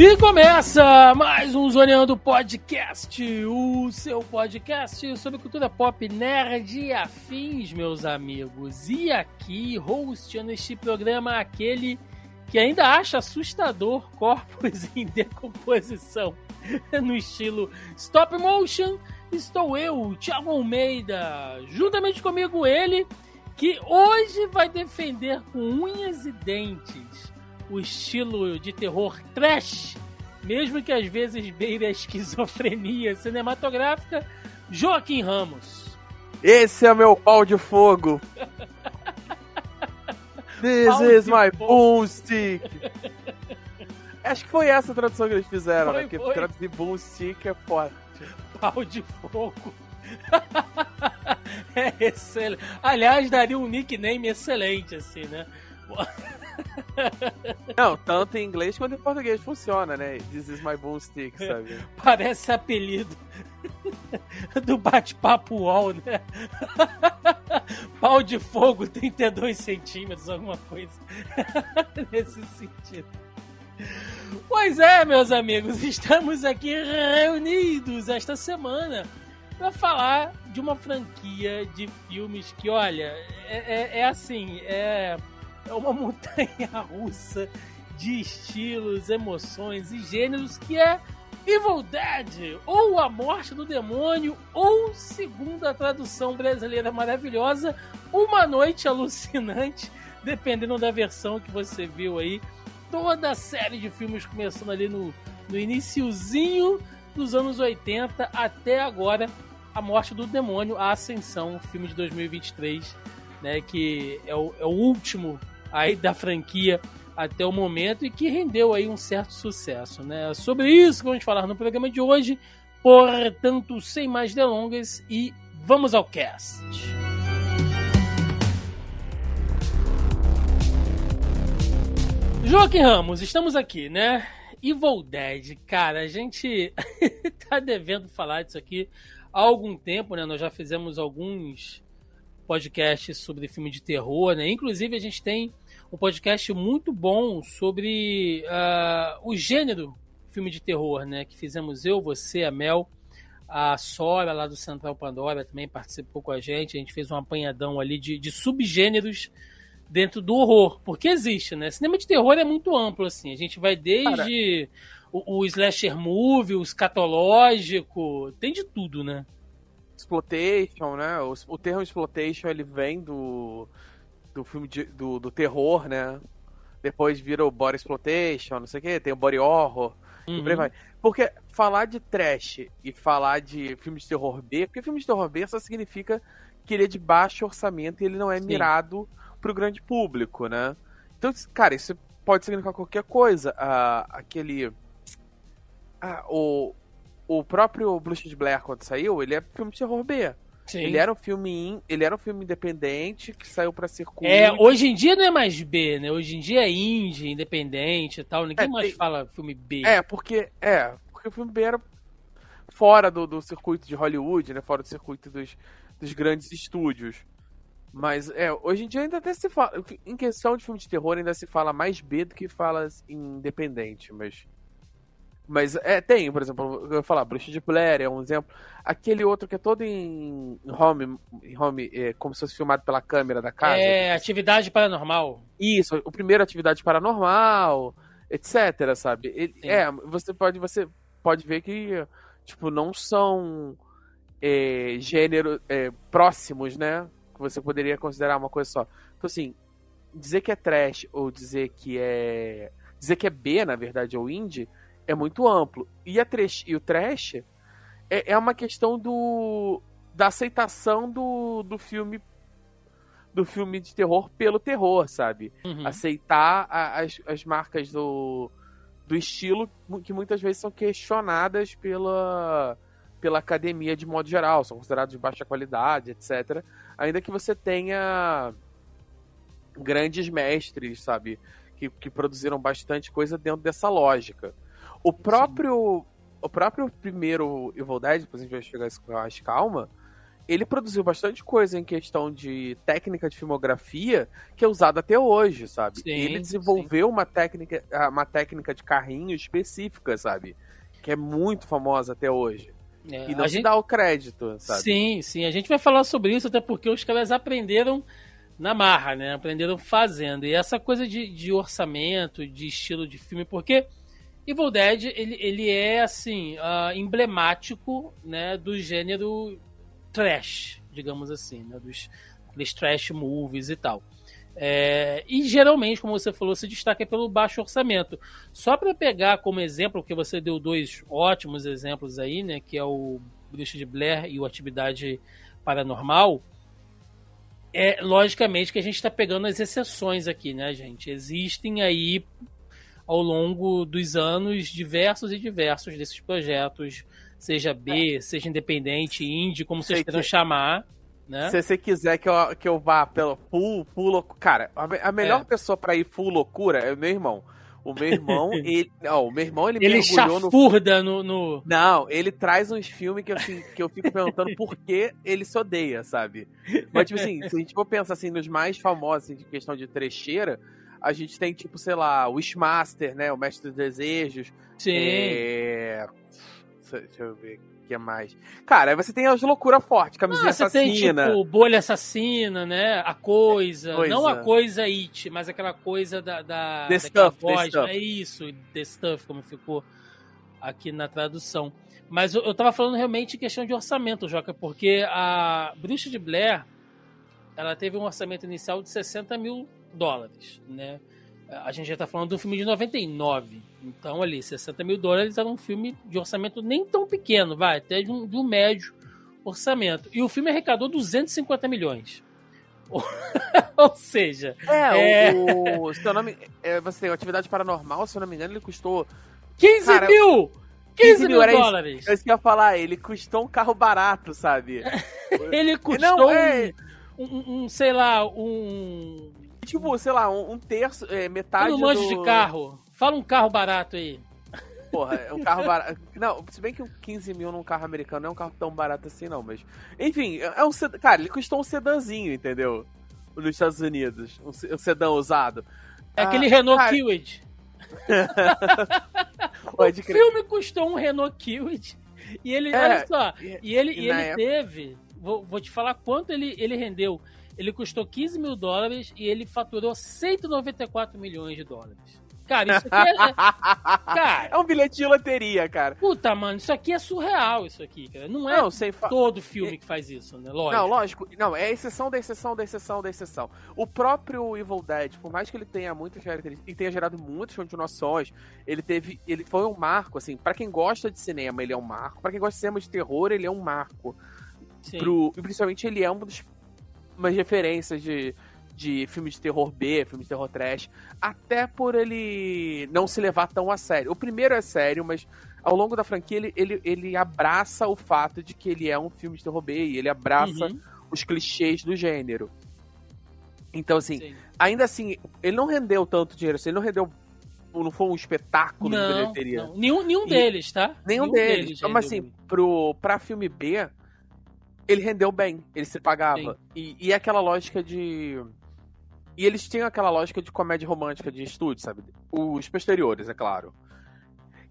E começa mais um Zoneando Podcast, o seu podcast sobre cultura pop, nerd e afins, meus amigos. E aqui, hosteando este programa, aquele que ainda acha assustador corpos em decomposição no estilo stop motion, estou eu, Thiago Almeida, juntamente comigo ele, que hoje vai defender com unhas e dentes o estilo de terror trash, mesmo que às vezes beire a esquizofrenia cinematográfica, Joaquim Ramos. Esse é meu pau de fogo. This Pau is my boomstick. Acho que foi essa a tradução que eles fizeram, Foi, né? Porque foi. traduzir boomstick é foda. Pau de fogo. é excelente. Aliás, daria um nickname excelente, assim, né? Não, tanto em inglês quanto em português funciona, né? This is my boomstick, sabe? Parece apelido do bate-papo UOL, né? Pau de fogo, 32 centímetros, alguma coisa nesse sentido. Pois é, meus amigos, estamos aqui reunidos esta semana para falar de uma franquia de filmes que, olha, é, é- é assim, é, é uma montanha russa de estilos, emoções e gêneros que é Evil Dead, ou A Morte do Demônio, ou, segundo a tradução brasileira maravilhosa, Uma Noite Alucinante, dependendo da versão que você viu aí. Toda a série de filmes começando ali no, no iniciozinho dos anos 80 até agora, A Morte do Demônio, A Ascensão, filme de 2023, né, que é o, é o último aí da franquia até o momento e que rendeu aí um certo sucesso, né? Sobre isso vamos falar no programa de hoje. Portanto, sem mais delongas e vamos ao cast. Joaquim Ramos, estamos aqui, né? Evil Dead, cara, a gente tá devendo falar disso aqui há algum tempo, né? Nós já fizemos alguns podcasts sobre filme de terror, né? Inclusive a gente tem um podcast muito bom sobre ah, o gênero filme de terror, né? Que fizemos eu, você, a Mel, a Sora lá do Central Pandora também participou com a gente. A gente fez um apanhadão ali de, de subgêneros dentro do horror, porque existe, né? Cinema de terror é muito amplo, assim. A gente vai desde o, o slasher movie, o escatológico, tem de tudo, né? Exploitation, né? O, o termo exploitation ele vem do, do filme de- do, do terror, né? Depois vira o body exploitation, não sei o que, tem o body horror, e por aí Uhum. vai. Porque falar de trash e falar de filme de terror B, porque filme de terror B só significa que ele é de baixo orçamento e ele não é Sim. mirado pro grande público, né? Então, cara, isso pode significar qualquer coisa. Ah, aquele. Ah, o, o próprio Blush de Blair, quando saiu, ele é filme de terror B. Sim. Ele era um filme in- ele era um filme independente que saiu pra circuito. É, hoje em dia não é mais B, né? Hoje em dia é indie, independente e tal. Ninguém É, mais tem- fala filme B. É, porque é, porque o filme B era fora do, do circuito de Hollywood, né? Fora do circuito dos, dos grandes estúdios. Mas é, hoje em dia ainda até se fala, em questão de filme de terror ainda se fala mais B do que fala independente, mas mas é, tem, por exemplo, eu ia falar, Bruxa de Blair é um exemplo. Aquele outro que é todo em home, home é, como se fosse filmado pela câmera da casa. É, atividade paranormal. Isso, o primeiro atividade paranormal, etc, sabe? Ele- é, você pode você pode ver que tipo não são é, gênero é, próximos, né? Que você poderia considerar uma coisa só. Então assim, dizer que é trash ou dizer que é dizer que é B, na verdade, ou indie, é muito amplo. E a trash e o trash é, é uma questão do da aceitação do, do filme do filme de terror pelo terror, sabe? Uhum. aceitar a- as, as marcas do, do estilo que muitas vezes são questionadas pela, pela academia de modo geral, são considerados de baixa qualidade, etc. Ainda que você tenha grandes mestres, sabe, que, que produziram bastante coisa dentro dessa lógica. O próprio, o próprio primeiro Evil Dead, depois a gente vai chegar isso com mais calma, ele produziu bastante coisa em questão de técnica de filmografia que é usada até hoje, sabe? Sim, ele desenvolveu sim. uma técnica, ah, uma técnica de carrinho específica, sabe? Que é muito famosa até hoje. É, E não se gente- dá o crédito, sabe? Sim, sim. A gente vai falar sobre isso até porque os caras aprenderam na marra, né? Aprenderam fazendo. E essa coisa de, de orçamento, de estilo de filme, porque Evil Dead, ele, ele é, assim, ah, emblemático, né, do gênero trash, digamos assim, né? Dos, dos trash movies e tal. É, e geralmente, como você falou, se destaca pelo baixo orçamento. Só para pegar como exemplo, porque você deu dois ótimos exemplos aí, né? Que é o Bruxa de Blair e o Atividade Paranormal. É logicamente que a gente está pegando as exceções aqui, né, gente? Existem aí ao longo dos anos diversos e diversos desses projetos, seja B, seja independente, indie, como vocês Sei queiram que- chamar, né? Se você quiser que eu, que eu vá pelo full, full loucura. Cara, a, a melhor É. pessoa pra ir full loucura é o meu irmão. O meu irmão, ele. Não, o meu irmão, ele, Ele mergulhou no. chafurda no, no- Não, ele traz uns filmes que, assim, que eu fico perguntando por que ele se odeia, sabe? Mas, tipo assim, se a gente for pensar assim, nos mais famosos assim, de questão de trecheira, a gente tem, tipo, sei lá, o Wishmaster, né? O Mestre dos Desejos. Sim. É... Deixa eu ver o que mais. Cara, aí você tem as loucuras fortes, camisinha Ah, você tem assassina. tipo bolha assassina, né? A coisa, Coisa. não a coisa it, mas aquela coisa da, da The stuff, the voz, stuff. é isso, the stuff como ficou aqui na tradução. Mas eu, eu tava falando realmente em questão de orçamento, Joca, porque a Bruxa de Blair ela teve um orçamento inicial de 60 mil dólares, né? A gente já tá falando de um filme de 99. Então, ali, 60 mil dólares era um filme de orçamento nem tão pequeno, vai, até de um, de um médio orçamento. E o filme arrecadou 250 milhões. Ou seja, É, É. o, seu nome. É, você tem atividade paranormal, se eu não me engano, ele custou. 15 Cara, mil! 15 mil era isso. dólares! É isso que eu ia falar, ele custou um carro barato, sabe? Ele custou Não, é. um, um- um, sei lá, um. Tipo, sei lá, um, um terço, é, Eu metade. não manjo do... de carro. Fala um carro barato aí. Porra, é um carro barato. Não, se bem que um 15 mil num carro americano não é um carro tão barato assim, não, mas. Enfim, é um sedã. Cara, ele custou um sedãzinho, entendeu? Nos Estados Unidos. Um se- um sedã usado. É Ah, aquele Renault cara. Pode o filme custou um Renault Kwid. E ele, É, olha só, e- ele, e e ele época- teve. Vou, vou te falar quanto ele, ele rendeu. Ele custou 15 mil dólares e ele faturou 194 milhões de dólares. Cara, isso aqui é. é- cara, É um bilhete de loteria, cara. puta, mano, isso aqui é surreal, isso aqui, cara. Não é Não, sem fa... todo filme que faz isso, né? Lógico. Não, lógico. Não, é exceção da exceção da exceção da exceção. O próprio Evil Dead, por mais que ele tenha muitas características e tenha gerado muitas continuações, ele teve. Ele foi um marco, assim, pra quem gosta de cinema, ele é um marco. Pra quem gosta de cinema de terror, ele é um marco. Sim. Pro, e principalmente ele é um dos, umas referências de, de filme de terror B, filme de terror trash, até por ele não se levar tão a sério. O primeiro é sério, mas ao longo da franquia ele, ele, ele abraça o fato de que ele é um filme de terror B e ele abraça Uhum, os clichês do gênero. Então, assim, sim. ainda assim, ele não rendeu tanto dinheiro, assim, ele não rendeu. Não foi um espetáculo de Não, bilheteria. não. Nenhum, nenhum E- deles, tá? Nenhum deles. rendeu Mas assim, pro, pra filme B, ele rendeu bem, ele se pagava. E, e é aquela lógica de. E eles tinham aquela lógica de comédia romântica de estúdio, sabe? Os posteriores, é claro.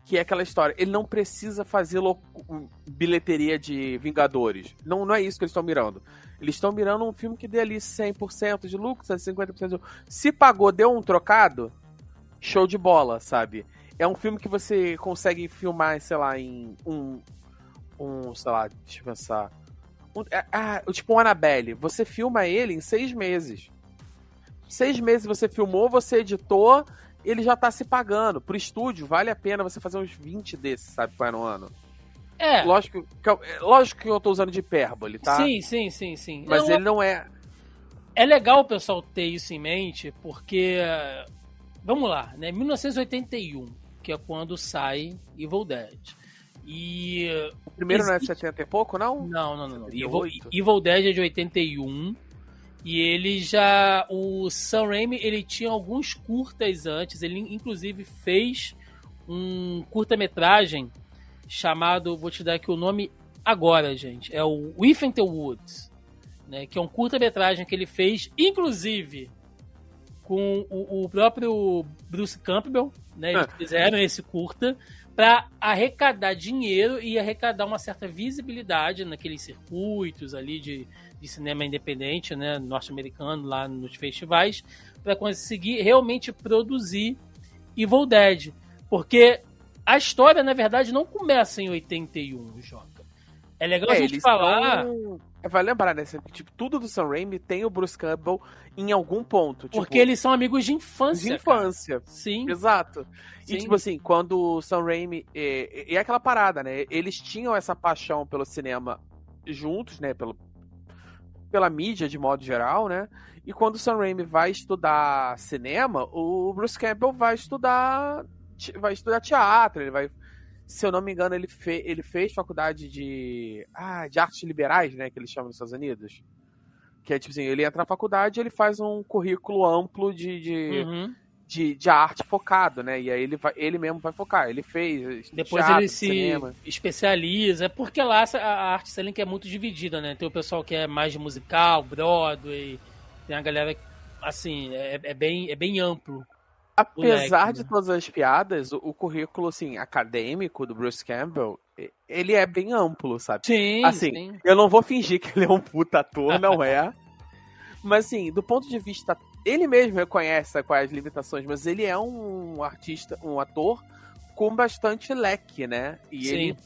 Que é aquela história. Ele não precisa fazer louco- bilheteria de Vingadores. Não, não é isso que eles estão mirando. Eles estão mirando um filme que dê ali 100% de lucro, 50% de lucro. Se pagou, deu um trocado, show de bola, sabe? É um filme que você consegue filmar, sei lá, em um. Um, sei lá, deixa eu pensar. Um, ah, tipo um Annabelle. Você filma ele em seis meses. Seis meses você filmou, você editou, ele já tá se pagando. Pro estúdio, vale a pena você fazer uns 20 desses, sabe, qual é no ano. É, Lógico que, eu- é, lógico que eu tô usando de hipérbole, tá? sim, sim, sim, sim. Mas Não, ele não é. É legal o pessoal ter isso em mente, porque. Vamos lá, né? 1981, que é quando sai Evil Dead. E. O primeiro não é existe- 70 e pouco, não? Não, não, não. não. Evil, 78. Evil Dead é de 81. E ele já. O Sam Raimi, ele tinha alguns curtas antes. Ele, inclusive, fez um curta-metragem chamado. Vou te dar aqui o nome agora, gente. É o With in the Woods. Né, que é um curta-metragem que ele fez, inclusive, com o, o próprio Bruce Campbell. Né, eles Ah. fizeram esse curta para arrecadar dinheiro e arrecadar uma certa visibilidade naqueles circuitos ali de, de cinema independente, né, norte-americano, lá nos festivais, para conseguir realmente produzir Evil Dead. Porque a história, na verdade, não começa em 81, Joca. É legal a É, gente eles falar. tão- É, Vai lembrar, né? Tipo, tudo do Sam Raimi tem o Bruce Campbell em algum ponto. Tipo, Porque eles são amigos de infância. de cara. infância. Sim. Exato. Sim. E tipo assim, quando o Sam Raimi. É, é aquela parada, né? Eles tinham essa paixão pelo cinema juntos, né? Pelo, pela mídia de modo geral, né? E quando o Sam Raimi vai estudar cinema, o Bruce Campbell vai estudar. Vai estudar teatro, ele vai. Se eu não me engano, ele, fe, ele fez faculdade de. Ah, de artes liberais, né? Que eles chamam nos Estados Unidos. Que é tipo assim, ele entra na faculdade e ele faz um currículo amplo de, de, Uhum. de, de arte focado, né? E aí ele, vai, ele mesmo vai focar. Ele fez. Depois teatro, ele se cinema. especializa. É porque lá a arte cênica é muito dividida, né? Tem o pessoal que é mais musical, Broadway. Tem a galera, assim, é, é bem, é bem amplo. Apesar de né? todas as piadas, o, o currículo assim, acadêmico do Bruce Campbell, ele é bem amplo, sabe? Sim, Assim, sim. Eu não vou fingir que ele é um puta ator, não é. Mas assim, do ponto de vista. Ele mesmo reconhece quais as limitações, mas ele é um artista, um ator com bastante leque, né? E Sim. ele,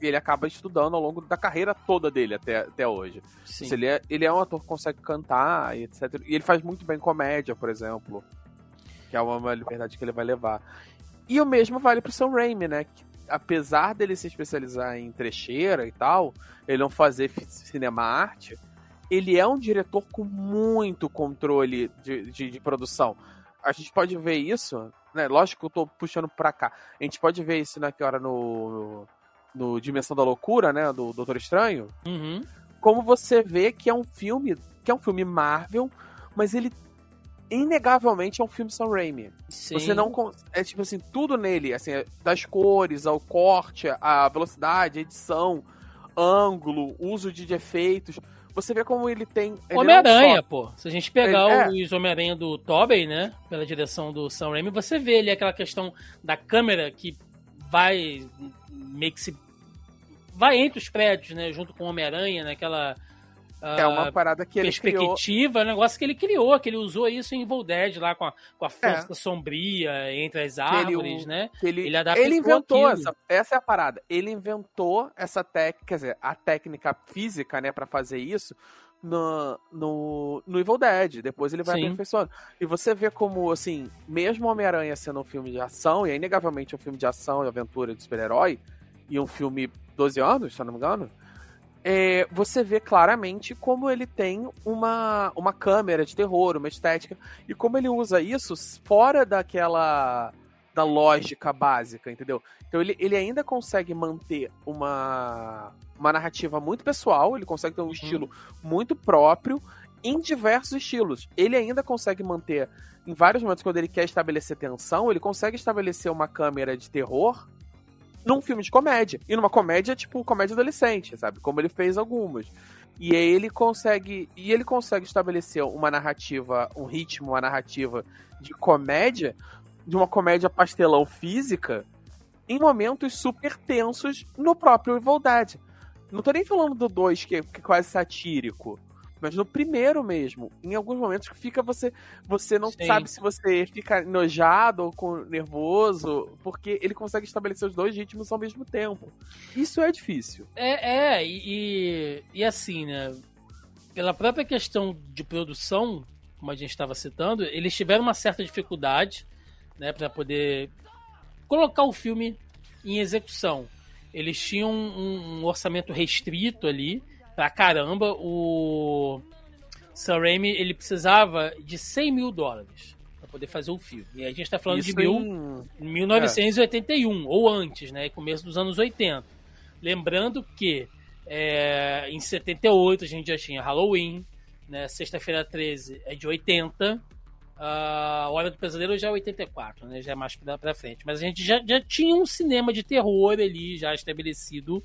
ele acaba estudando ao longo da carreira toda dele até, até hoje. sim. Ele, é, ele é um ator que consegue cantar etc. E ele faz muito bem comédia, por exemplo. Que é uma liberdade que ele vai levar. E o mesmo vale pro Sam Raimi, né? Que, apesar dele se especializar em trecheira e tal, ele não fazer cinema arte, ele é um diretor com muito controle de, de, de produção. A gente pode ver isso, né? Lógico que eu tô puxando pra cá. A gente pode ver isso naquela no, no, no Dimensão da Loucura, né? Do Doutor Estranho Uhum. como você vê que é um filme, que é um filme Marvel, mas ele inegavelmente é um filme Sam Raimi. Sim. Você não é tipo assim, tudo nele, assim, é das cores, ao corte, a velocidade, a edição, ângulo, uso de efeitos. Você vê como ele tem ele Homem-Aranha, pô. Se a gente pegar Ele- os Homem-Aranha do Tobey, né? Pela direção do Sam Raimi, você vê ali aquela questão da câmera que vai meio que se. Vai entre os prédios, né? Junto com o Homem-Aranha, naquela. só- é uma parada que ele criou. perspectiva, é um negócio que ele criou, que ele usou isso em Evil Dead lá com a, com a força sombria entre as É. ele árvores, u- né? ele, Ele adaptou ele inventou aquilo. essa, essa é a parada. Ele inventou essa técnica, quer dizer, a técnica física, né, para fazer isso no, no, no Evil Dead. Depois ele vai Sim. aperfeiçoando. E você vê como, assim, mesmo Homem-Aranha sendo um filme de ação, e é inegavelmente um filme de ação e aventura de super-herói, e um filme 12 anos, se eu não me engano, é, você vê claramente como ele tem uma, uma câmera de terror, uma estética, e como ele usa isso fora daquela da lógica básica, entendeu? Então ele, ele ainda consegue manter uma, uma narrativa muito pessoal, ele consegue ter um estilo muito próprio em diversos estilos. Ele ainda consegue manter, em vários momentos, quando ele quer estabelecer tensão, ele consegue estabelecer uma câmera de terror num filme de comédia. E numa comédia, tipo, comédia adolescente, sabe? Como ele fez algumas. E aí ele consegue. E ele consegue estabelecer uma narrativa, um ritmo, uma narrativa de comédia, de uma comédia pastelão física, em momentos super tensos no próprio Evil Dead. Não tô nem falando do 2, que, é- que é quase satírico. Mas no primeiro mesmo, em alguns momentos que fica você. Você não Sim. sabe se você fica enojado ou com- nervoso, porque ele consegue estabelecer os dois ritmos ao mesmo tempo. Isso é difícil. É, é e, e, e assim, né? Pela própria questão de produção, como a gente estava citando, eles tiveram uma certa dificuldade, né, para poder colocar o filme em execução. Eles tinham um, um orçamento restrito ali, pra caramba. O Sam Raimi, ele precisava de 100 mil dólares para poder fazer o filme. E a gente tá falando Isso de mil, em- 1981, ou antes, né? Começo dos anos 80. Lembrando que é, em 78 a gente já tinha Halloween, né? Sexta-feira 13 é de 80. Uh, Hora do Pesadelo já é 84, né? Já é mais pra frente. Mas a gente já, já tinha um cinema de terror ali, já estabelecido.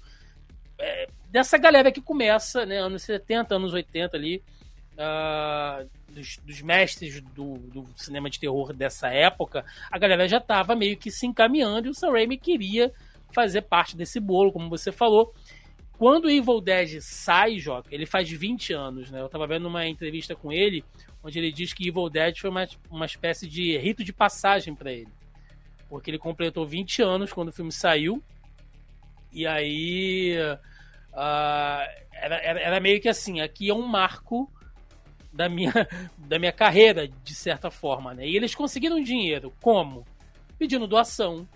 É, dessa galera que começa, né? Anos 70, anos 80 ali. Uh, dos, dos, mestres do, do, cinema de terror dessa época, a galera já estava meio que se encaminhando e o Sam Raimi queria fazer parte desse bolo, como você falou. Quando o Evil Dead sai, Joca, ele faz 20 anos, né? Eu tava vendo uma entrevista com ele, onde ele diz que Evil Dead foi uma, uma espécie de rito de passagem para ele. Porque ele completou 20 anos quando o filme saiu. E aí. Uh, era, era, era, meio que assim: aqui é um marco da minha, da minha carreira, de certa forma, né? E eles conseguiram dinheiro. Como? Pedindo doação,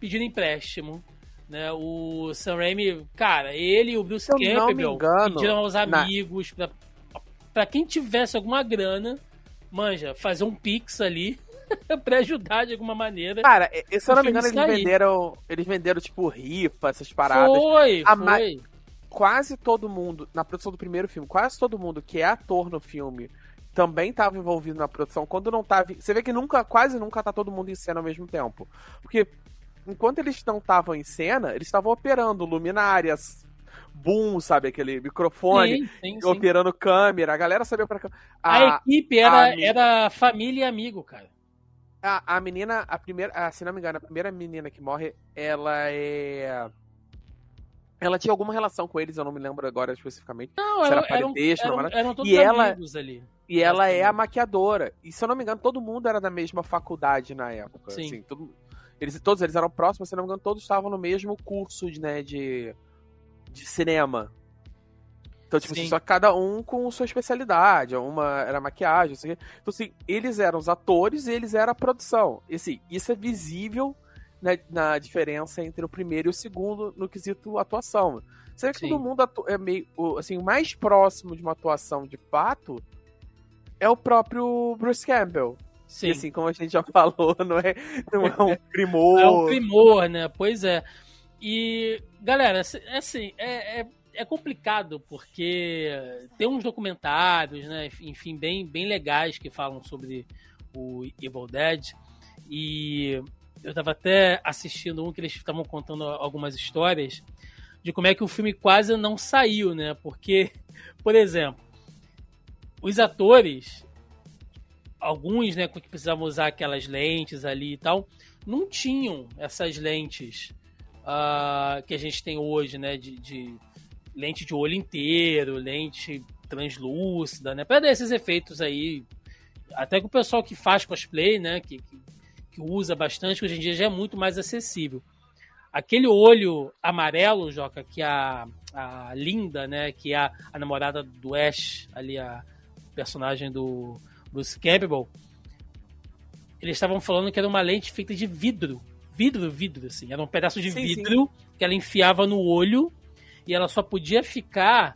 pedindo empréstimo, né? O Sam Raimi, cara, ele e o Bruce Campbell pediram aos amigos na... pra, pra quem tivesse alguma grana, manja, fazer um pix ali pra ajudar de alguma maneira. Cara, se eu não me engano, eles venderam, eles venderam, tipo, rifa, essas paradas. Foi, A foi. Ma... Quase todo mundo, na produção do primeiro filme, quase todo mundo que é ator no filme também estava envolvido na produção. Quando não tava. Você vê que nunca, quase nunca tá todo mundo em cena ao mesmo tempo. Porque enquanto eles não estavam em cena, eles estavam operando luminárias, boom, sabe? Aquele microfone, sim, sim, operando sim. câmera. A galera sabia pra A, a equipe era, a, era família e amigo, cara. A, a menina, a primeira, a, se não me engano, a primeira menina que morre, ela é. Ela tinha alguma relação com eles, eu não me lembro agora especificamente. Não, se era, era parentesco, eram, eram, eram todos e ela, ali. E ela é a maquiadora. E se eu não me engano, todo mundo era da mesma faculdade na época. Sim. Assim, todo, eles, todos eles eram próximos, se não me engano, todos estavam no mesmo curso de, né, de, de cinema. Então, tipo, assim, só cada um com sua especialidade. Uma era maquiagem, assim. Então, assim, eles eram os atores e eles eram a produção. E, assim, isso é visível né, na diferença entre o primeiro e o segundo no quesito atuação. Vê que Sim. todo mundo é meio. Assim, o mais próximo de uma atuação de fato é o próprio Bruce Campbell. Sim. E assim, como a gente já falou, não é, não é um primor. É um primor, né? Pois é. E, galera, assim, é, é, é, complicado porque tem uns documentários, né? Enfim, bem, bem legais que falam sobre o Evil Dead. E eu tava até assistindo um que eles estavam contando algumas histórias de como é que o filme quase não saiu, né? Porque, por exemplo, os atores alguns, né, que precisavam usar aquelas lentes ali e tal, não tinham essas lentes uh, que a gente tem hoje, né, de, de, lente de olho inteiro, lente translúcida, né, para dar esses efeitos aí, até que o pessoal que faz cosplay, né, que, que, que usa bastante, hoje em dia já é muito mais acessível. Aquele olho amarelo, Joca, que a, a Linda, né, que é a, a namorada do Ash, ali a personagem do Bruce Campbell, eles estavam falando que era uma lente feita de vidro. Vidro, vidro, assim. Era um pedaço de sim, vidro sim. que ela enfiava no olho e ela só podia ficar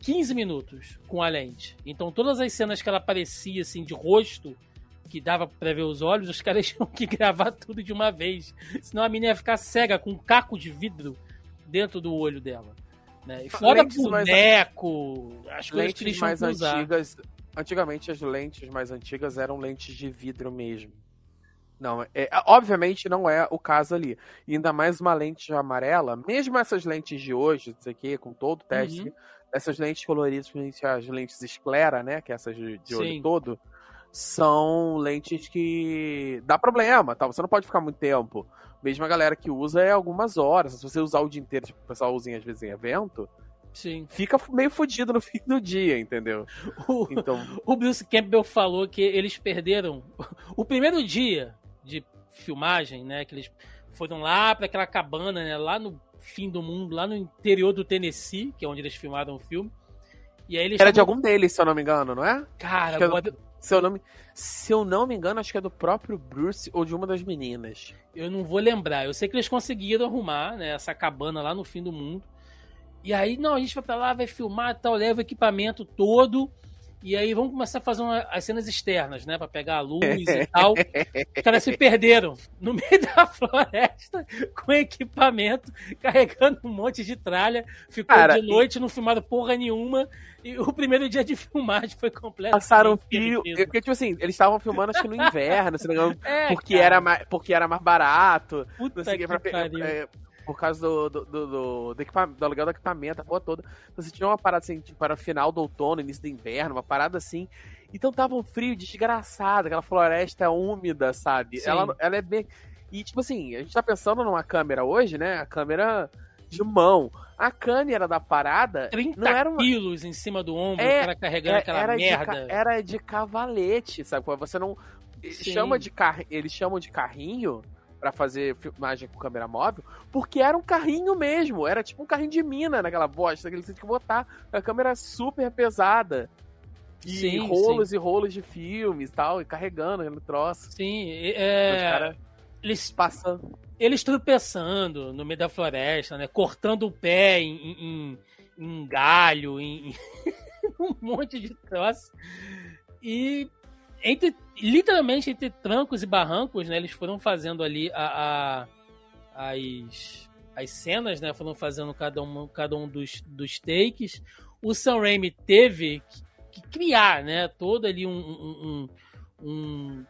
15 minutos com a lente. Então todas as cenas que ela aparecia, assim, de rosto, que dava pra ver os olhos, os caras tinham que gravar tudo de uma vez. Senão a menina ia ficar cega com um caco de vidro dentro do olho dela. Né? E fora lentes boneco, mais... as coisas lentes que mais antigas Antigamente as lentes mais antigas eram lentes de vidro mesmo. Não, é, obviamente não é o caso ali. E ainda mais uma lente amarela, mesmo essas lentes de hoje, isso aqui, com todo o teste, uhum. essas lentes coloridas, as lentes esclera, né, que é essas de, de olho todo, são lentes que dá problema, tá? Você não pode ficar muito tempo. Mesmo a galera que usa é algumas horas. Se você usar o dia inteiro, tipo, o pessoal usa às vezes em evento, Sim. fica meio fodido no fim do dia, entendeu? O, então... o Bruce Campbell falou que eles perderam o primeiro dia de filmagem, né? Que eles foram lá para aquela cabana, né? Lá no fim do mundo, lá no interior do Tennessee, que é onde eles filmaram o filme. E aí eles Era de algum deles, se eu não me engano, não é? Cara, é do... se, eu não me... se eu não me engano, acho que é do próprio Bruce ou de uma das meninas. Eu não vou lembrar. Eu sei que eles conseguiram arrumar né, essa cabana lá no fim do mundo. E aí, não, a gente vai pra lá, vai filmar tal, leva o equipamento todo. E aí vamos começar a fazer uma, as cenas externas, né? Pra pegar a luz e tal. Os caras se perderam no meio da floresta com equipamento, carregando um monte de tralha. Ficou Cara, de noite, não filmaram porra nenhuma. E o primeiro dia de filmagem foi completo. Passaram fio. Porque, tipo assim, eles estavam filmando acho que no inverno, se não me engano, É, porque, cara. era mais, porque era mais barato. Puta não sei que que, pra- é, por causa do, do, do, do, do aluguel do equipamento, a porra toda. Então, você tinha uma parada assim, tipo, para o final do outono, início do inverno, uma parada assim. Então tava um frio desgraçado, aquela floresta úmida, sabe? Sim. Ela, ela é bem. E, tipo assim, a gente tá pensando numa câmera hoje, né? A câmera de mão. A câmera da parada 30 não era uma. quilos em cima do ombro, É, o cara carregando É, aquela era, de, merda. ca- era de cavalete, sabe? Você não. Sim. Chama de car... Eles chamam de carrinho pra fazer filmagem com câmera móvel, porque era um carrinho mesmo. Era tipo um carrinho de mina naquela bosta que eles tinham que botar. A câmera super pesada. E Sim, rolos e rolos de filmes e tal, e carregando aquele troço. Sim, Os é, caras eles, passando. eles tropeçando no meio da floresta, né? Cortando o pé em, em, em galho, em, um monte de troço. E entre, literalmente entre trancos e barrancos, né? Eles foram fazendo ali a, a- as, as cenas, né? Foram fazendo cada um, cada um dos, dos takes. O Sam Raimi teve que, que criar, né? Todo ali um, um, um,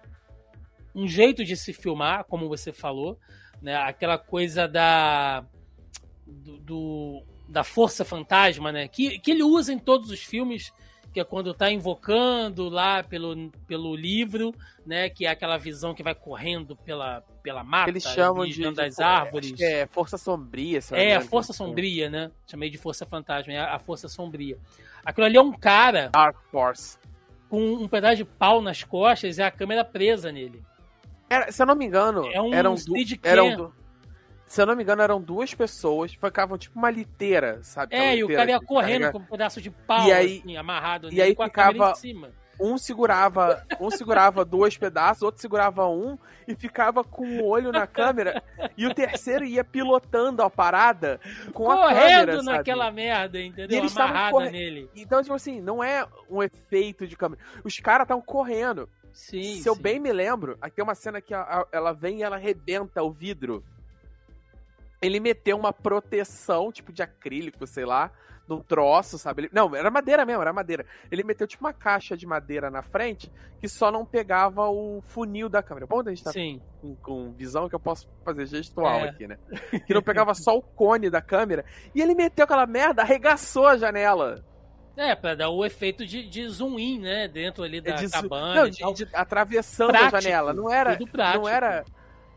um, jeito de se filmar, como você falou, né? Aquela coisa da do, do- da força fantasma, né? Que, que ele usa em todos os filmes, que é quando tá invocando lá pelo, pelo livro, né? Que é aquela visão que vai correndo pela, pela mata, Eles chamam de. de- das árvores. é força sombria, É, a força sombria, né? Chamei de força fantasma, é a força sombria. Aquilo ali é um cara Dark Force. com um pedaço de pau nas costas e a câmera presa nele. Era, se eu não me engano, É um eram, du Steadicam. eram du- Se eu não me engano, eram duas pessoas, ficavam tipo uma liteira, sabe? É, e o cara ia que correndo carrega- com um pedaço de pau E aí- assim, amarrado e aí com a ficava- em cima. Um segurava, um segurava dois pedaços, outro segurava um e ficava com o olho na câmera. e o terceiro ia pilotando a parada com a Correndo câmera, sabe? naquela merda, E entendeu? eles estavam Amarrada nele. Então, tipo assim, não é um efeito de câmera. Os caras estavam correndo. Sim, Se eu sim. bem me lembro, aqui tem uma cena que a- a- ela vem e ela arrebenta o vidro. Ele meteu uma proteção, tipo de acrílico, sei lá, num troço, sabe? Ele- não, era madeira mesmo, era madeira. Ele meteu tipo uma caixa de madeira na frente que só não pegava o funil da câmera. Bom, a gente tá Sim, com, com visão que eu posso fazer gestual É. aqui, né? Que não pegava só o cone da câmera. E ele meteu aquela merda, arregaçou a janela. é, pra dar o efeito de, de zoom in, né? Dentro ali da É de- cabana não, de, de- atravessando Prático, a janela. Não era, Tudo prático. não era.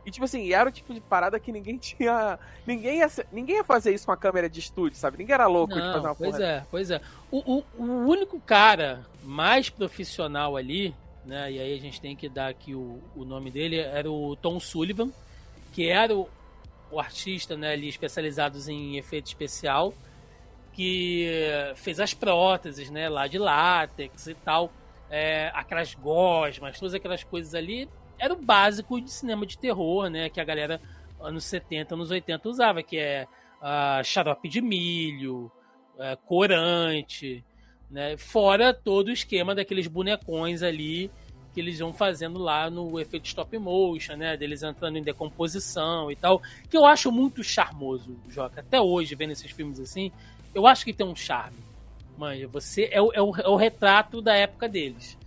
E tipo assim, era o tipo de parada que ninguém tinha. Ninguém ia, ninguém ia fazer isso com a câmera de estúdio, sabe? Ninguém era louco de fazer Não, uma pois porra. é, pois é. O, o, o único cara mais profissional ali, né? E aí a gente tem que dar aqui o, o nome dele, era o Tom Sullivan, que era o, o artista né, ali especializado em efeito especial, que fez as próteses, né? Lá de látex e tal. É, aquelas gosmas, todas aquelas coisas ali. Era o básico de cinema de terror, né? Que a galera anos 70, anos 80 usava, que é ah, xarope de milho, é, corante, né? Fora todo o esquema daqueles bonecões ali que eles vão fazendo lá no efeito stop motion, né? Deles entrando em decomposição e tal, que eu acho muito charmoso, Joca. Até hoje, vendo esses filmes assim, eu acho que tem um charme. Manja, você é o, é o, é o retrato da época deles.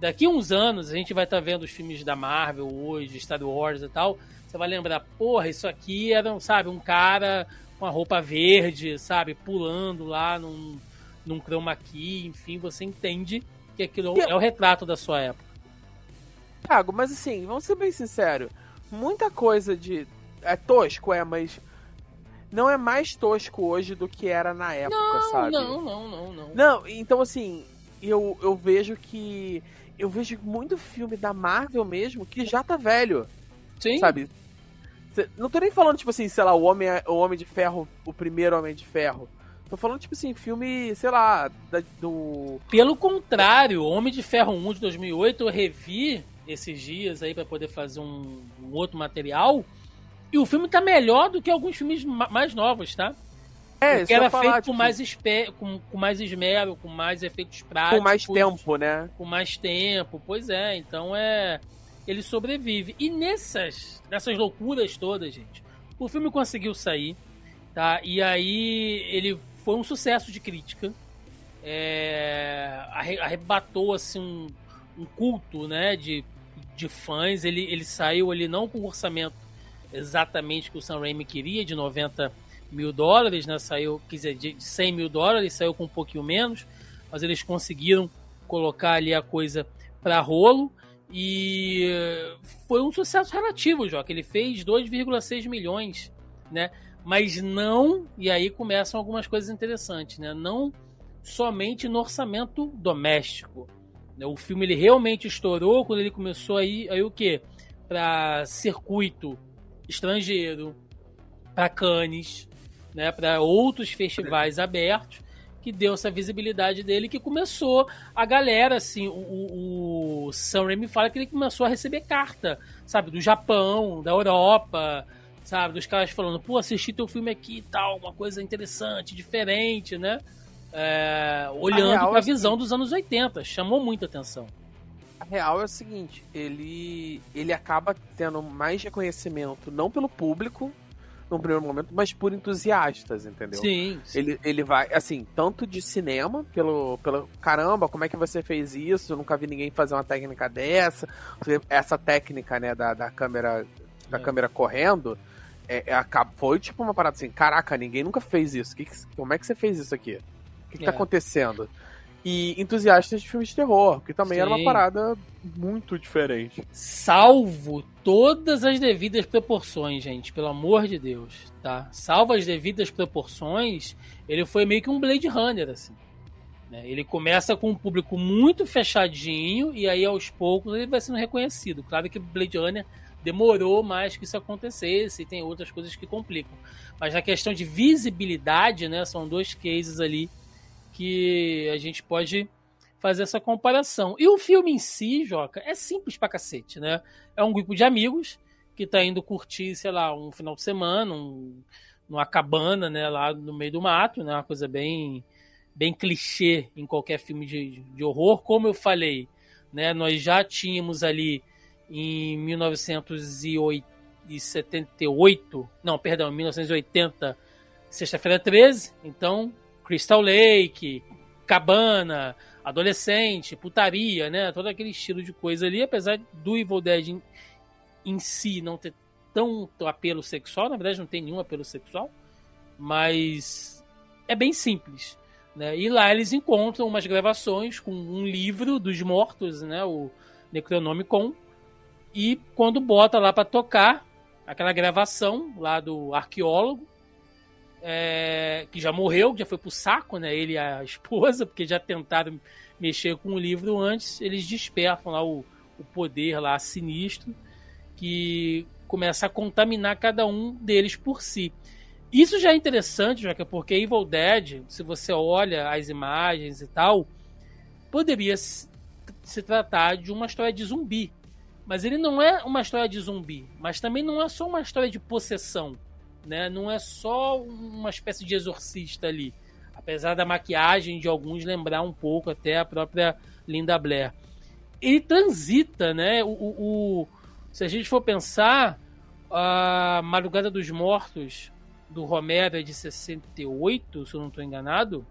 Daqui a uns anos, a gente vai estar vendo os filmes da Marvel hoje, Star Wars e tal. Você vai lembrar, porra, isso aqui era, sabe, um cara com a roupa verde, sabe, pulando lá num, num chroma key, enfim, você entende que aquilo é o retrato da sua época. Thiago, mas assim, vamos ser bem sinceros. Muita coisa de. É tosco, é, mas. Não é mais tosco hoje do que era na época, Não, sabe? não, não, não, não. Não, então assim, eu, eu vejo que. Eu vejo muito filme da Marvel mesmo que já tá velho, Sim, sabe? Não tô nem falando, tipo assim, sei lá, o Homem, o Homem de Ferro, o primeiro Homem de Ferro. Tô falando, tipo assim, filme, sei lá, da- do. Pelo contrário, Homem de Ferro 1 de 2008, eu revi esses dias aí pra poder fazer um, um outro material. E o filme tá melhor do que alguns filmes ma- mais novos, tá? É, Porque era falar, feito tipo... com, mais espe... com, com mais esmero, com mais efeitos práticos. Com mais tempo, né? Com mais tempo, pois é. Então é. Ele sobrevive. E nessas, nessas loucuras todas, gente, o filme conseguiu sair, tá? E aí ele foi um sucesso de crítica. É... Arrebatou, assim, um, um culto, né? De, de fãs. Ele, ele saiu ali não com o orçamento exatamente que o Sam Raimi queria, de 90 mil dólares, né? Saiu, quer dizer, de 100 mil dólares, saiu com um pouquinho menos, mas eles conseguiram colocar ali a coisa para rolo e foi um sucesso relativo, Joca. Ele fez 2,6 milhões, né? Mas não, e aí começam algumas coisas interessantes, né? Não somente no orçamento doméstico. Né? O filme ele realmente estourou quando ele começou aí, aí o quê? Para circuito estrangeiro, para Cannes, né, para outros festivais abertos, que deu essa visibilidade dele, que começou a galera, assim, o, o Sam Raimi fala que ele começou a receber carta, sabe, do Japão, da Europa, sabe, dos caras falando, pô, assisti teu filme aqui e tal, uma coisa interessante, diferente, né, é, olhando para a é visão dos anos 80, chamou muita atenção. A real é o seguinte, ele, ele acaba tendo mais reconhecimento, não pelo público, num primeiro momento, mas por entusiastas, entendeu? Sim. sim. Ele, ele vai, assim, tanto de cinema, pelo, pelo caramba, como é que você fez isso? Eu nunca vi ninguém fazer uma técnica dessa. Essa técnica, né, da, da câmera da é. câmera correndo, é, é, foi tipo uma parada assim, caraca, ninguém nunca fez isso. Que, como é que você fez isso aqui? O que, que tá é. acontecendo? E entusiastas de filmes de terror, que também Sim. era uma parada muito diferente. Salvo todas as devidas proporções, gente, pelo amor de Deus, tá? Salvo as devidas proporções, ele foi meio que um Blade Runner, assim. Né? Ele começa com um público muito fechadinho e aí aos poucos ele vai sendo reconhecido. Claro que Blade Runner demorou mais que isso acontecesse e tem outras coisas que complicam. Mas na questão de visibilidade, né, são dois cases ali que a gente pode fazer essa comparação. E o filme em si, Joca, é simples pra cacete, né? É um grupo de amigos que tá indo curtir, sei lá, um final de semana, um, numa cabana, né, lá no meio do mato, né? Uma coisa bem bem clichê em qualquer filme de, de horror. Como eu falei, né, nós já tínhamos ali em 1978, não, perdão, 1980, Sexta-feira 13, então Crystal Lake, cabana, adolescente, putaria, né? Todo aquele estilo de coisa ali, apesar do Evil Dead em, em si não ter tanto apelo sexual, na verdade não tem nenhum apelo sexual, mas é bem simples. Né? E lá eles encontram umas gravações com um livro dos mortos, né? o Necronomicon, e quando bota lá para tocar aquela gravação lá do arqueólogo, é, que já morreu, que já foi pro saco, né? Ele e a esposa, porque já tentaram mexer com o livro antes, eles despertam lá o, o poder lá sinistro que começa a contaminar cada um deles por si. Isso já é interessante, que porque Evil Dead, se você olha as imagens e tal, poderia se tratar de uma história de zumbi. Mas ele não é uma história de zumbi, mas também não é só uma história de possessão né? Não é só uma espécie de exorcista ali. Apesar da maquiagem de alguns lembrar um pouco até a própria Linda Blair. Ele transita, né? O, o, o se a gente for pensar, a Madrugada dos Mortos do Romero é de 68, se eu não estou enganado.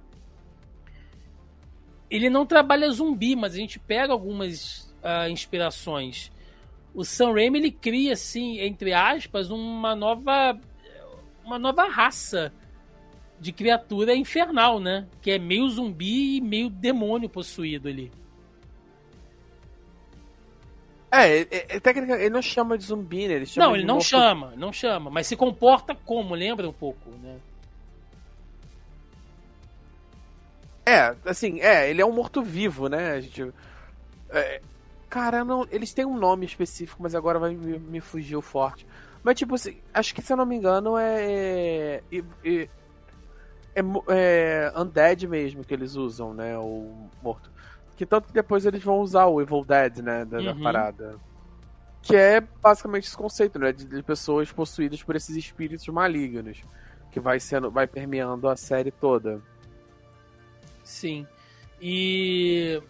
Ele não trabalha zumbi, mas a gente pega algumas uh, inspirações. O Sam Raimi ele cria, assim, entre aspas, uma nova uma nova raça de criatura infernal, né? Que é meio zumbi e meio demônio possuído ali. É, é, é técnica, ele não chama de zumbi, né? Ele chama não, ele não morto... chama, não chama, mas se comporta como, lembra um pouco, né? É, assim, é, ele é um morto-vivo, né? A gente. É, cara, não, eles têm um nome específico, mas agora vai me, me fugir o forte. Mas, tipo acho que se eu não me engano é. É, é, é, é Undead mesmo que eles usam, né? O morto. Que tanto que depois eles vão usar o Evil Dead, né? Da, uhum. da parada. Que é basicamente esse conceito, né? De, de, pessoas possuídas por esses espíritos malignos. que vai sendo, vai permeando a série toda. Sim. E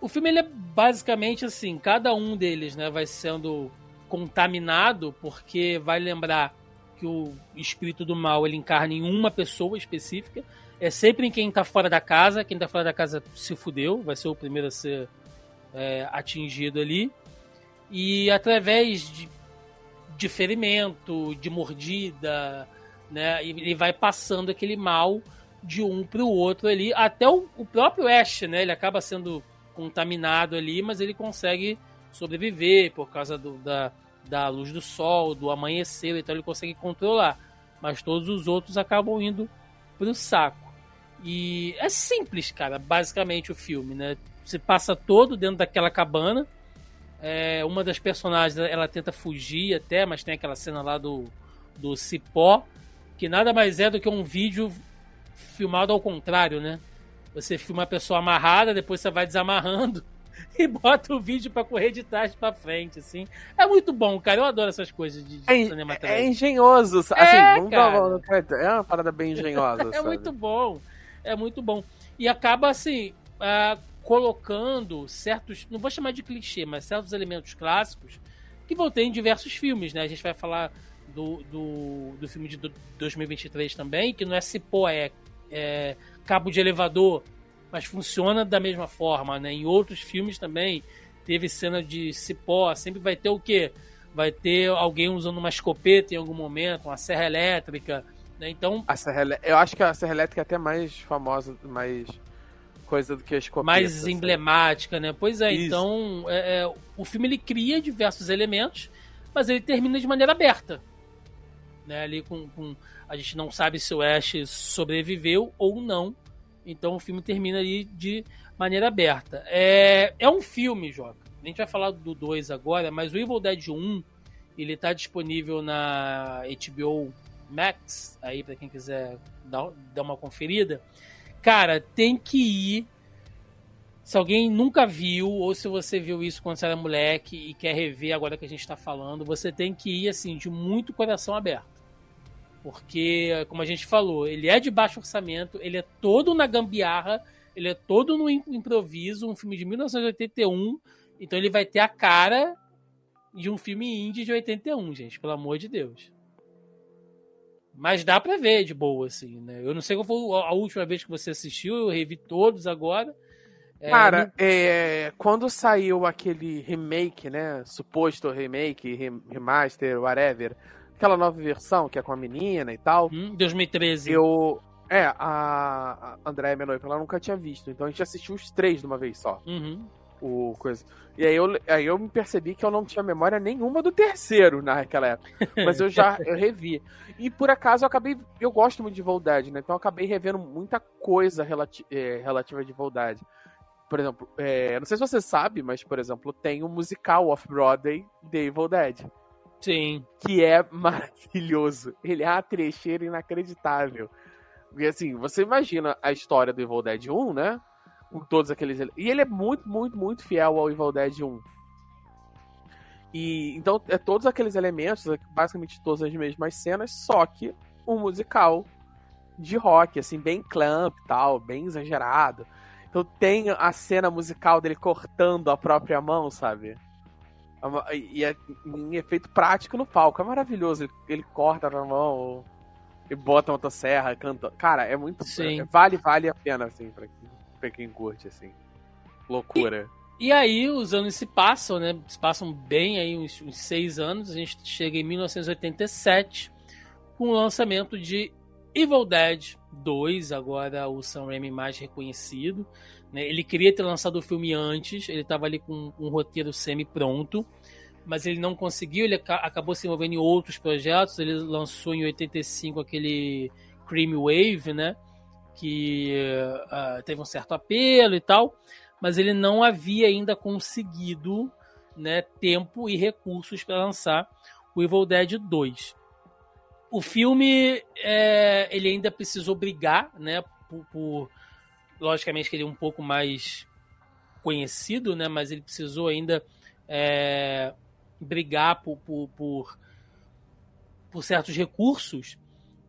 o filme ele é basicamente assim, cada um deles, né, vai sendo contaminado porque vai lembrar que o espírito do mal ele encarna em uma pessoa específica. É sempre em quem tá fora da casa. Quem tá fora da casa se fudeu, vai ser o primeiro a ser é, atingido ali. E através de, de ferimento, de mordida, né, ele vai passando aquele mal de um para o outro ali, até o, o, próprio Ash, né? Ele acaba sendo contaminado ali, mas ele consegue sobreviver por causa do, da, da luz do sol, do amanhecer, então ele consegue controlar. Mas todos os outros acabam indo pro saco. E é simples, cara, basicamente o filme, né? Você passa todo dentro daquela cabana. É, uma das personagens ela tenta fugir até, mas tem aquela cena lá do, do cipó, que nada mais é do que um vídeo filmado ao contrário, né? Você filma a pessoa amarrada, depois você vai desamarrando e bota o vídeo para correr de trás para frente, assim. É muito bom, cara. Eu adoro essas coisas de, de é, cinema É engenhoso. Assim, é, vamos dar é uma parada bem engenhosa. é muito bom. É muito bom. E acaba, assim, uh, colocando certos, não vou chamar de clichê, mas certos elementos clássicos que vão ter em diversos filmes, né? A gente vai falar do, do, do filme de 2023 também, que não é cipó, é, é cabo de elevador, mas funciona da mesma forma, né? Em outros filmes também teve cena de cipó, sempre vai ter o quê? Vai ter alguém usando uma escopeta em algum momento, uma serra elétrica, né? Então... A serra, eu acho que a serra elétrica é até mais famosa, mais coisa do que a escopeta. Mais assim. emblemática, né? Pois é, Isso. então é, é, o filme ele cria diversos elementos, mas ele termina de maneira aberta. Né? Ali com, com a gente não sabe se o Ash sobreviveu ou não então o filme termina ali de maneira aberta. É, é um filme, Joca. A gente vai falar do 2 agora, mas o Evil Dead 1 ele tá disponível na HBO Max, aí para quem quiser dar, dar uma conferida. Cara, tem que ir. Se alguém nunca viu, ou se você viu isso quando você era moleque e quer rever agora que a gente tá falando, você tem que ir assim, de muito coração aberto. Porque, como a gente falou, ele é de baixo orçamento, ele é todo na gambiarra, ele é todo no improviso, um filme de 1981, então ele vai ter a cara de um filme indie de 81, gente, pelo amor de Deus. Mas dá pra ver de boa, assim, né? Eu não sei qual foi a última vez que você assistiu, eu revi todos agora. É, Cara, no... é, quando saiu aquele remake, né? Suposto remake, remaster, whatever, aquela nova versão que é com a menina e tal. Hum, 2013. Eu. É, a, a Andréia, minha noiva, ela nunca tinha visto. Então a gente assistiu os três de uma vez só. Uhum. O coisa. E aí eu, aí eu me percebi que eu não tinha memória nenhuma do terceiro naquela época. Mas eu já eu revi. E por acaso eu acabei. Eu gosto muito de Voldade, né? Então eu acabei revendo muita coisa relati é, relativa de Voldade. Por exemplo, é, não sei se você sabe, mas, por exemplo, tem o um musical Off-Broadway de Evil Dead. Sim. Que é maravilhoso. Ele é uma trecheira inacreditável. E assim, você imagina a história do Evil Dead 1, né? Com todos aqueles. E ele é muito, muito, muito fiel ao Evil Dead 1. E então é todos aqueles elementos, basicamente todas as mesmas cenas, só que um musical de rock, assim, bem clamp e tal, bem exagerado. Então tem a cena musical dele cortando a própria mão, sabe? E é em efeito prático no palco. É maravilhoso. Ele, ele corta na mão e bota uma motosserra, canta. Cara, é muito. Sim. vale, vale a pena, assim, pra, pra quem curte, assim. Loucura. E, e, aí os anos se passam, né? Se passam bem aí uns, uns seis anos. A gente chega em 1987 com o lançamento de Evil Dead 2, agora o Sam Raimi mais reconhecido. Né? Ele queria ter lançado o filme antes, ele estava ali com um roteiro semi-pronto, mas ele não conseguiu, ele acabou se envolvendo em outros projetos. Ele lançou em 85 aquele Cream Wave, né? que uh, teve um certo apelo e tal, mas ele não havia ainda conseguido né, tempo e recursos para lançar o Evil Dead 2. O filme é, ele ainda precisou brigar, né, por, por logicamente que ele é um pouco mais conhecido, né? Mas ele precisou ainda é, brigar por, por, por, por certos recursos.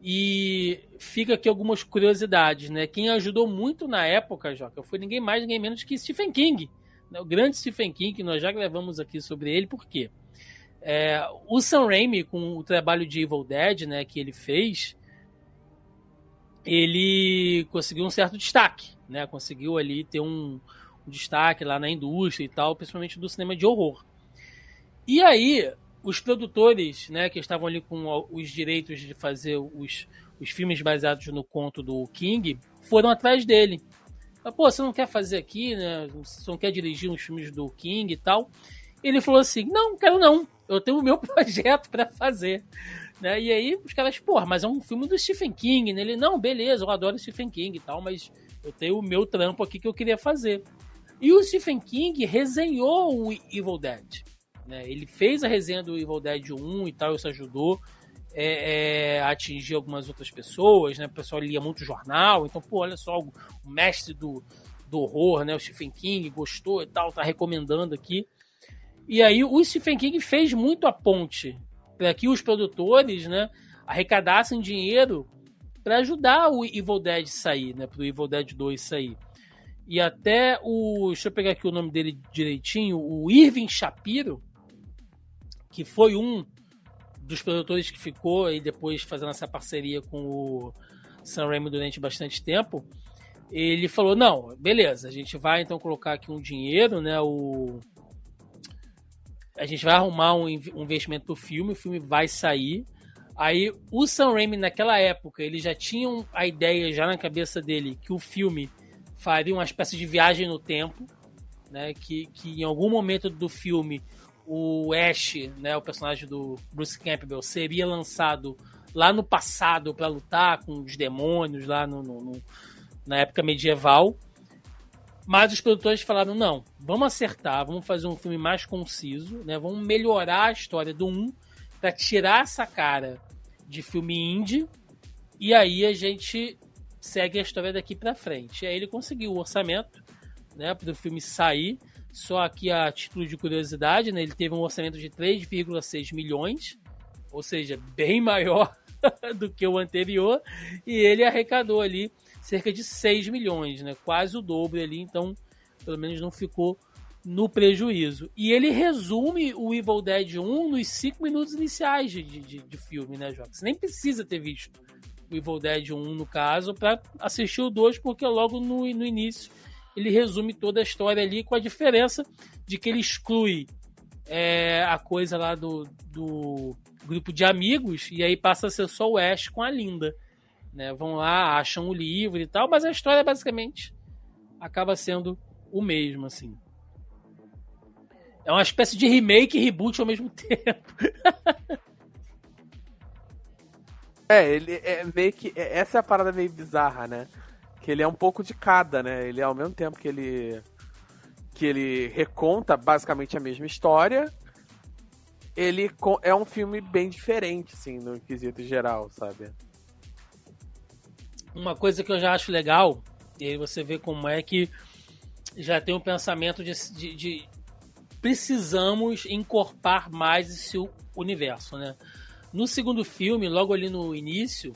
E fica aqui algumas curiosidades, né? Quem ajudou muito na época, Joca, foi ninguém mais, ninguém menos que Stephen King. Né? O grande Stephen King, que nós já levamos aqui sobre ele, por quê? É, o Sam Raimi, com o trabalho de Evil Dead, né, que ele fez, ele conseguiu um certo destaque, né? Conseguiu ali ter um, um destaque lá na indústria e tal, principalmente do cinema de horror. E aí, os produtores, né, que estavam ali com os direitos de fazer os, os filmes baseados no conto do King, foram atrás dele. Pô, você não quer fazer aqui, né? Você não quer dirigir uns filmes do King e tal? Ele falou assim: não, quero não. Eu tenho o meu projeto para fazer. Né? E aí os caras, porra, mas é um filme do Stephen King. Né? Ele, não, beleza, eu adoro Stephen King e tal, mas eu tenho o meu trampo aqui que eu queria fazer. E o Stephen King resenhou o Evil Dead. Né? Ele fez a resenha do Evil Dead 1 e tal, isso ajudou é, é, a atingir algumas outras pessoas, né? O pessoal lia muito jornal, então, pô, olha só, o mestre do, do horror, né? O Stephen King gostou e tal, tá recomendando aqui. E aí o Stephen King fez muito a ponte para que os produtores, né, arrecadassem dinheiro para ajudar o Evil Dead sair, né, para o Evil Dead 2 sair. E até o, deixa eu pegar aqui o nome dele direitinho, o Irving Shapiro, que foi um dos produtores que ficou aí depois fazendo essa parceria com o Sam Raimi durante bastante tempo, ele falou: não, beleza, a gente vai então colocar aqui um dinheiro, né? O, a gente vai arrumar um, investimento pro filme, o filme vai sair. Aí o Sam Raimi naquela época, ele já tinha a ideia já na cabeça dele que o filme faria uma espécie de viagem no tempo, né? Que, que em algum momento do filme o Ash, né, o personagem do Bruce Campbell, seria lançado lá no passado para lutar com os demônios lá no, no, no, na época medieval. Mas os produtores falaram: não, vamos acertar, vamos fazer um filme mais conciso, né? Vamos melhorar a história do 1 para tirar essa cara de filme indie. E aí a gente segue a história daqui para frente. Aí ele conseguiu o orçamento, né, para o filme sair. Só aqui a título de curiosidade, né, ele teve um orçamento de 3,6 milhões, ou seja, bem maior do que o anterior, e ele arrecadou ali cerca de 6 milhões, né? Quase o dobro ali, então pelo menos não ficou no prejuízo. E ele resume o Evil Dead 1 nos 5 minutos iniciais de, de, de filme, né, Jota? Você nem precisa ter visto o Evil Dead 1, no caso, para assistir o 2, porque logo no, no início ele resume toda a história ali, com a diferença de que ele exclui é, a coisa lá do, do grupo de amigos, e aí passa a ser só o Ash com a Linda né? Vão lá, acham o livro e tal, mas a história basicamente acaba sendo o mesmo, assim. É uma espécie de remake e reboot ao mesmo tempo. é, ele é meio que. É, essa é a parada meio bizarra, né? Que ele é um pouco de cada, né? Ele é ao mesmo tempo que ele. que ele reconta basicamente a mesma história. Ele é um filme bem diferente, assim, no quesito geral, sabe? uma coisa que eu já acho legal, e aí você vê como é que já tem um pensamento de, de, de precisamos encorpar mais esse universo, né? No segundo filme, logo ali no início,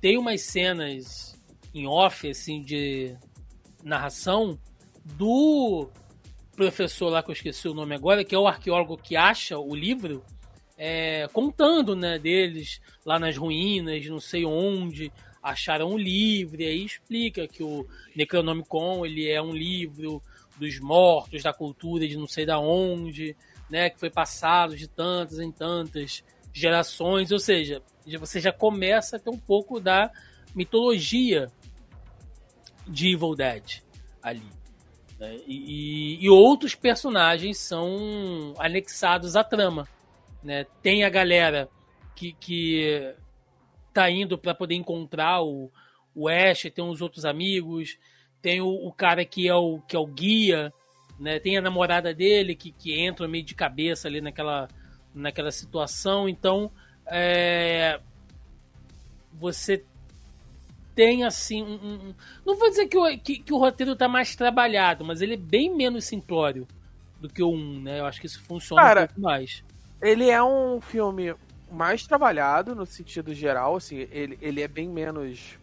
tem umas cenas em off, assim, de narração do professor lá que eu esqueci o nome agora, que é o arqueólogo que acha o livro, é, contando, né, deles lá nas ruínas, não sei onde, acharam um livro, e aí explica que o Necronomicon ele é um livro dos mortos, da cultura de não sei da onde, né, que foi passado de tantas em tantas gerações, ou seja, você já começa a ter um pouco da mitologia de Evil Dead ali. Né? E, e, outros personagens são anexados à trama. Né? Tem a galera que, que tá indo para poder encontrar o, o Ash, tem uns outros amigos, tem o, o, cara que é o, que é o guia, né? Tem a namorada dele que, que entra meio de cabeça ali naquela, naquela situação. Então, é, você tem assim um, um, não vou dizer que o, que, que, o roteiro tá mais trabalhado, mas ele é bem menos simplório do que o 1, né? Eu acho que isso funciona Cara, um pouco mais. Ele é um filme mais trabalhado no sentido geral, assim, ele, ele é bem menos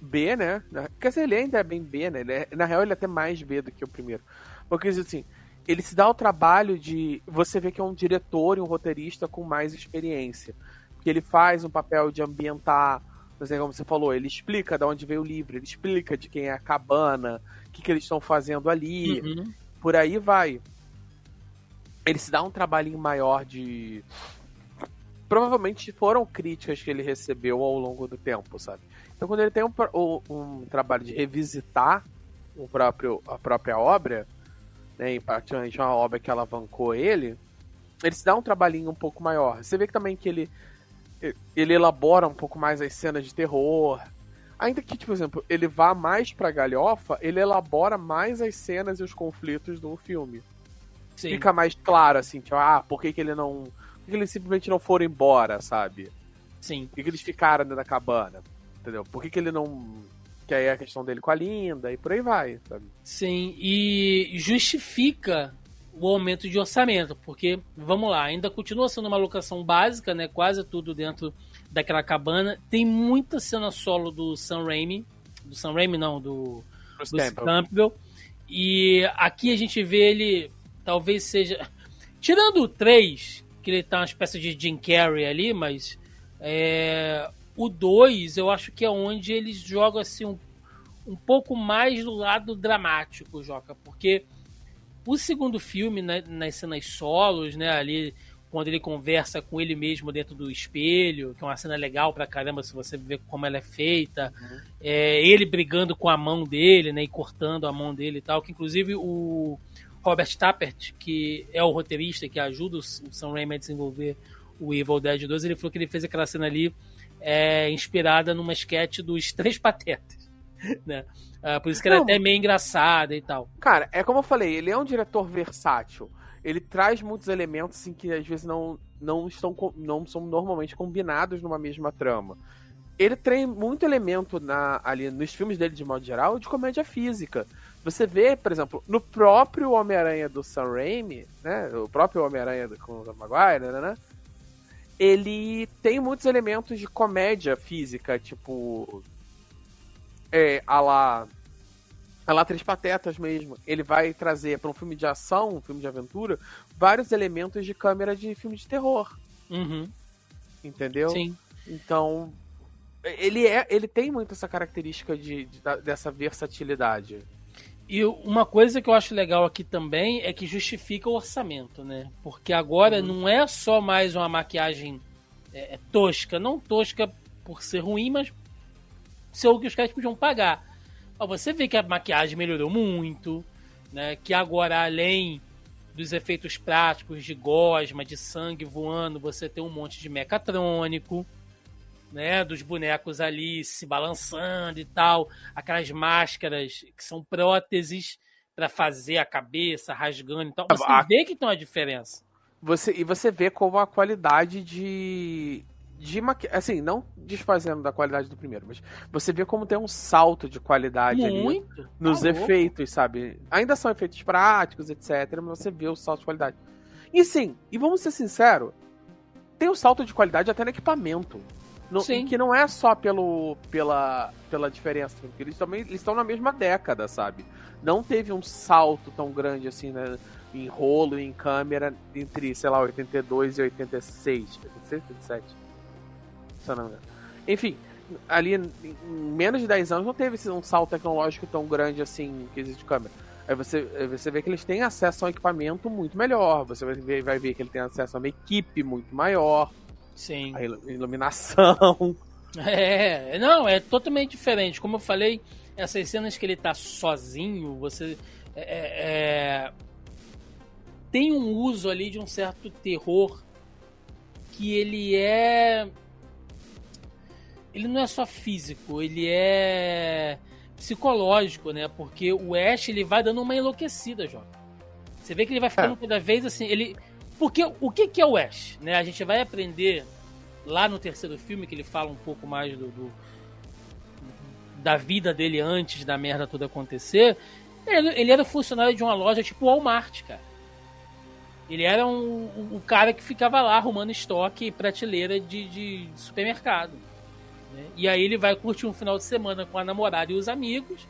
B, né? Quer dizer, ele ainda é bem B, né? É, na real, ele é até mais B do que o primeiro. Porque, assim, ele se dá o trabalho de. Você vê que é um diretor e um roteirista com mais experiência. Porque ele faz um papel de ambientar. Assim, como você falou, ele explica de onde veio o livro, ele explica de quem é a cabana, o que, que eles estão fazendo ali. Uhum. Por aí vai. Ele se dá um trabalhinho maior de. Provavelmente foram críticas que ele recebeu ao longo do tempo, sabe? Então, quando ele tem um, um, um trabalho de revisitar o próprio, a própria obra, né, particularmente uma obra que alavancou ele, ele se dá um trabalhinho um pouco maior. Você vê que também que ele, ele elabora um pouco mais as cenas de terror. Ainda que, tipo, por exemplo, ele vá mais pra galhofa, ele elabora mais as cenas e os conflitos do filme. Sim. Fica mais claro, assim, tipo, ah, por que, que ele não. Por que, que eles simplesmente não foram embora, sabe? Sim. Por que, que eles ficaram dentro da cabana? Entendeu? Por que, que ele não. Que aí é a questão dele com a Linda e por aí vai, sabe? Sim, e justifica o aumento de orçamento, porque, vamos lá, ainda continua sendo uma locação básica, né? Quase tudo dentro daquela cabana. Tem muita cena solo do Sam Raimi. Do Sam Raimi, não, do Bruce, Bruce Campbell. Campbell. E aqui a gente vê ele, talvez seja. Tirando o 3, que ele tá uma espécie de Jim Carrey ali, mas. É, o 2, eu acho que é onde eles jogam assim um, um pouco mais do lado dramático, Joca, porque o segundo filme, né, nas cenas solos, né, ali quando ele conversa com ele mesmo dentro do espelho, que é uma cena legal pra caramba se você ver como ela é feita, uhum. é, ele brigando com a mão dele, né, e cortando a mão dele e tal, que inclusive o Robert Tappert, que é o roteirista que ajuda o Sam Raimi a desenvolver o Evil Dead 2, ele falou que ele fez aquela cena ali é inspirada numa sketch dos Três Patetas. Né? Uh, por isso que ela é até meio engraçada e tal. Cara, é como eu falei, ele é um diretor versátil. Ele traz muitos elementos assim, que às vezes não, não, estão, não são normalmente combinados numa mesma trama. Ele tem muito elemento na, ali nos filmes dele, de modo geral, de comédia física. Você vê, por exemplo, no próprio Homem-Aranha do Sam Raimi, né? O próprio Homem-Aranha com o Maguire, né? Ele tem muitos elementos de comédia física, tipo. É, a lá. A lá Três Patetas mesmo. Ele vai trazer para um filme de ação, um filme de aventura, vários elementos de câmera de filme de terror. Uhum. Entendeu? Sim. Então. Ele, é, ele tem muito essa característica de, de dessa versatilidade. E uma coisa que eu acho legal aqui também é que justifica o orçamento, né? Porque agora uhum. não é só mais uma maquiagem é, é, tosca, não tosca por ser ruim, mas ser o que os caras podiam pagar. Ó, você vê que a maquiagem melhorou muito, né? Que agora, além dos efeitos práticos de gosma, de sangue voando, você tem um monte de mecatrônico né, dos bonecos ali se balançando e tal, aquelas máscaras que são próteses para fazer a cabeça rasgando e tal. Você a... vê que tem uma diferença. Você, e você vê como a qualidade de. de maqui... Assim, não desfazendo da qualidade do primeiro, mas você vê como tem um salto de qualidade Muito. ali nos tá efeitos, sabe? Ainda são efeitos práticos, etc., mas você vê o salto de qualidade. E sim, e vamos ser sinceros, tem um salto de qualidade até no equipamento. No, que não é só pelo, pela, pela diferença, porque eles também eles estão na mesma década, sabe? Não teve um salto tão grande assim, né? Em rolo, em câmera, entre, sei lá, 82 e 86. 86, 87. Se eu não me engano. Enfim, ali em menos de 10 anos não teve um salto tecnológico tão grande assim que existe câmera. Aí você, você vê que eles têm acesso a um equipamento muito melhor. Você vai ver, vai ver que ele tem acesso a uma equipe muito maior. Sim. A iluminação. É, não, é totalmente diferente. Como eu falei, essas cenas que ele tá sozinho, você. É, é, é, tem um uso ali de um certo terror que ele é. Ele não é só físico, ele é psicológico, né? Porque o Ash ele vai dando uma enlouquecida, Jota. Você vê que ele vai ficando é. cada vez assim. Ele, porque o que, que é o Ash? Né? A gente vai aprender lá no terceiro filme, que ele fala um pouco mais do, do da vida dele antes da merda toda acontecer. Ele, ele era funcionário de uma loja tipo Walmart, cara. Ele era um, um, cara que ficava lá arrumando estoque e prateleira de, de supermercado. Né? E aí ele vai curtir um final de semana com a namorada e os amigos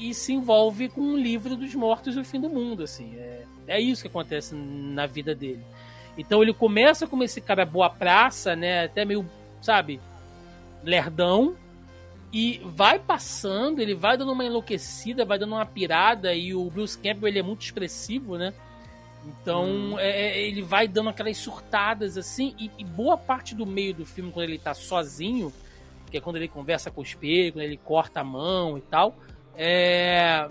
e se envolve com um livro dos mortos e o fim do mundo. assim É, é isso que acontece na vida dele. Então ele começa como esse cara boa praça, né? Até meio, sabe, lerdão. E vai passando, ele vai dando uma enlouquecida, vai dando uma pirada. E o Bruce Campbell ele é muito expressivo, né? Então hum. É, é, ele vai dando aquelas surtadas assim, e, e, boa parte do meio do filme, quando ele tá sozinho, que é quando ele conversa com o espelho, quando ele corta a mão e tal, é...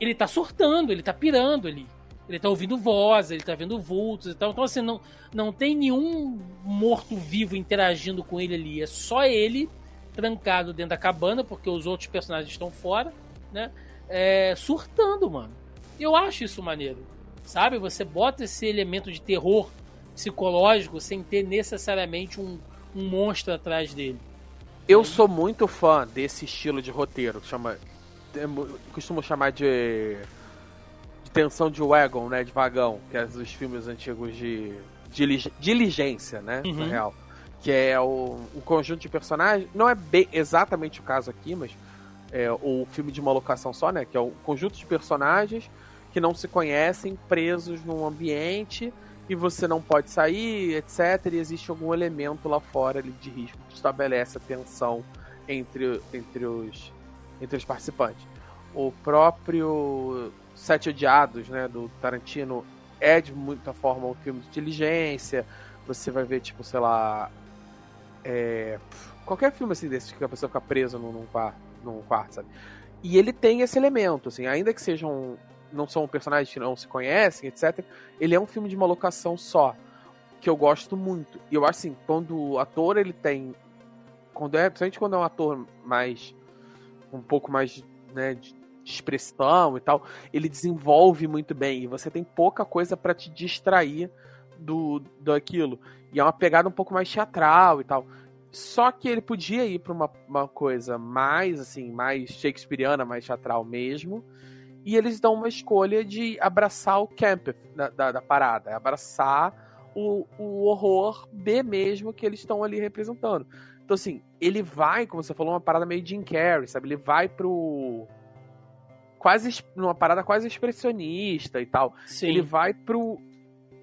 ele tá surtando, ele tá pirando ali. Ele tá ouvindo vozes, ele tá vendo vultos e tal. Então, assim, não, não tem nenhum morto-vivo interagindo com ele ali. É só ele trancado dentro da cabana, porque os outros personagens estão fora, né? É, surtando, mano. Eu acho isso maneiro sabe? Você bota esse elemento de terror psicológico sem ter necessariamente um, um monstro atrás dele. Eu sou muito fã desse estilo de roteiro, que chama, costumo chamar de, de tensão de wagon, né, de vagão, que é os filmes antigos de, de diligência, né, uhum. na real. Que é o, o conjunto de personagens, não é bem exatamente o caso aqui, mas é o filme de uma locação só, né, que é o conjunto de personagens que não se conhecem, presos num ambiente e você não pode sair, etc. E existe algum elemento lá fora ali, de risco que estabelece a tensão entre, entre, os, entre os participantes. O próprio Sete Odiados, né, do Tarantino, é de muita forma um filme de inteligência. Você vai ver, tipo, sei lá. É, qualquer filme assim desse que a pessoa fica presa num, num, quarto, num quarto, sabe? E ele tem esse elemento, assim, ainda que seja um, não são personagens que não se conhecem, etc. Ele é um filme de uma locação só, que eu gosto muito. E eu acho assim, quando o ator ele tem. Quando é, principalmente quando é um ator mais. Um pouco mais né, de, expressão e tal, ele desenvolve muito bem. E você tem pouca coisa para te distrair do daquilo. E é uma pegada um pouco mais teatral e tal. Só que ele podia ir para uma, uma coisa mais assim, mais shakespeariana, mais teatral mesmo e eles dão uma escolha de abraçar o camp da, da, da parada, abraçar o, o horror B mesmo que eles estão ali representando. Então, assim, ele vai, como você falou, uma parada meio Jim Carrey, sabe? Ele vai pro. Quase. numa parada quase expressionista e tal. Sim. Ele vai pro.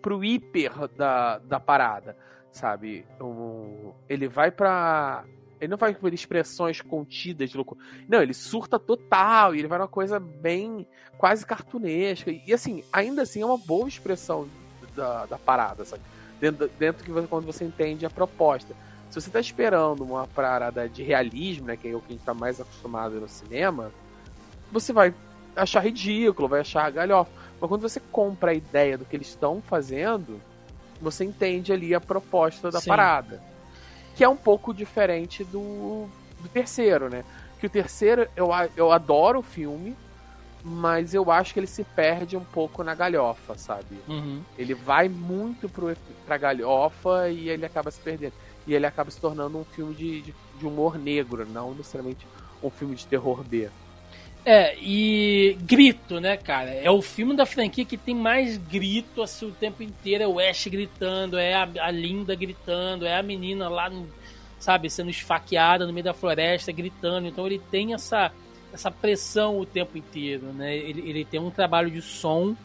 pro hiper da, da parada, sabe? Ele vai pra ele não vai com expressões contidas de loucura. Não, ele surta total e ele vai numa coisa bem quase cartunesca. E assim, ainda assim é uma boa expressão da, da parada, sabe? Dentro, dentro que você, quando você entende a proposta. Se você tá esperando uma parada de realismo, né, que é o que a gente tá mais acostumado no cinema, você vai achar ridículo, vai achar galhofa. Mas quando você compra a ideia do que eles estão fazendo, você entende ali a proposta da Sim. parada que é um pouco diferente do, do terceiro, né? Que o terceiro, eu, eu adoro o filme, mas eu acho que ele se perde um pouco na galhofa, sabe? Uhum. Ele vai muito pro, pra galhofa e ele acaba se perdendo. E ele acaba se tornando um filme de, de, de humor negro, não necessariamente um filme de terror B. É, e grito, né, cara? É o filme da franquia que tem mais grito assim, o tempo inteiro. É o Ash gritando, é a, a Linda gritando, é a menina lá, no, sabe, sendo esfaqueada no meio da floresta gritando. Então ele tem essa, essa pressão o tempo inteiro, né? Ele, ele tem um trabalho de som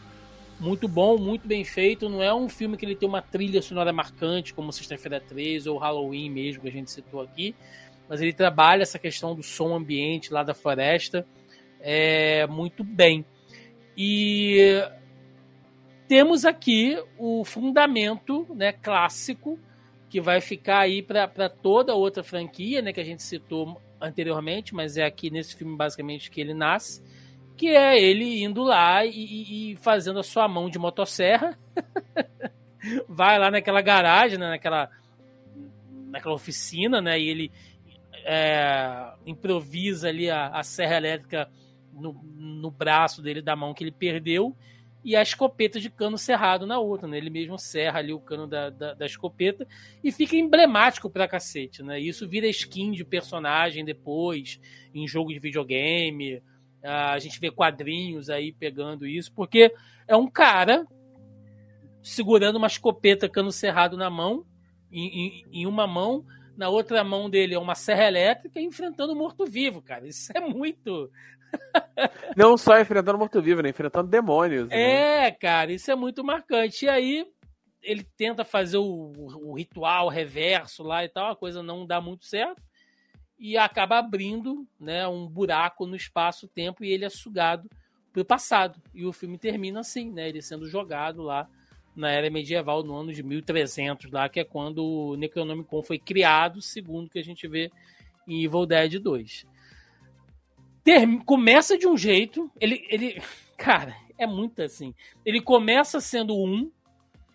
muito bom, muito bem feito. Não é um filme que ele tem uma trilha sonora marcante, como Sexta-feira 13 ou Halloween mesmo, que a gente citou aqui. Mas ele trabalha essa questão do som ambiente lá da floresta é, muito bem. E temos aqui o fundamento né, clássico que vai ficar aí para toda outra franquia, né, que a gente citou anteriormente, mas é aqui nesse filme basicamente que ele nasce, que é ele indo lá e, e fazendo a sua mão de motosserra, vai lá naquela garagem, né, naquela naquela oficina, né, e ele é, improvisa ali a, a serra elétrica no, no braço dele da mão que ele perdeu e a escopeta de cano cerrado na outra, né? Ele mesmo serra ali o cano da, da, da, escopeta e fica emblemático pra cacete, né? Isso vira skin de personagem depois, em jogo de videogame. A gente vê quadrinhos aí pegando isso, porque é um cara segurando uma escopeta cano cerrado na mão, em, em, em uma mão, na outra mão dele é uma serra elétrica enfrentando um morto-vivo, cara. Isso é muito. Não só enfrentando morto-vivo, né? Enfrentando demônios. Né? É, cara, isso é muito marcante. E aí ele tenta fazer o, o ritual reverso lá e tal, a coisa não dá muito certo. E acaba abrindo né, um buraco no espaço-tempo e ele é sugado pro passado. E o filme termina assim, né? Ele sendo jogado lá na era medieval, no ano de 1300, lá, que é quando o Necronomicon foi criado, segundo que a gente vê em Evil Dead 2. Ter, começa de um jeito, ele, ele. Cara, é muito assim. Ele começa sendo um,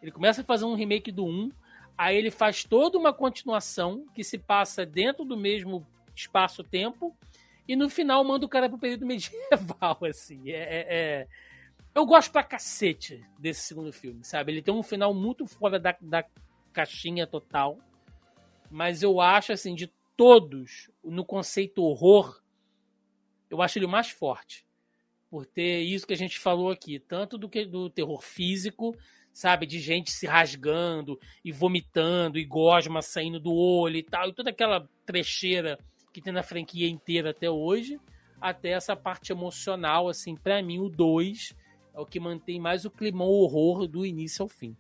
ele começa a fazer um remake do 1, aí ele faz toda uma continuação que se passa dentro do mesmo espaço-tempo, e no final manda o cara pro período medieval, assim. É, é, é eu gosto pra cacete desse segundo filme, sabe? Ele tem um final muito fora da, da caixinha total. Mas eu acho, assim, de todos, no conceito horror, eu acho ele o mais forte. Por ter isso que a gente falou aqui, tanto do que do terror físico, sabe, de gente se rasgando e vomitando e gosma saindo do olho e tal, e toda aquela trecheira que tem na franquia inteira até hoje, até essa parte emocional, assim, para mim o 2 é o que mantém mais o climão horror do início ao fim.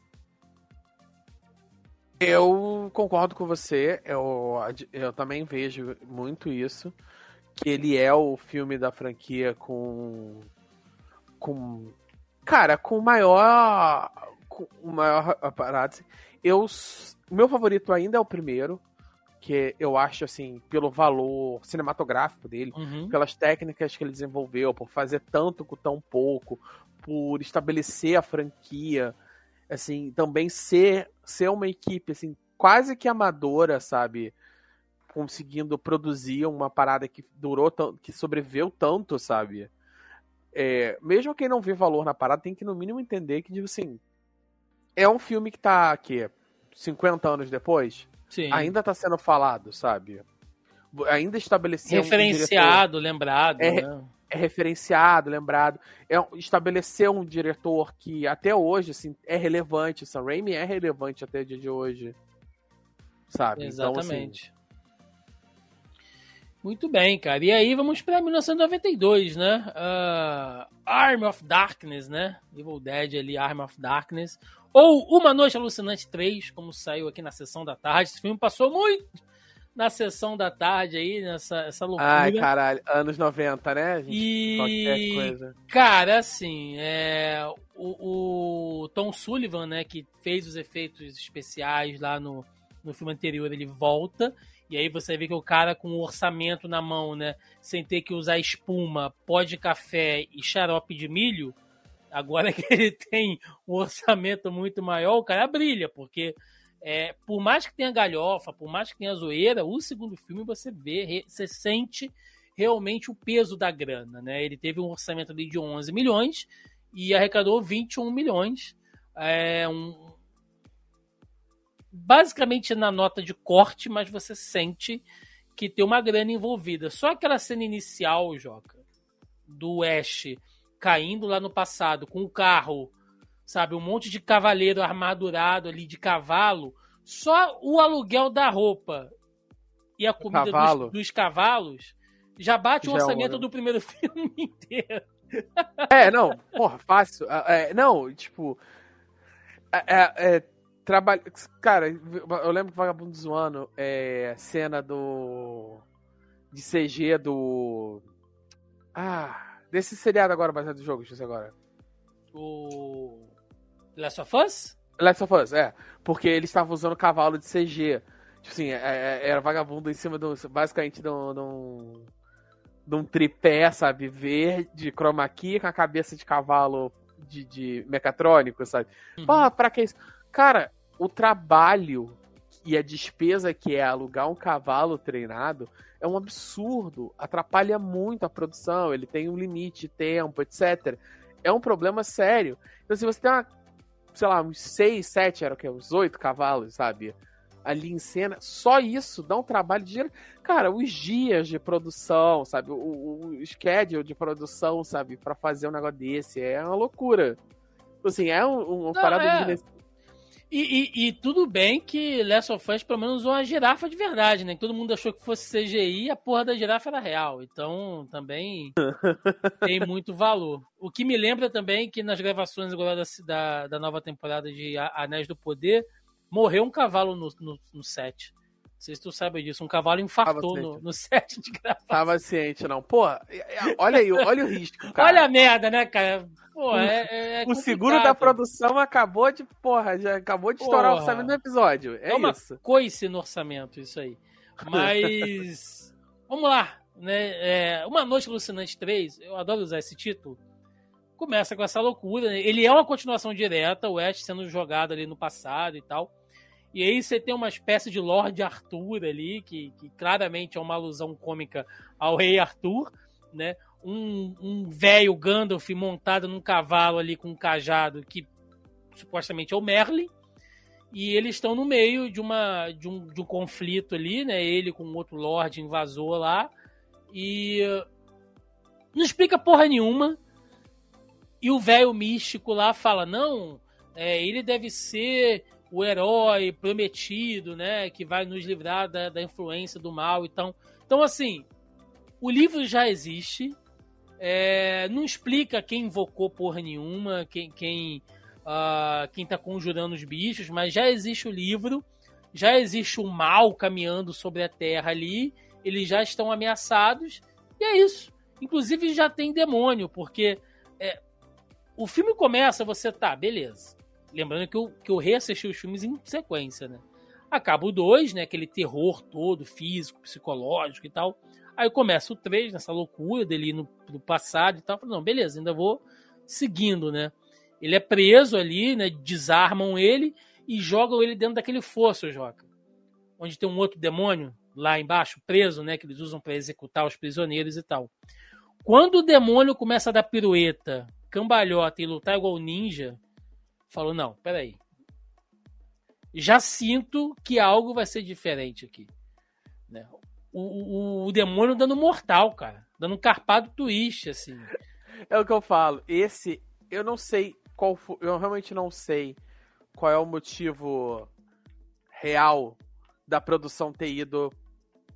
Eu concordo com você, eu, eu também vejo muito isso, que ele é o filme da franquia com. com. Cara, com maior. com maior aparato. Eu. Meu favorito ainda é o primeiro, que eu acho, assim, pelo valor cinematográfico dele, uhum. pelas técnicas que ele desenvolveu, por fazer tanto com tão pouco, por estabelecer a franquia, assim, também ser, ser uma equipe, assim, quase que amadora, sabe? Conseguindo produzir uma parada que durou, que sobreviveu tanto, sabe? É, mesmo quem não vê valor na parada tem que no mínimo entender que, tipo assim, é um filme que tá, aqui 50 anos depois, Sim. ainda tá sendo falado, sabe? Ainda estabeleceu Referenciado, um lembrado, é, né? é referenciado, lembrado. É estabelecer um diretor que até hoje assim, é relevante. Sam Raimi é relevante até o dia de hoje. Sabe? Exatamente. Então, assim... Muito bem, cara. E aí vamos para 1992, né? Uh, Arm of Darkness, né? Evil Dead ali, Arm of Darkness. Ou Uma Noite Alucinante 3, como saiu aqui na sessão da tarde. Esse filme passou muito na sessão da tarde aí, nessa essa loucura. Ai, caralho, anos 90, né? Gente, e, cara, assim, é, o, o, Tom Sullivan, né, que fez os efeitos especiais lá no, no filme anterior, ele volta, e aí você vê que o cara com o orçamento na mão, né, sem ter que usar espuma, pó de café e xarope de milho, agora que ele tem um orçamento muito maior, o cara brilha, porque é, por mais que tenha galhofa, por mais que tenha zoeira, o segundo filme você vê, você sente realmente o peso da grana, né? Ele teve um orçamento ali de 11 milhões e arrecadou 21 milhões. É um... Basicamente na nota de corte, mas você sente que tem uma grana envolvida. Só aquela cena inicial, Joca, do Ash caindo lá no passado com o carro sabe? Um monte de cavaleiro armadurado ali de cavalo. Só o aluguel da roupa e a comida dos, dos, cavalos já bate já o é orçamento é do primeiro filme inteiro. É, não, porra, fácil. É, não, tipo. É, é, é trabalho. Cara, eu lembro que Vagabundo Zoando é cena do. de CG do. Ah, desse seriado agora baseado no jogo, deixa eu agora. O. Last of Us? Last of Us, é. Porque eles estavam usando cavalo de CG. Tipo assim, é, é, era vagabundo em cima do. Basicamente de um. De um tripé, sabe? Verde, chroma key, com a cabeça de cavalo de, de mecatrônico, sabe? Uhum. Pô, pra que isso? Cara, o trabalho e a despesa que é alugar um cavalo treinado é um absurdo. Atrapalha muito a produção, ele tem um limite de tempo, etc. É um problema sério. Então, se você tem uma sei lá, uns 6, 7, era o que? Uns 8 cavalos, sabe? Ali em cena. Só isso dá um trabalho de. Cara, os dias de produção, sabe? O, o schedule de produção, sabe? para fazer um negócio desse. É uma loucura. Assim, é um, Não, parada é. de. E, e, e, tudo bem que Last of Us pelo menos usou uma girafa de verdade, né? Todo mundo achou que fosse CGI e a porra da girafa era real. Então também tem muito valor. O que me lembra também que nas gravações agora da, da, da nova temporada de Anéis do Poder morreu um cavalo no, no, no set. Não sei se tu sabe disso. Um cavalo infartou no, no, set de gravação. Tava ciente, não. Pô, olha aí, olha o risco, cara. Olha a merda, né, cara? Pô, é, é, é o seguro da produção acabou de, porra, já acabou de estourar porra. o orçamento do episódio. É, é uma isso. coice no orçamento, isso aí. Mas, vamos lá. Né? É, uma Noite Alucinante 3, eu adoro usar esse título, começa com essa loucura. Né? Ele é uma continuação direta, o Ash sendo jogado ali no passado e tal. E aí você tem uma espécie de Lord Arthur ali, que, que claramente é uma alusão cômica ao rei Arthur, né? Um, um velho Gandalf montado num cavalo ali com um cajado que supostamente é o Merlin. E eles estão no meio de, uma, de, um, de um conflito ali, né? Ele com outro Lorde invasor lá. E não explica porra nenhuma. E o velho místico lá fala: não, é, ele deve ser o herói prometido, né? Que vai nos livrar da, da influência do mal. Então, então, assim, o livro já existe. É, não explica quem invocou porra nenhuma, quem, quem, uh, quem tá conjurando os bichos, mas já existe o livro, já existe o mal caminhando sobre a Terra ali, eles já estão ameaçados, e é isso. Inclusive já tem demônio, porque é, o filme começa, você tá, beleza. Lembrando que eu, que eu reassisti os filmes em sequência, né? Acaba o 2, né? Aquele terror todo, físico, psicológico e tal. Aí começa o 3, nessa loucura dele ir no, no passado e tal. Não, beleza, ainda vou seguindo, né? Ele é preso ali, né? Desarmam ele e jogam ele dentro daquele fosso, Joca. Onde tem um outro demônio lá embaixo, preso, né? Que eles usam para executar os prisioneiros e tal. Quando o demônio começa a dar pirueta, cambalhota e lutar igual ninja, falou: não, peraí. Já sinto que algo vai ser diferente aqui. Né? O, o, demônio dando mortal, cara. Dando um carpado twist, assim. É o que eu falo. Esse, eu não sei qual foi, Eu realmente não sei qual é o motivo real da produção ter ido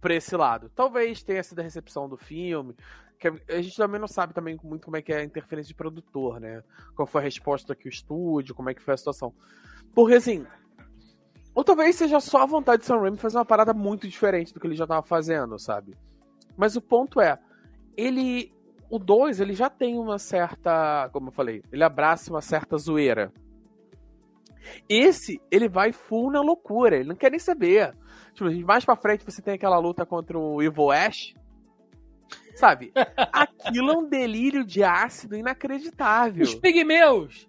pra esse lado. Talvez tenha sido a recepção do filme. Que a gente também não sabe também muito como é que é a interferência de produtor, né? Qual foi a resposta que o estúdio, como é que foi a situação. Porque assim, ou talvez seja só a vontade de Sam Raimi fazer uma parada muito diferente do que ele já tava fazendo, sabe? Mas o ponto é, ele. O 2, ele já tem uma certa. Como eu falei, ele abraça uma certa zoeira. Esse, ele vai full na loucura, ele não quer nem saber. Tipo, mais pra frente você tem aquela luta contra o Evil Ash. Sabe? Aquilo é um delírio de ácido inacreditável. Os pigmeus!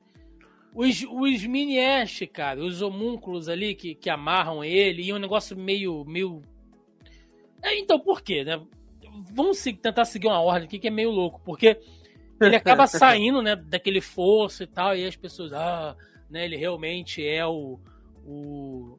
Os, os mini Ash, cara, os homúnculos ali que, que amarram ele, e um negócio meio. meio... É, então, por quê, né? Vamos se, tentar seguir uma ordem aqui que é meio louco, porque ele acaba saindo, né, daquele fosso e tal, e as pessoas, ah, né, ele realmente é o, o,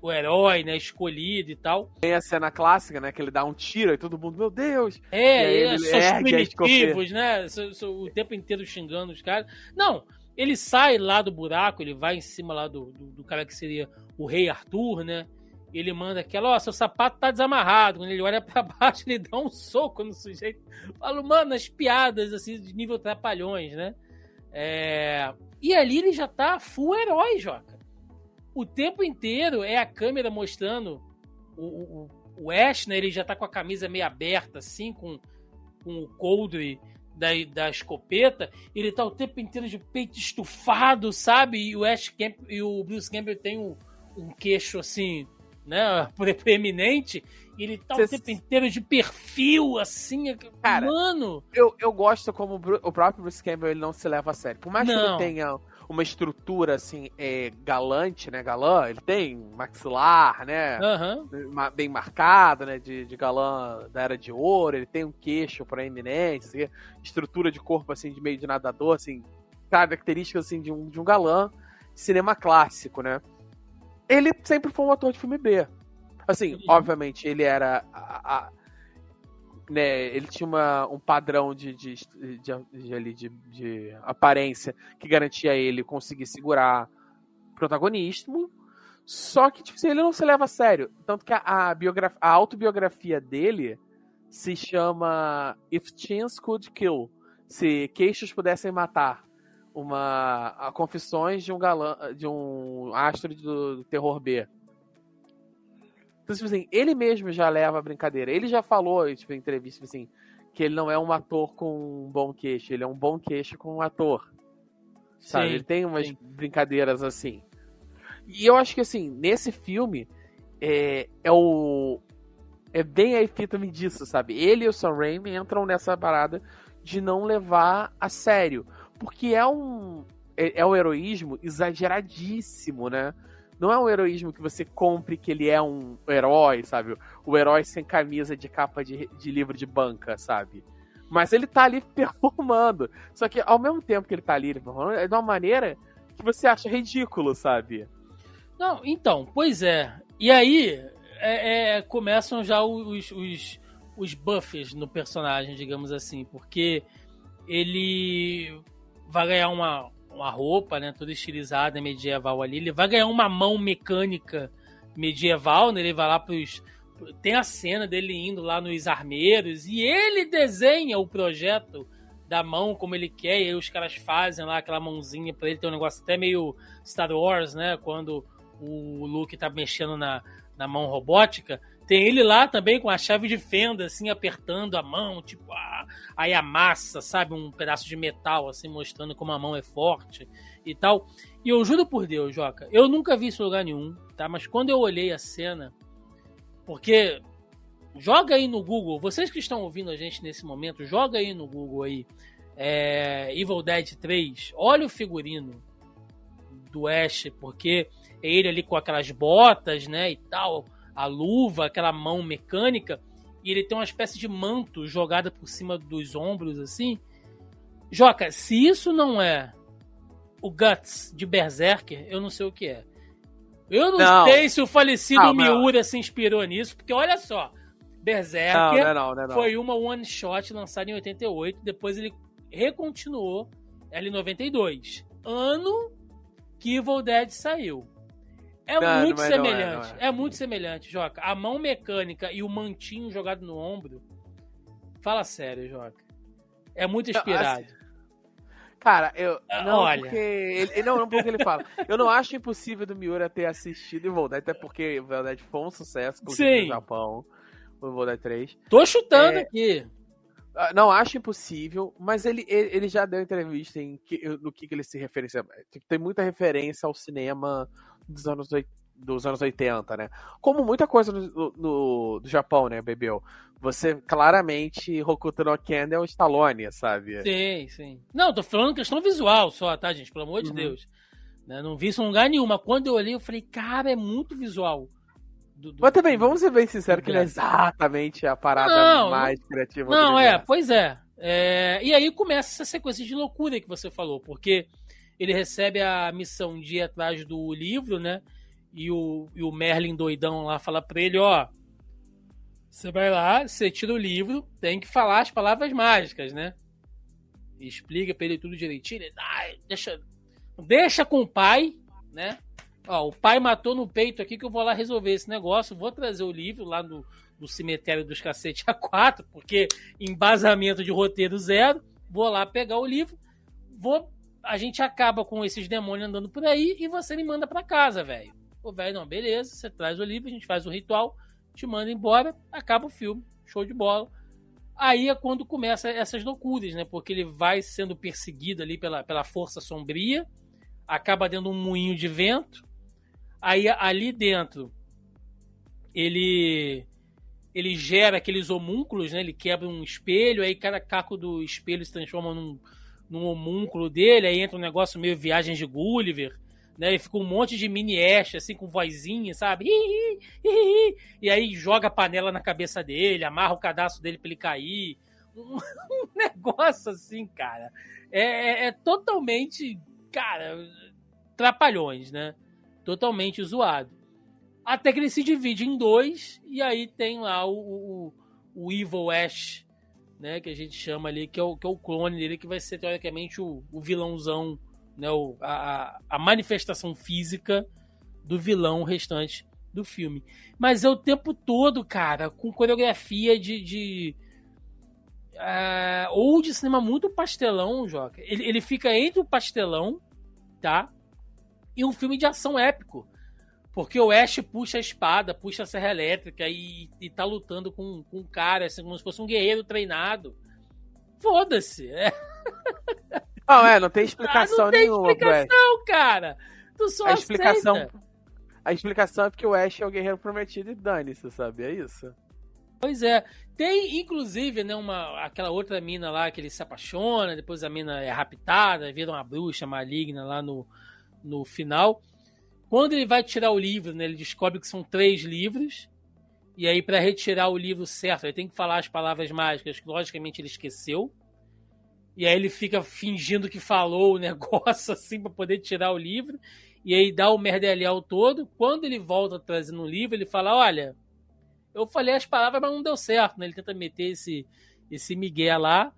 o herói, né, escolhido e tal. Tem a cena clássica, né, que ele dá um tiro e todo mundo, meu Deus! É, e aí, são primitivos, né, o tempo inteiro xingando os caras. Não, ele sai lá do buraco, ele vai em cima lá do, do, do cara que seria o rei Arthur, né? Ele manda aquela, ó, oh, seu sapato tá desamarrado. Quando ele olha para baixo, ele dá um soco no sujeito. Falo, mano, as piadas, assim, de nível trapalhões, né? É... E ali ele já tá full herói, Joca. O tempo inteiro é a câmera mostrando o, o, o Ash, né? Ele já tá com a camisa meio aberta, assim, com, com o coldre da, da escopeta, ele tá o tempo inteiro de peito estufado, sabe? E o Ash Camp e o Bruce Campbell tem um, um queixo assim, né, preeminente, e ele tá Cê... o tempo inteiro de perfil, assim, Cara, mano. Eu, eu gosto como o próprio Bruce Campbell ele não se leva a sério. Por mais não. que ele tenha uma estrutura assim é, galante, né, galã, ele tem maxilar, né, uhum. bem marcado, né, de, de galã da era de ouro, ele tem um queixo proeminente, assim, estrutura de corpo assim de meio de nadador, assim, características assim de um, de um galã de cinema clássico, né. Ele sempre foi um ator de filme B. Assim, obviamente, ele era a, a né, ele tinha uma, um padrão de, de, de, de, de, aparência que garantia ele conseguir segurar protagonismo, só que tipo, assim, ele não se leva a sério. Tanto que a, a, biografia, a autobiografia dele se chama If Chance Could Kill. Se queixos pudessem matar. Uma a confissões de um galã, de um astro do, do terror B. Então, tipo assim, ele mesmo já leva a brincadeira. Ele já falou, tipo, em entrevista, tipo assim, que ele não é um ator com um bom queixo, ele é um bom queixo com um ator. Sabe? Sim, ele tem umas sim. brincadeiras assim. E eu acho que, assim, nesse filme, é, é o. É bem a epítome disso, sabe? Ele e o Sam Raimi entram nessa parada de não levar a sério. Porque é um. É, é um heroísmo exageradíssimo, né? Não é um heroísmo que você compre que ele é um herói, sabe? O herói sem camisa de capa de, de livro de banca, sabe? Mas ele tá ali performando. Só que ao mesmo tempo que ele tá ali performando, é de uma maneira que você acha ridículo, sabe? Não, então, pois é. E aí é, é, começam já os, os, os buffs no personagem, digamos assim, porque ele vai ganhar uma, uma roupa, né, toda estilizada, medieval ali, ele vai ganhar uma mão mecânica medieval, né, ele vai lá pros... Tem a cena dele indo lá nos armeiros e ele desenha o projeto da mão como ele quer, e aí os caras fazem lá aquela mãozinha pra ele, tem um negócio até meio Star Wars, né, quando o Luke tá mexendo na, na mão robótica, tem ele lá também com a chave de fenda, assim, apertando a mão, tipo, ah, aí amassa, sabe? Um pedaço de metal, assim, mostrando como a mão é forte e tal. E eu juro por Deus, Joca, eu nunca vi isso em lugar nenhum, tá? Mas quando eu olhei a cena, porque joga aí no Google, vocês que estão ouvindo a gente nesse momento, joga aí no Google aí, é, Evil Dead 3, olha o figurino do Ash, porque ele ali com aquelas botas, né, e tal, a luva, aquela mão mecânica, e ele tem uma espécie de manto jogada por cima dos ombros, assim. Joca, se isso não é o Guts de Berserker, eu não sei o que é. Eu não, não. sei se o falecido não, Miura se inspirou nisso, porque olha só, Berserker não, não, foi uma one shot lançada em 88, depois ele recontinuou ela em 92, ano que Evil Dead saiu. É não, muito é, semelhante. É, é. é, muito semelhante, Joca. A mão mecânica e o mantinho jogado no ombro. Fala sério, Joca. É muito inspirado. Assim, cara, eu. Ah, não, Olha. porque. Ele, não, não porque ele fala. Eu não acho impossível do Miura ter assistido Evil até porque o Dead foi um sucesso no Japão. O Evil Dead 3. Tô chutando é... aqui. Ah, não acho impossível, mas ele, ele, já deu entrevista em que, no que, que ele se referencia. Tipo, tem muita referência ao cinema dos anos, dos anos 80, né? Como muita coisa no, no, do Japão, né, Bebeu? Você claramente Hokuto no Ken é o Stallone, sabe? Sim, sim. Não, tô falando questão visual só, tá, gente? Pelo amor de uhum. Deus. Né? Não vi isso em lugar nenhum, mas quando eu olhei, eu falei, cara, é muito visual. Do, do, Mas também, vamos ser bem sinceros, que ele é exatamente a parada não, mais criativa Não, do é, pois é. é. E aí começa essa sequência de loucura que você falou, porque ele recebe a missão de ir atrás do livro, né? E o, e o Merlin doidão lá fala pra ele, ó. Você vai lá, você tira o livro, tem que falar as palavras mágicas, né? E explica pra ele tudo direitinho. Ele, ah, deixa, deixa com o pai, né? Ó, o pai matou no peito aqui que eu vou lá resolver esse negócio. Vou trazer o livro lá no, no cemitério dos cacete A4, porque embasamento de roteiro zero. Vou lá pegar o livro. Vou. A gente acaba com esses demônios andando por aí e você me manda para casa, velho. O velho, não, beleza, você traz o livro, a gente faz o ritual, te manda embora, acaba o filme. Show de bola. Aí é quando começa essas loucuras, né? Porque ele vai sendo perseguido ali pela, pela força sombria, acaba dando um moinho de vento, Aí ali dentro ele ele gera aqueles homúnculos, né? Ele quebra um espelho, aí cada caco do espelho se transforma num, num homúnculo dele, aí entra um negócio meio viagens de Gulliver, né? E fica um monte de mini Ash, assim, com vozinha, sabe? E aí joga a panela na cabeça dele, amarra o cadastro dele pra ele cair. Um, um negócio assim, cara. É, é, é totalmente, cara, trapalhões, né? totalmente zoado. Até que ele se divide em dois, e aí tem lá o, o, o Evil Ash, né? Que a gente chama ali, que é o, que é o clone dele, que vai ser teoricamente o, o vilãozão né, o, a, a manifestação física do vilão restante do filme. Mas é o tempo todo, cara, com coreografia de. de uh, ou de cinema muito pastelão, Joca. Ele, ele fica entre o pastelão, tá? E um filme de ação épico. Porque o Ash puxa a espada, puxa a serra elétrica e, e tá lutando com, com um cara, assim, como se fosse um guerreiro treinado. Foda-se. É. Não, é, não tem explicação ah, não tem nenhuma. explicação, cara. Tu só a explicação, aceita. a explicação é porque o Ash é o guerreiro prometido e dane-se, sabe? É isso. Pois é. Tem, inclusive, né, uma, aquela outra mina lá que ele se apaixona, depois a mina é raptada, vira uma bruxa maligna lá no, no final. Quando ele vai tirar o livro, né, ele descobre que são três livros. E aí, para retirar o livro certo, ele tem que falar as palavras mágicas, que logicamente ele esqueceu. E aí ele fica fingindo que falou o negócio assim para poder tirar o livro. E aí dá o merdelhão todo. Quando ele volta trazendo o livro, ele fala: Olha, eu falei as palavras, mas não deu certo. Né? Ele tenta meter esse, esse Miguel lá.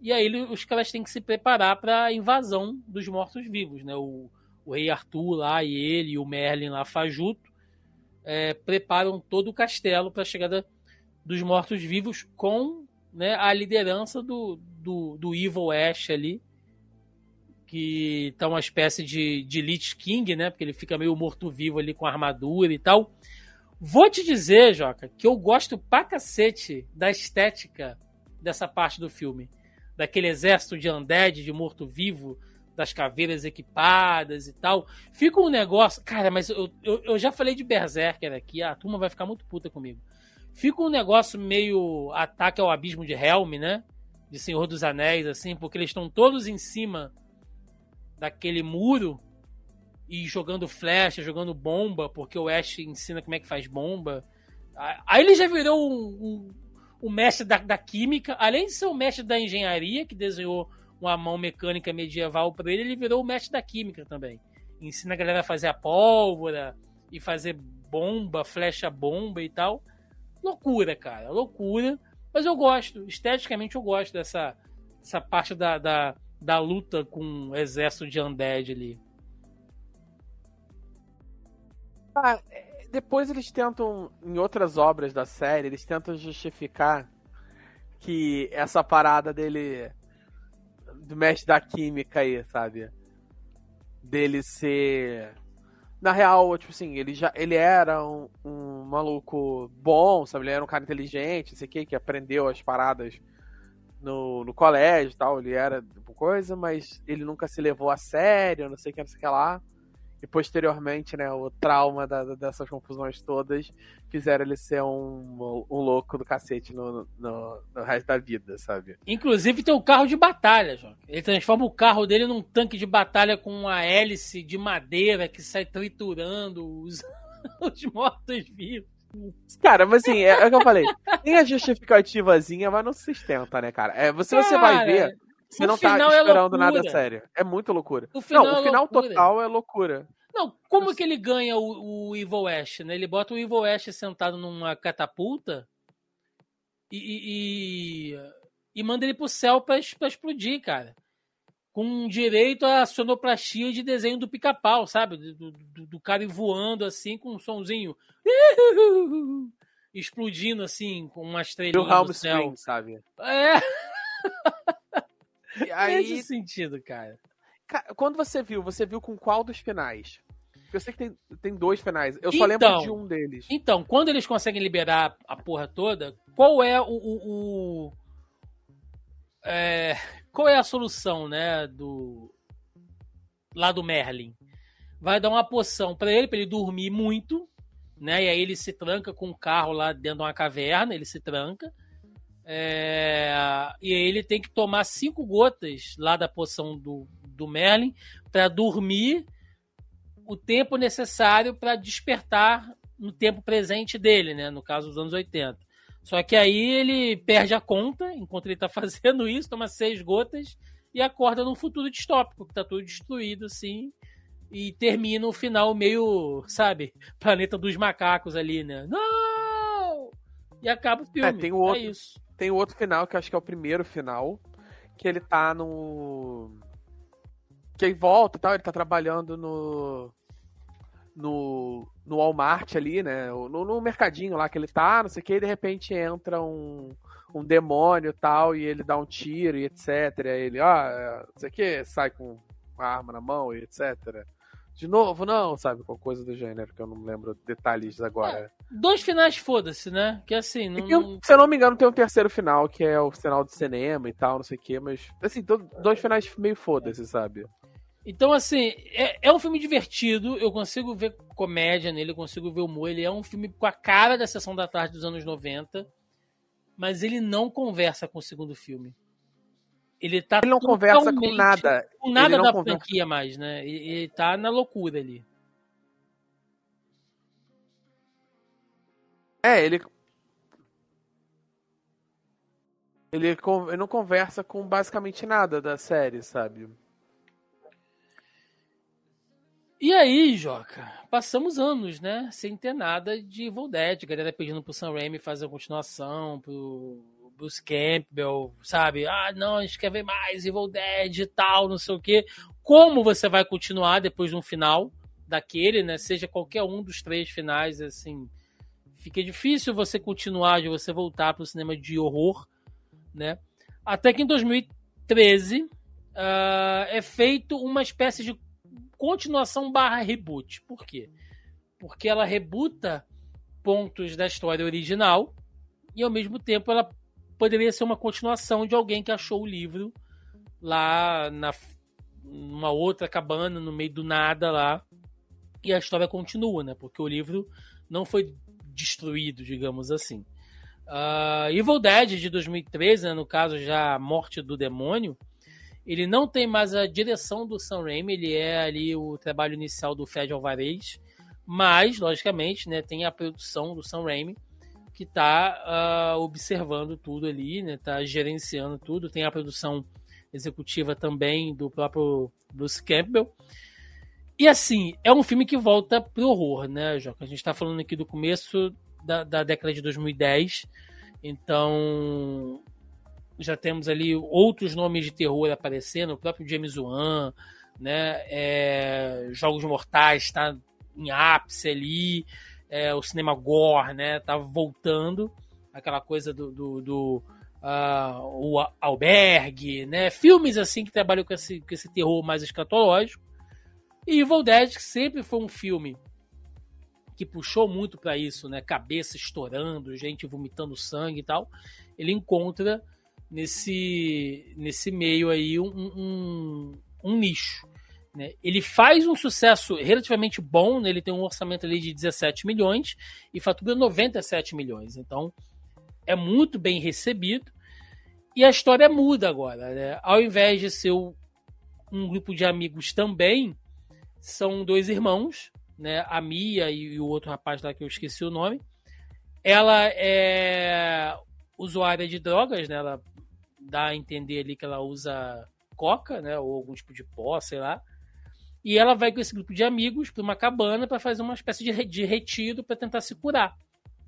E aí os caras têm que se preparar para a invasão dos mortos-vivos. Né? O, o rei Arthur lá e ele e o Merlin lá fajuto é, preparam todo o castelo para a chegada dos mortos-vivos com né, a liderança do, do, do Evil Ash ali, que tá uma espécie de, de Lich King, né? Porque ele fica meio morto-vivo ali com armadura e tal. Vou te dizer, Joca, que eu gosto pra cacete da estética dessa parte do filme. Daquele exército de undead, de morto-vivo, das caveiras equipadas e tal. Fica um negócio. Cara, mas eu, eu, eu, já falei de Berserker aqui, a turma vai ficar muito puta comigo. Fica um negócio meio ataque ao abismo de Helm, né? De Senhor dos Anéis, assim, porque eles estão todos em cima daquele muro e jogando flecha, jogando bomba, porque o Ash ensina como é que faz bomba. Aí ele já virou um, um, um mestre da, da, química, além de ser o mestre da engenharia, que desenhou uma mão mecânica medieval para ele, ele virou o mestre da química também. Ensina a galera a fazer a pólvora e fazer bomba, flecha bomba e tal. Loucura, cara, loucura. Mas eu gosto, esteticamente eu gosto dessa, dessa parte da, da, da luta com o exército de undead ali. Ah, depois eles tentam, em outras obras da série, eles tentam justificar que essa parada dele do mestre da química aí, sabe? Dele ser. Na real, tipo assim, ele já ele era um, um maluco bom, sabe? Ele era um cara inteligente, sei que, que aprendeu as paradas no, no colégio e tal. Ele era coisa, mas ele nunca se levou a sério, não sei o que, não sei o que lá. E posteriormente, né, o trauma da, dessas confusões todas fizeram ele ser um, um louco do cacete no, no, no, resto da vida, sabe? Inclusive tem o carro de batalha, João. Ele transforma o carro dele num tanque de batalha com uma hélice de madeira que sai triturando os, os mortos-vivos. Cara, mas assim, é, é o que eu falei. Tem a justificativazinha, mas não se sustenta, né, cara? É, você, cara, você vai ver você não tá é esperando é nada sério. É muito loucura. O final não, o é final total é loucura. Não, como que ele ganha o, o Evil Ash, né? Ele bota o Evil Ash sentado numa catapulta e, e, e manda ele pro céu pra, pra explodir, cara. Com direito a sonoplastia de desenho do pica-pau, sabe? Do, do, do, cara voando assim com um sonzinho. Explodindo assim, com uma estrelinha. Do Helm Spring, sabe? É. aí... Nesse sentido, cara. Quando você viu, você viu com qual dos finais? Eu sei que tem, tem dois finais. Eu só lembro então, de um deles. Então, quando eles conseguem liberar a porra toda, qual é o. o, o é, qual é a solução, né? Do. Lá do Merlin. Vai dar uma poção para ele, para ele dormir muito, né? E aí ele se tranca com o carro lá dentro de uma caverna, ele se tranca. É, e ele tem que tomar cinco gotas lá da poção do, do Merlin para dormir o tempo necessário para despertar no tempo presente dele, né? No caso dos anos 80. Só que aí ele perde a conta enquanto ele está fazendo isso, toma seis gotas e acorda num futuro distópico, que tá tudo destruído, assim. E termina o final meio, sabe, planeta dos macacos ali, né? Não! E acaba o filme. É, tem o outro, é isso. Tem o outro final, que acho que é o primeiro final, que ele tá no. que aí volta e tal, ele tá trabalhando no. No, no Walmart ali, né? No, no mercadinho lá que ele tá, não sei o que, e de repente entra um, um demônio tal, e ele dá um tiro e etc. E ele, ah, não sei o que, sai com a arma na mão e etc. De novo, não, sabe? Qualquer coisa do gênero, que eu não lembro detalhes agora. É, dois finais, foda-se, né? Que assim, não... Se eu não me engano, tem um terceiro final, que é o final do cinema e tal, não sei o que, mas, assim, dois finais meio foda-se, sabe? Então, assim, é, é, um filme divertido, eu consigo ver comédia nele, eu consigo ver humor, ele é um filme com a cara da Sessão da Tarde dos anos 90, mas ele não conversa com o segundo filme. Ele tá Ele não conversa com nada. Com nada da conversa. franquia mais, né? Ele, ele tá na loucura ali. É, ele ele, ele não conversa com basicamente nada da série, sabe? E aí, Joca, passamos anos, né? Sem ter nada de Evil Dead. A galera pedindo pro Sam Raimi fazer a continuação, pro Bruce Campbell, sabe? Ah, não, a gente quer ver mais Evil Dead e tal, não sei o quê. Como você vai continuar depois de um final daquele, né? Seja qualquer um dos três finais, assim. Fica difícil você continuar, de você voltar pro cinema de horror, né? Até que em 2013 uh, ah, é feito uma espécie de continuação barra reboot. Por quê? Porque ela rebuta pontos da história original e ao mesmo tempo ela poderia ser uma continuação de alguém que achou o livro lá na uma outra cabana no meio do nada lá e a história continua, né? Porque o livro não foi destruído, digamos assim. Uh, Evil Dead de 2013, né, no caso já Morte do Demônio, ele não tem mais a direção do Sam Raimi, ele é ali o trabalho inicial do Fred Alvarez, mas, logicamente, né, tem a produção do Sam Raimi, que está uh, ah, observando tudo ali, né, tá gerenciando tudo, tem a produção executiva também do próprio Bruce Campbell. E assim, é um filme que volta pro horror, né, Joca? A gente está falando aqui do começo da, da década de 2010, então já temos ali outros nomes de terror aparecendo, o próprio James Wan, né? É, Jogos Mortais está em ápice ali, é, o cinema gore, né? Tá voltando, aquela coisa do, do, do uh, o albergue, né? Filmes assim que trabalham com esse, com esse terror mais escatológico. E Evil Dead que sempre foi um filme que puxou muito para isso, né? Cabeça estourando, gente vomitando sangue e tal. Ele encontra nesse, nesse meio aí um, um, um nicho. Né? Ele faz um sucesso relativamente bom, né? ele tem um orçamento ali de 17 milhões e fatura 97 milhões. Então é muito bem recebido. E a história muda agora. Né? Ao invés de ser um grupo de amigos também, são dois irmãos, né? a Mia e o outro rapaz lá que eu esqueci o nome. Ela é usuária de drogas, né? ela dá a entender ali que ela usa coca, né, ou algum tipo de pó, sei lá. E ela vai com esse grupo de amigos para uma cabana para fazer uma espécie de, de retiro para tentar se curar.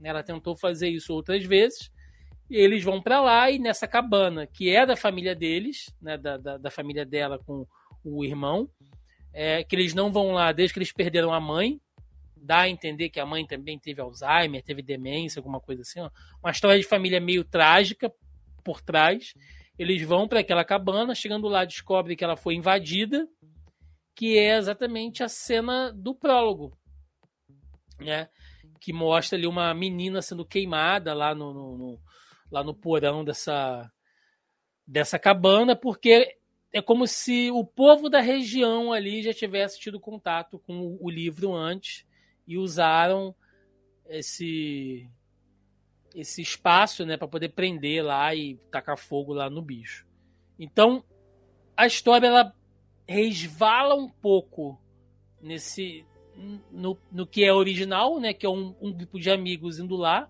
Ela tentou fazer isso outras vezes. Eles vão para lá e nessa cabana, que é da família deles, né, da, da, da família dela com o irmão, é, que eles não vão lá desde que eles perderam a mãe. Dá a entender que a mãe também teve Alzheimer, teve demência, alguma coisa assim. Ó. Uma história de família meio trágica, por trás. Eles vão para aquela cabana, chegando lá, descobrem que ela foi invadida, que é exatamente a cena do prólogo, né? Que mostra ali uma menina sendo queimada lá no, no, no lá no porão dessa, dessa cabana, porque é como se o povo da região ali já tivesse tido contato com o livro antes e usaram esse esse espaço, né, para poder prender lá e tacar fogo lá no bicho. Então, a história ela resvala um pouco nesse no, no que é original, né, que é um, um grupo de amigos indo lá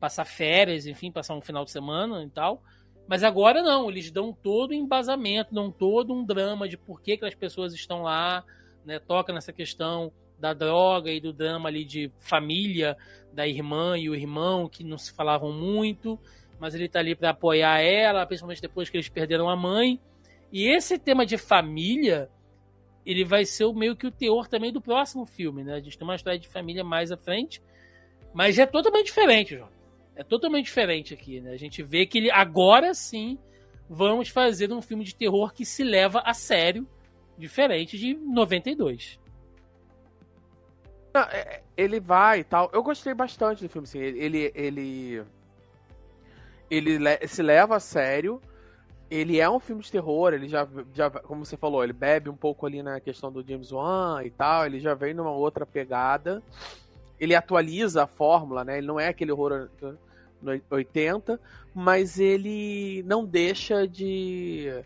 passar férias, enfim, passar um final de semana e tal. Mas agora não, eles dão todo o embasamento, dão todo um drama de por que, que as pessoas estão lá, né? Toca nessa questão da droga e do drama ali de família da irmã e o irmão que não se falavam muito, mas ele tá ali para apoiar ela, principalmente depois que eles perderam a mãe. E esse tema de família ele vai ser o meio que o teor também do próximo filme, né? A gente tem uma história de família mais à frente, mas é totalmente diferente, João. É totalmente diferente aqui, né? A gente vê que ele agora sim vamos fazer um filme de terror que se leva a sério, diferente de 92. Não, é, ele vai e tal. Eu gostei bastante do filme, assim. Ele, ele, ele se leva a sério ele é um filme de terror, ele já, já, como você falou, ele bebe um pouco ali na questão do James Wan e tal, ele já vem numa outra pegada. Ele atualiza a fórmula, né? Ele não é aquele horror no 80, mas ele não deixa de,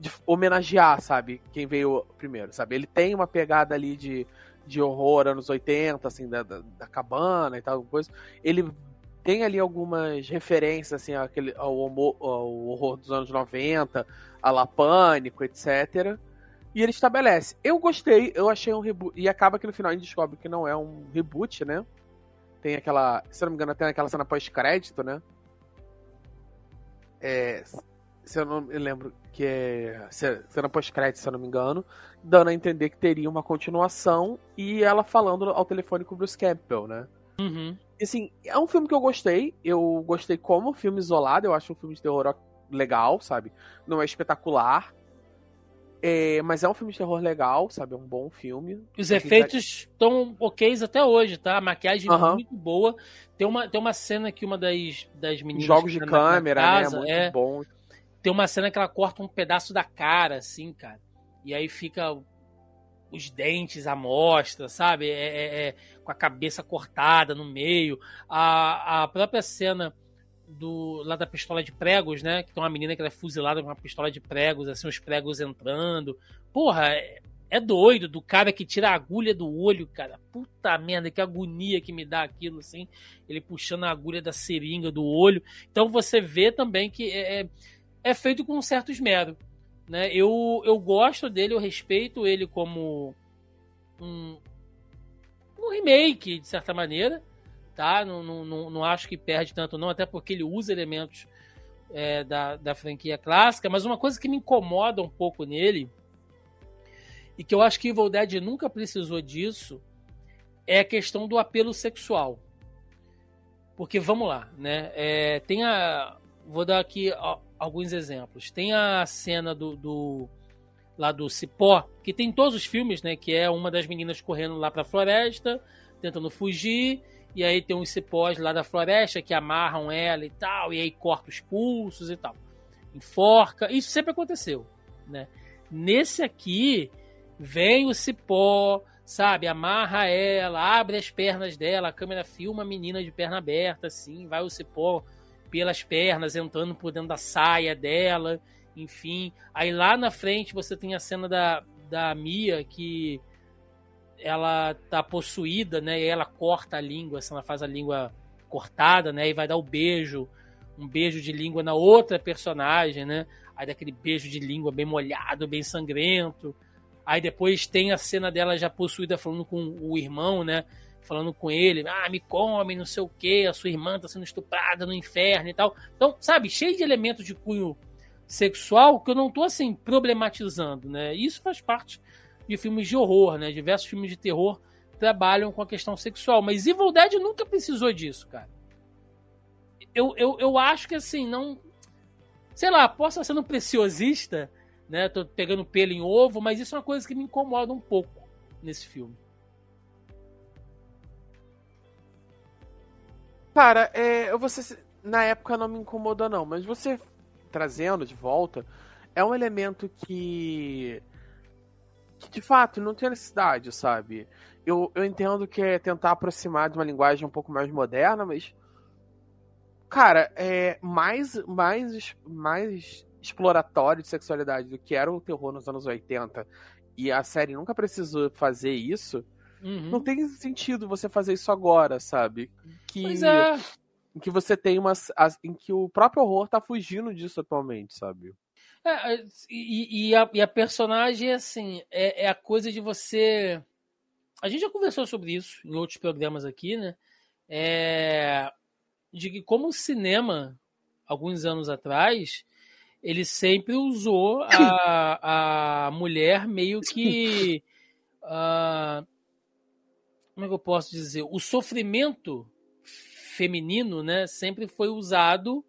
de homenagear, sabe? Quem veio primeiro, sabe? Ele tem uma pegada ali de, de horror anos 80, assim, da, da, da cabana e tal, coisa. Ele tem ali algumas referências assim, àquele, ao, ao horror dos anos 90, a La Pânico, etc. E ele estabelece. Eu gostei, eu achei um reboot. E acaba que no final a gente descobre que não é um reboot, né? Tem aquela. Se eu não me engano, tem aquela cena pós-crédito, né? É, se eu não me lembro que é cena pós-crédito, se eu não me engano, dando a entender que teria uma continuação e ela falando ao telefone com o Bruce Campbell, né? Uhum. Assim, é um filme que eu gostei. Eu gostei como filme isolado. Eu acho um filme de terror legal, sabe? Não é espetacular. É, mas é um filme de terror legal, sabe? É um bom filme. Os efeitos estão ok até hoje, tá? A maquiagem é muito boa. Tem uma, tem uma cena que uma das, das meninas. Jogos de tá câmera, né? casa, né? Muito é, bom. Tem uma cena que ela corta um pedaço da cara, assim, cara. E aí fica os dentes à mostra, sabe? É, é, é, com a cabeça cortada no meio. A, a própria cena do lá da pistola de pregos, né? Que tem uma menina que ela é fuzilada com uma pistola de pregos, assim, os pregos entrando. Porra, é, é doido do cara que tira a agulha do olho, cara. Puta merda, que agonia que me dá aquilo, assim. Ele puxando a agulha da seringa do olho. Então você vê também que é, é, é feito com um certo esmero. Né? Eu, eu gosto dele, eu respeito ele como um, um remake, de certa maneira. Tá? Não, não, não acho que perde tanto, não, até porque ele usa elementos é, da, da franquia clássica. Mas uma coisa que me incomoda um pouco nele, e que eu acho que Evil Dead nunca precisou disso, é a questão do apelo sexual. Porque vamos lá, né? É, tem a. Vou dar aqui alguns exemplos. Tem a cena do, do lá do Cipó, que tem em todos os filmes, né? Que é uma das meninas correndo lá para a floresta, tentando fugir, e aí tem uns cipós lá da floresta que amarram ela e tal, e aí corta os pulsos e tal. Enforca. Isso sempre aconteceu, né? Nesse aqui, vem o cipó, sabe? Amarra ela, abre as pernas dela, a câmera filma a menina de perna aberta, assim, vai o cipó pelas pernas, entrando por dentro da saia dela, enfim. Aí lá na frente você tem a cena da, da Mia que ela tá possuída, né? E ela corta a língua, assim, ela faz a língua cortada, né? E vai dar o beijo, um beijo de língua na outra personagem, né? Aí daquele beijo de língua bem molhado, bem sangrento. Aí depois tem a cena dela já possuída falando com o irmão, né? Falando com ele, ah, me come, não sei o que, a sua irmã tá sendo estuprada no inferno e tal. Então, sabe, cheio de elementos de cunho sexual que eu não tô assim problematizando, né? Isso faz parte de filmes de horror, né? Diversos filmes de terror trabalham com a questão sexual, mas Evil Dead nunca precisou disso, cara. Eu, eu, eu acho que assim, não. Sei lá, posso estar sendo preciosista, né? Tô pegando pelo em ovo, mas isso é uma coisa que me incomoda um pouco nesse filme. Cara, é, você na época não me incomodou não, mas você trazendo de volta é um elemento que, que de fato não tem necessidade, sabe? Eu, eu entendo que é tentar aproximar de uma linguagem um pouco mais moderna, mas cara, é mais mais mais exploratório de sexualidade do que era o terror nos anos 80 e a série nunca precisou fazer isso Uhum. Não tem sentido você fazer isso agora, sabe? Que, pois é. Em que você tem uma. Em que o próprio horror tá fugindo disso atualmente, sabe? É, é e, e, a, e a personagem, assim, é, é a coisa de você. A gente já conversou sobre isso em outros programas aqui, né? É, de que como o cinema, alguns anos atrás, ele sempre usou a, a mulher meio que. Uh, como é que eu posso dizer? O sofrimento feminino, né, sempre foi usado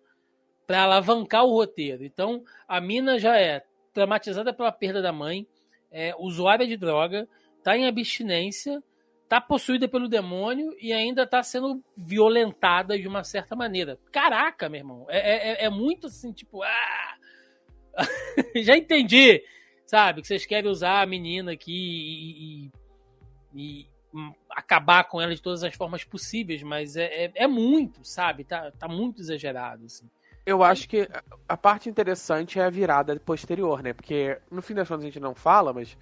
para alavancar o roteiro. Então, a mina já é traumatizada pela perda da mãe, é usuária de droga, tá em abstinência, tá possuída pelo demônio e ainda tá sendo violentada de uma certa maneira. Caraca, meu irmão, é, é, é muito assim, tipo, ah! já entendi, sabe, que vocês querem usar a menina aqui e, e, e acabar com ela de todas as formas possíveis, mas é, é, é, muito, sabe? Tá, tá muito exagerado, assim. Eu acho que a parte interessante é a virada posterior, né? Porque no fim das contas a gente não fala, mas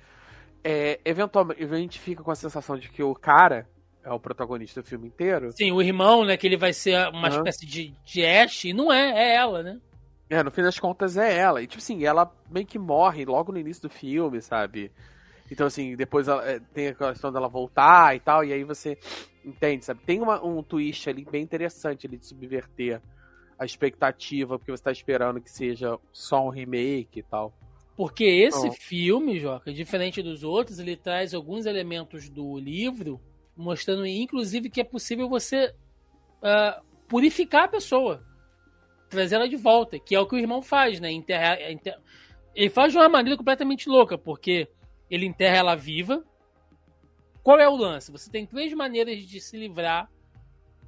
é, eventualmente a gente fica com a sensação de que o cara é o protagonista do filme inteiro. Sim, o irmão, né? Que ele vai ser uma uhum. espécie de, de Ash, e não é, é ela, né? É, no fim das contas é ela. E tipo assim, ela meio que morre logo no início do filme, sabe? Então, assim, depois ela, é, tem a questão dela voltar e tal, e aí você entende, sabe? Tem uma, um twist ali bem interessante ali de subverter a expectativa, porque você tá esperando que seja só um remake e tal. Porque esse filme, Joca, diferente dos outros, ele traz alguns elementos do livro, mostrando inclusive que é possível você uh, purificar a pessoa, trazer ela de volta, que é o que o irmão faz, né? Enterrar, enterrar... Ele faz de uma maneira completamente louca, porque ele enterra ela viva. Qual é o lance? Você tem três maneiras de se livrar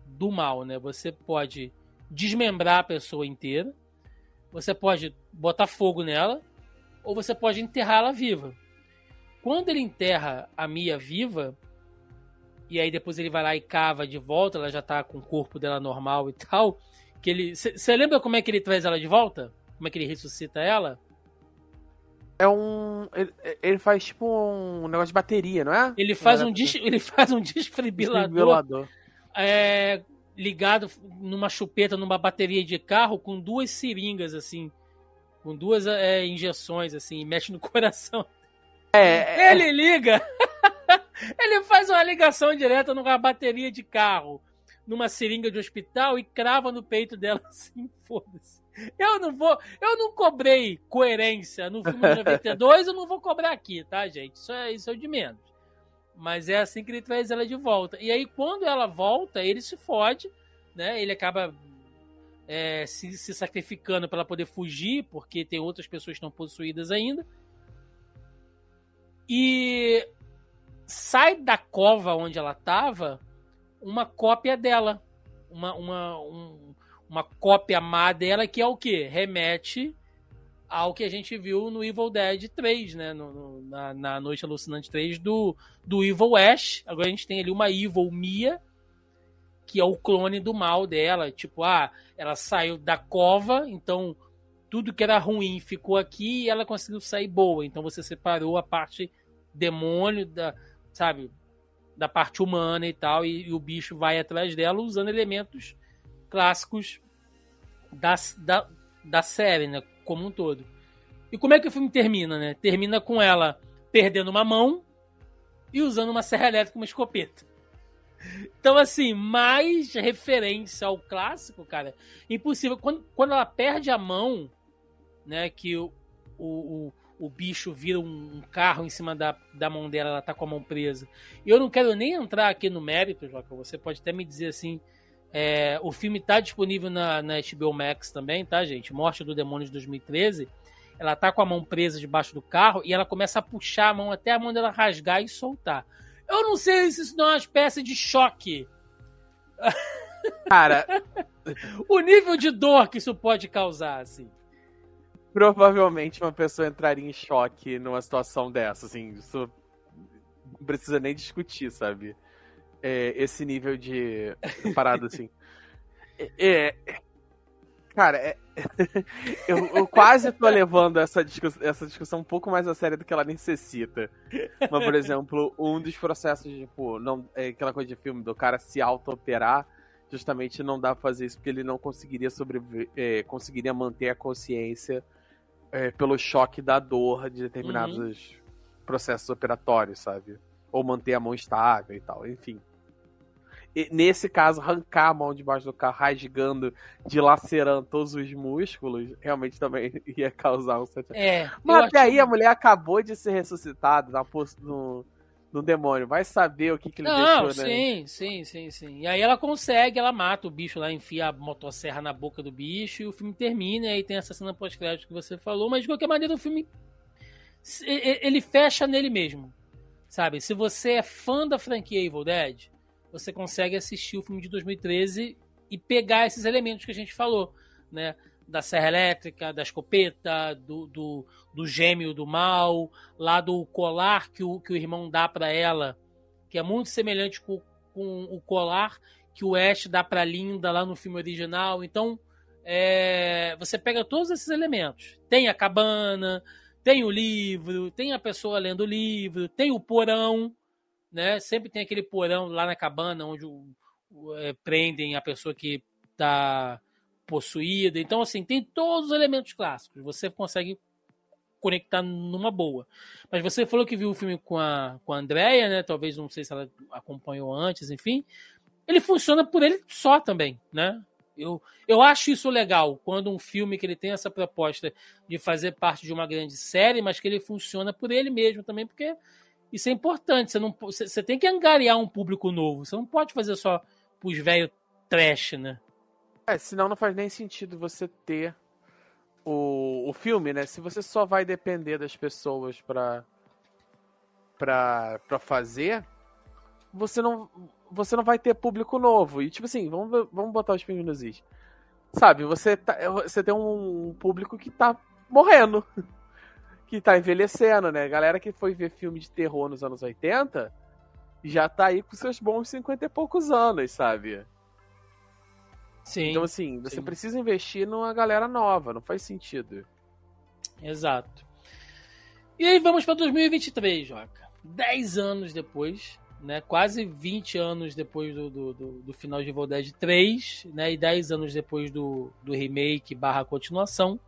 do mal, né? Você pode desmembrar a pessoa inteira, você pode botar fogo nela, ou você pode enterrá-la viva. Quando ele enterra a Mia viva, e aí depois ele vai lá e cava de volta, ela já tá com o corpo dela normal e tal, que ele, você lembra como é que ele traz ela de volta? Como é que ele ressuscita ela? É um. Ele, ele, faz tipo um negócio de bateria, não é? Ele faz, um, dis, ele faz um desfibrilador. É, ligado numa chupeta, numa bateria de carro, com duas seringas, assim. Com duas é, injeções, assim, e mexe no coração. É, é. ele liga! ele faz uma ligação direta numa bateria de carro, numa seringa de hospital e crava no peito dela assim, foda-se. Eu não vou. Eu não cobrei coerência no filme de 92, eu não vou cobrar aqui, tá, gente? Isso é, isso é de menos. Mas é assim que ele traz ela de volta. E aí, quando ela volta, ele se fode, né? Ele acaba é, se, se sacrificando para poder fugir, porque tem outras pessoas que estão possuídas ainda. E sai da cova onde ela estava uma cópia dela. Uma, uma, um, uma cópia má dela, que é o que? Remete ao que a gente viu no Evil Dead 3, né? No, no, na, na, Noite Alucinante 3 do, do Evil Ash. Agora a gente tem ali uma Evil Mia, que é o clone do mal dela. Tipo, ah, ela saiu da cova, então tudo que era ruim ficou aqui e ela conseguiu sair boa. Então você separou a parte demônio da, sabe, da parte humana e tal, e, e o bicho vai atrás dela usando elementos clássicos da, da, da série, né? Como um todo. E como é que o filme termina, né? Termina com ela perdendo uma mão e usando uma serra elétrica, uma escopeta. Então, assim, mais referência ao clássico, cara, impossível. Quando, quando ela perde a mão, né, que o, o, o, o bicho vira um, um, carro em cima da, da mão dela, ela tá com a mão presa. E eu não quero nem entrar aqui no mérito, Joca, você pode até me dizer assim, é, o filme tá disponível na, na HBO Max também, tá, gente? Morte do Demônio de 2013. Ela tá com a mão presa debaixo do carro e ela começa a puxar a mão até a mão dela rasgar e soltar. Eu não sei se isso não é uma espécie de choque. Cara, o nível de dor que isso pode causar, assim. Provavelmente uma pessoa entraria em choque numa situação dessa, assim. Isso não precisa nem discutir, sabe? É, esse nível de parada assim. É, é, cara, é, eu, eu, quase tô levando essa discussão, essa discussão um pouco mais a sério do que ela necessita. Mas, por exemplo, um dos processos, tipo, não, é aquela coisa de filme do cara se auto-operar, justamente não dá pra fazer isso porque ele não conseguiria sobreviver, é, conseguiria manter a consciência é, pelo choque da dor de determinados uhum. processos operatórios, sabe? Ou manter a mão estável e tal, enfim. Nesse caso, arrancar a mão debaixo do carro, rasgando, dilacerando todos os músculos, realmente também ia causar um certo. É, Mas até aí que... a mulher acabou de ser ressuscitada na, no, no demônio. Vai saber o que, que ele Não, deixou, né? Sim, sim, sim, sim. E aí ela consegue, ela mata o bicho lá, enfia a motosserra na boca do bicho e o filme termina. E aí tem essa cena pós-crédito que você falou. Mas de qualquer maneira, o filme. Ele fecha nele mesmo. Sabe? Se você é fã da franquia Evil Dead, você consegue assistir o filme de 2013 e pegar esses elementos que a gente falou, né? Da serra elétrica, da escopeta, do, do, do gêmeo do mal, lá do colar que o, que o irmão dá para ela, que é muito semelhante com, com o colar que o Ash dá para Linda lá no filme original. Então, é, você pega todos esses elementos. Tem a cabana, tem o livro, tem a pessoa lendo o livro, tem o porão, né? Sempre tem aquele porão lá na cabana onde o, o, é, prendem a pessoa que está possuída. Então, assim, tem todos os elementos clássicos. Você consegue conectar numa boa. Mas você falou que viu o filme com a, com a Andrea, né? Talvez, não sei se ela acompanhou antes, enfim. Ele funciona por ele só também, né? Eu, eu acho isso legal, quando um filme que ele tem essa proposta de fazer parte de uma grande série, mas que ele funciona por ele mesmo também, porque isso é importante. Você, não, você, você tem que angariar um público novo. Você não pode fazer só pros velhos trash, né? É, senão não faz nem sentido você ter o, o filme, né? Se você só vai depender das pessoas pra, pra, pra fazer, você não, você não vai ter público novo. E, tipo assim, vamos, vamos botar os pingos is. Sabe, você, tá, você tem um público que tá morrendo. Que tá envelhecendo, né? Galera que foi ver filme de terror nos anos 80 já tá aí com seus bons 50 e poucos anos, sabe? Sim. Então, assim, você sim. precisa investir numa galera nova, não faz sentido. Exato. E aí vamos para 2023, Joca. 10 anos depois né? Quase 20 anos depois do, do, do, do final de Evil Dead 3, né? E 10 anos depois do, do remake barra continuação.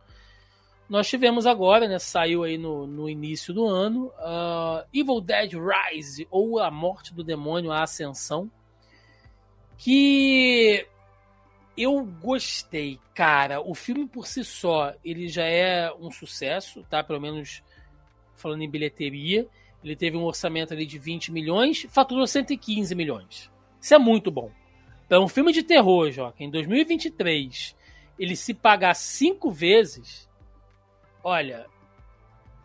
Nós tivemos agora, né? Saiu aí no, no início do ano, uh, Evil Dead Rise, ou A Morte do Demônio, A Ascensão. Que eu gostei, cara. O filme por si só, ele já é um sucesso, tá? Pelo menos falando em bilheteria. Ele teve um orçamento ali de 20 milhões, faturou 115 milhões. Isso é muito bom. Então, um filme de terror, Joca, em 2023, ele se pagar cinco vezes, olha,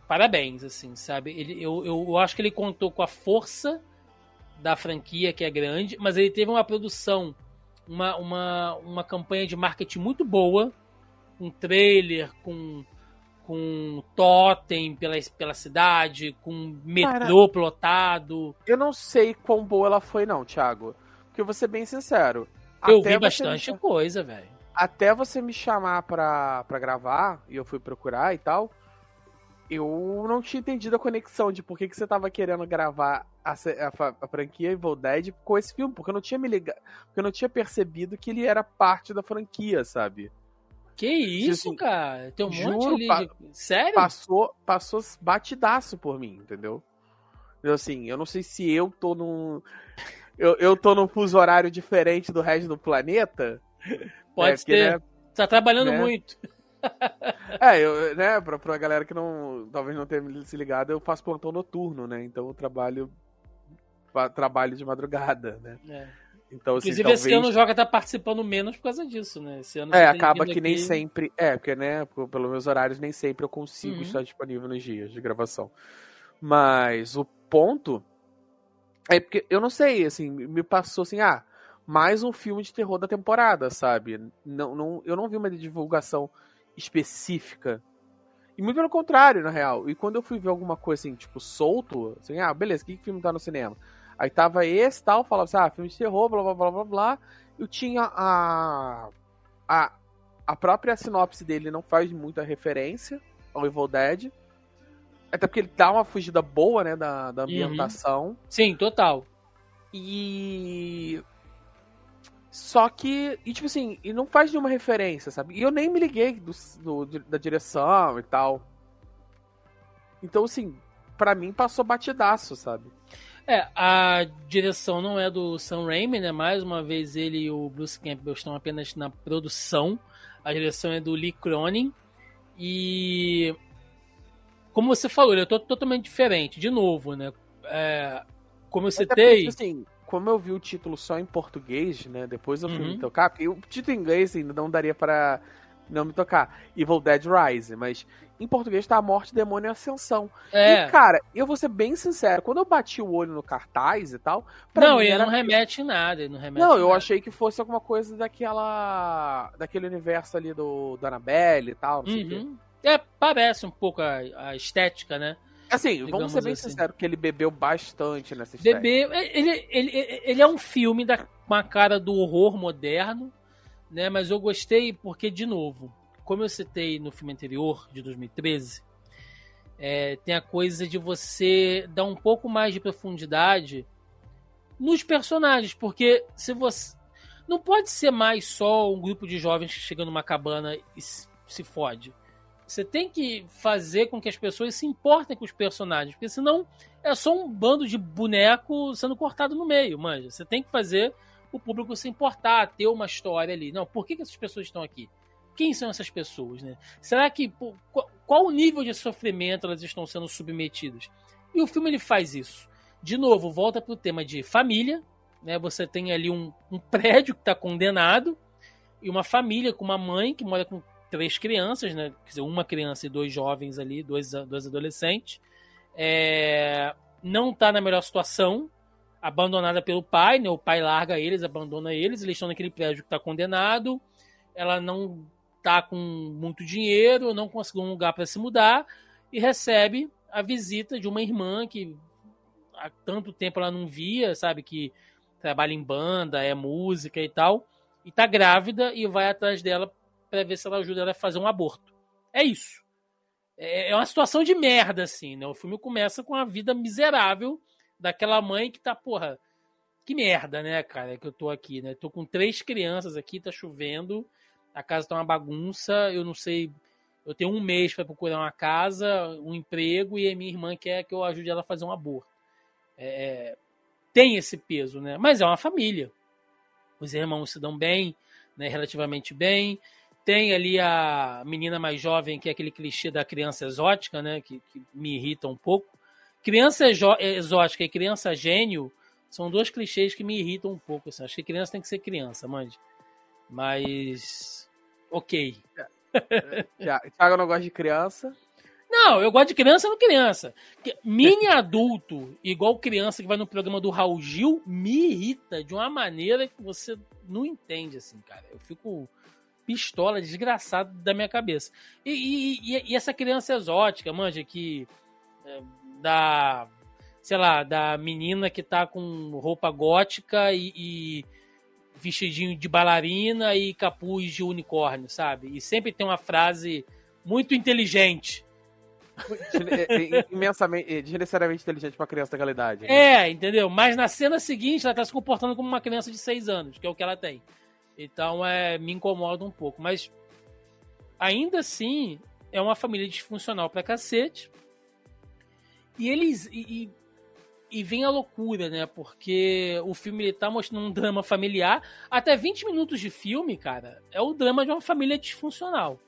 parabéns, assim, sabe? Ele, eu, eu acho que ele contou com a força da franquia, que é grande, mas ele teve uma produção, uma, uma, uma campanha de marketing muito boa, um trailer com com totem pela, pela cidade, com metrô Cara, plotado. Eu não sei quão boa ela foi, não, Thiago. Porque eu vou ser bem sincero. Eu vi bastante coisa, velho. Até você me chamar pra, pra gravar, e eu fui procurar e tal, eu não tinha entendido a conexão de por que, que você tava querendo gravar a, a, a franquia Evil Dead com esse filme, porque eu não tinha me ligado, porque eu não tinha percebido que ele era parte da franquia, sabe? Que isso, assim, cara? Tem um juro, monte ali. De... Sério? Passou, passou batidaço por mim, entendeu? Eu, assim, eu não sei se eu tô num. Eu, eu tô num fuso horário diferente do resto do planeta. Pode é, ser. Né, tá trabalhando né? muito. É, eu, né, pra, pra galera que não talvez não tenha se ligado, eu faço plantão noturno, né? Então eu trabalho trabalho de madrugada, né? É. Então, assim, Inclusive, talvez... esse ano o Joga tá participando menos por causa disso, né? Esse ano é, acaba que aqui... nem sempre. É, porque, né, pelos meus horários, nem sempre eu consigo uhum. estar disponível nos dias de gravação. Mas o ponto é porque eu não sei, assim, me passou assim, ah, mais um filme de terror da temporada, sabe? Não, não, eu não vi uma divulgação específica. E muito pelo contrário, na real. E quando eu fui ver alguma coisa assim, tipo, solto, assim, ah, beleza, que, que filme tá no cinema? Aí tava esse tal, falava assim, ah, filme de terror, blá blá blá blá blá. Eu tinha a. A, a própria sinopse dele não faz muita referência ao Evil Dead. Até porque ele dá uma fugida boa, né, da, da uhum. ambientação. Uhum. Sim, total. E. Só que, e tipo assim, e não faz nenhuma referência, sabe? E eu nem me liguei do, do da direção e tal. Então, assim, para mim passou batidaço, sabe? É, a direção não é do Sam Raimi, né? Mais uma vez ele e o Bruce Campbell estão apenas na produção. A direção é do Lee Cronin. E como você falou, ele é totalmente diferente. De novo, né? É, como eu citei. Assim, como eu vi o título só em português, né? Depois eu fui uhum. me tocar, porque o título em inglês ainda não daria para não me tocar. Evil Dead Rise, mas em português tá a morte, demônio e ascensão. É. E, cara, eu vou ser bem sincero, quando eu bati o olho no cartaz e tal. não, ele era... não remete em nada, ele não remete Não, eu nada. achei que fosse alguma coisa daquela. daquele universo ali do, do Annabelle e tal, não sei o uhum. quê. É, parece um pouco a, a estética, né? Assim, vamos ser bem assim. sinceros, que ele bebeu bastante nessa história. Bebeu. Ele, ele, ele é um filme da, com a cara do horror moderno, né? Mas eu gostei porque, de novo, como eu citei no filme anterior, de 2013, é, tem a coisa de você dar um pouco mais de profundidade nos personagens, porque se você. Não pode ser mais só um grupo de jovens que chega numa cabana e se fode. Você tem que fazer com que as pessoas se importem com os personagens, porque senão é só um bando de boneco sendo cortado no meio, manja. Você tem que fazer o público se importar, ter uma história ali. Não, por que, que essas pessoas estão aqui? Quem são essas pessoas, né? Será que qual o nível de sofrimento elas estão sendo submetidas? E o filme ele faz isso. De novo, volta para o tema de família, né? Você tem ali um, um prédio que está condenado e uma família com uma mãe que mora com três crianças, né? Quer dizer, uma criança e dois jovens ali, dois, dois adolescentes. É, não está na melhor situação, abandonada pelo pai, né? O pai larga eles, abandona eles, eles estão naquele prédio que está condenado. Ela não tá com muito dinheiro, não conseguiu um lugar para se mudar e recebe a visita de uma irmã que há tanto tempo ela não via, sabe que trabalha em banda, é música e tal, e tá grávida e vai atrás dela para ver se ela ajuda ela a fazer um aborto. É isso. É, é uma situação de merda, assim, né? O filme começa com a vida miserável daquela mãe que tá, porra, que merda, né, cara, que eu tô aqui, né? Tô com três crianças aqui, tá chovendo, a casa tá uma bagunça, eu não sei. Eu tenho um mês para procurar uma casa, um emprego, e a minha irmã quer que eu ajude ela a fazer um aborto. É, é tem esse peso, né? Mas é uma família. Os irmãos se dão bem, né, relativamente bem. Tem ali a menina mais jovem, que é aquele clichê da criança exótica, né? Que, que me irrita um pouco. Criança exótica e criança gênio são dois clichês que me irritam um pouco. Assim. Acho que criança tem que ser criança, mande. Mas. Ok. Thiago não gosta de criança. Não, eu gosto de criança no criança. Mini adulto, igual criança que vai no programa do Raul Gil, me irrita de uma maneira que você não entende, assim, cara. Eu fico pistola desgraçado da minha cabeça. E, e, e essa criança exótica, manja, que é, da, sei lá, da menina que tá com roupa gótica e, e vestidinho de bailarina e capuz de unicórnio, sabe? E sempre tem uma frase muito inteligente. Imensamente, desnecessariamente inteligente pra criança daquela idade. Né? É, entendeu? Mas na cena seguinte ela tá se comportando como uma criança de 6 anos, que é o que ela tem. Então é, me incomoda um pouco. Mas ainda assim, é uma família disfuncional pra cacete. E eles. E, e vem a loucura, né? Porque o filme tá mostrando um drama familiar. Até 20 minutos de filme, cara, é o drama de uma família disfuncional.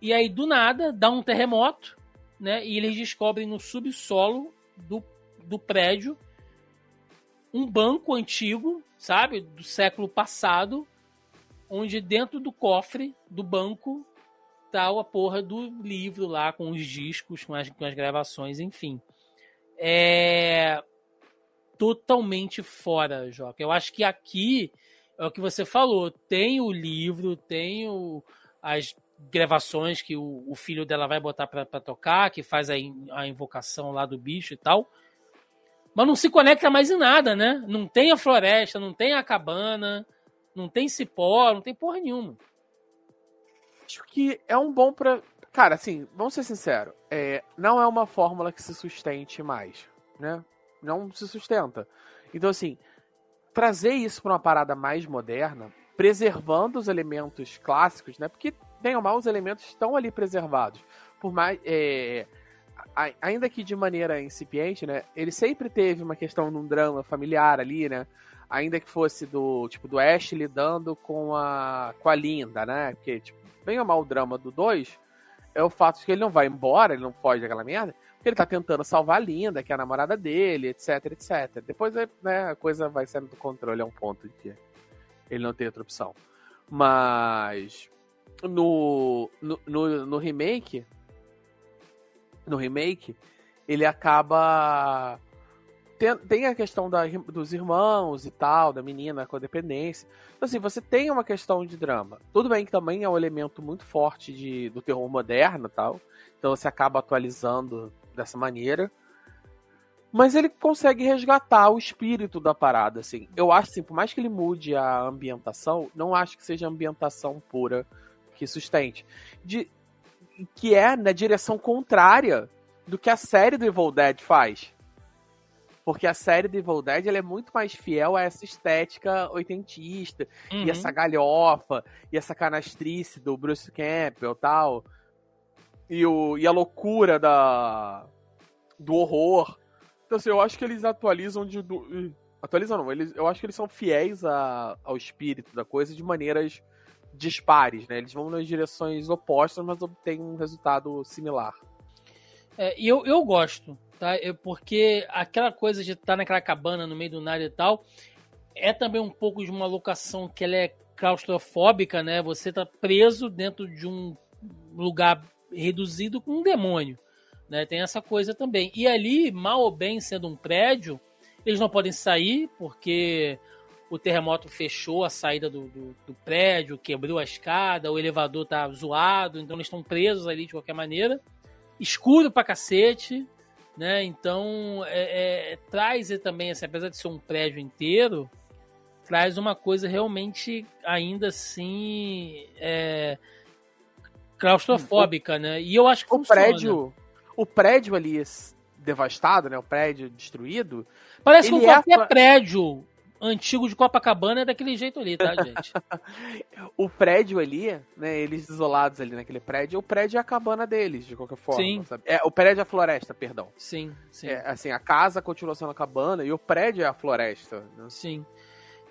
E aí, do nada, dá um terremoto, né? E eles descobrem no subsolo do, do prédio um banco antigo sabe, do século passado, onde dentro do cofre do banco tá a porra do livro lá com os discos, com as, com as gravações, enfim. É totalmente fora, Joca. Eu acho que aqui é o que você falou, tem o livro, tem o, as gravações que o, o filho dela vai botar para tocar, que faz a, a invocação lá do bicho e tal mas não se conecta mais em nada, né? Não tem a floresta, não tem a cabana, não tem cipó, não tem porra nenhuma. Acho que é um bom pra. Cara, assim, vamos ser sinceros. É, não é uma fórmula que se sustente mais, né? Não se sustenta. Então, assim, trazer isso para uma parada mais moderna, preservando os elementos clássicos, né? Porque, bem ou mal, os elementos estão ali preservados. Por mais. É, ainda que de maneira incipiente, né? Ele sempre teve uma questão num drama familiar ali, né? Ainda que fosse do tipo do Ash lidando com a com a Linda, né? Porque tipo, bem ou mal o drama do 2 é o fato de que ele não vai embora, ele não foge daquela merda, porque ele tá tentando salvar a Linda, que é a namorada dele, etc, etc. Depois né, a coisa vai saindo do controle a um ponto de que ele não tem outra opção. Mas no, no, no, no remake, no remake, ele acaba. Tem, tem a questão da, dos irmãos e tal, da menina com a dependência. Então, assim, você tem uma questão de drama. Tudo bem que também é um elemento muito forte de, do terror moderno tal. Então você acaba atualizando dessa maneira. Mas ele consegue resgatar o espírito da parada, assim. Eu acho, assim, por mais que ele mude a ambientação, não acho que seja ambientação pura que sustente. De, que é na direção contrária do que a série do Evil Dead faz. Porque a série do Evil Dead é muito mais fiel a essa estética oitentista, uhum. e essa galhofa, e essa canastrice do Bruce Campbell e tal. E, o, e a loucura da, do horror. Então, assim, eu acho que eles atualizam de. Do, atualizam não, eles, eu acho que eles são fiéis a, ao espírito da coisa de maneiras dispares, né? Eles vão nas direções opostas, mas obtêm um resultado similar. É, e eu, eu gosto, tá? Eu, porque aquela coisa de estar naquela cabana no meio do nada e tal, é também um pouco de uma locação que ela é claustrofóbica, né? Você tá preso dentro de um lugar reduzido com um demônio, né? Tem essa coisa também. E ali, mal ou bem sendo um prédio, eles não podem sair porque o terremoto fechou a saída do, do, do, prédio, quebrou a escada, o elevador tá zoado, então eles estão presos ali de qualquer maneira. Escuro pra cacete, né? Então é, é, traz também, assim, apesar de ser um prédio inteiro, traz uma coisa realmente ainda assim é, claustrofóbica, o, né? E eu acho que o funciona. prédio, o prédio ali devastado, né? O prédio destruído. Parece que qualquer é... prédio antigo de Copacabana é daquele jeito ali, tá, gente? o prédio ali, né? Eles isolados ali naquele prédio, o prédio é a cabana deles, de qualquer forma. Sim. Sabe? É, o prédio é a floresta, perdão. Sim, sim. É, assim, a casa continua sendo a cabana e o prédio é a floresta. Né? Sim.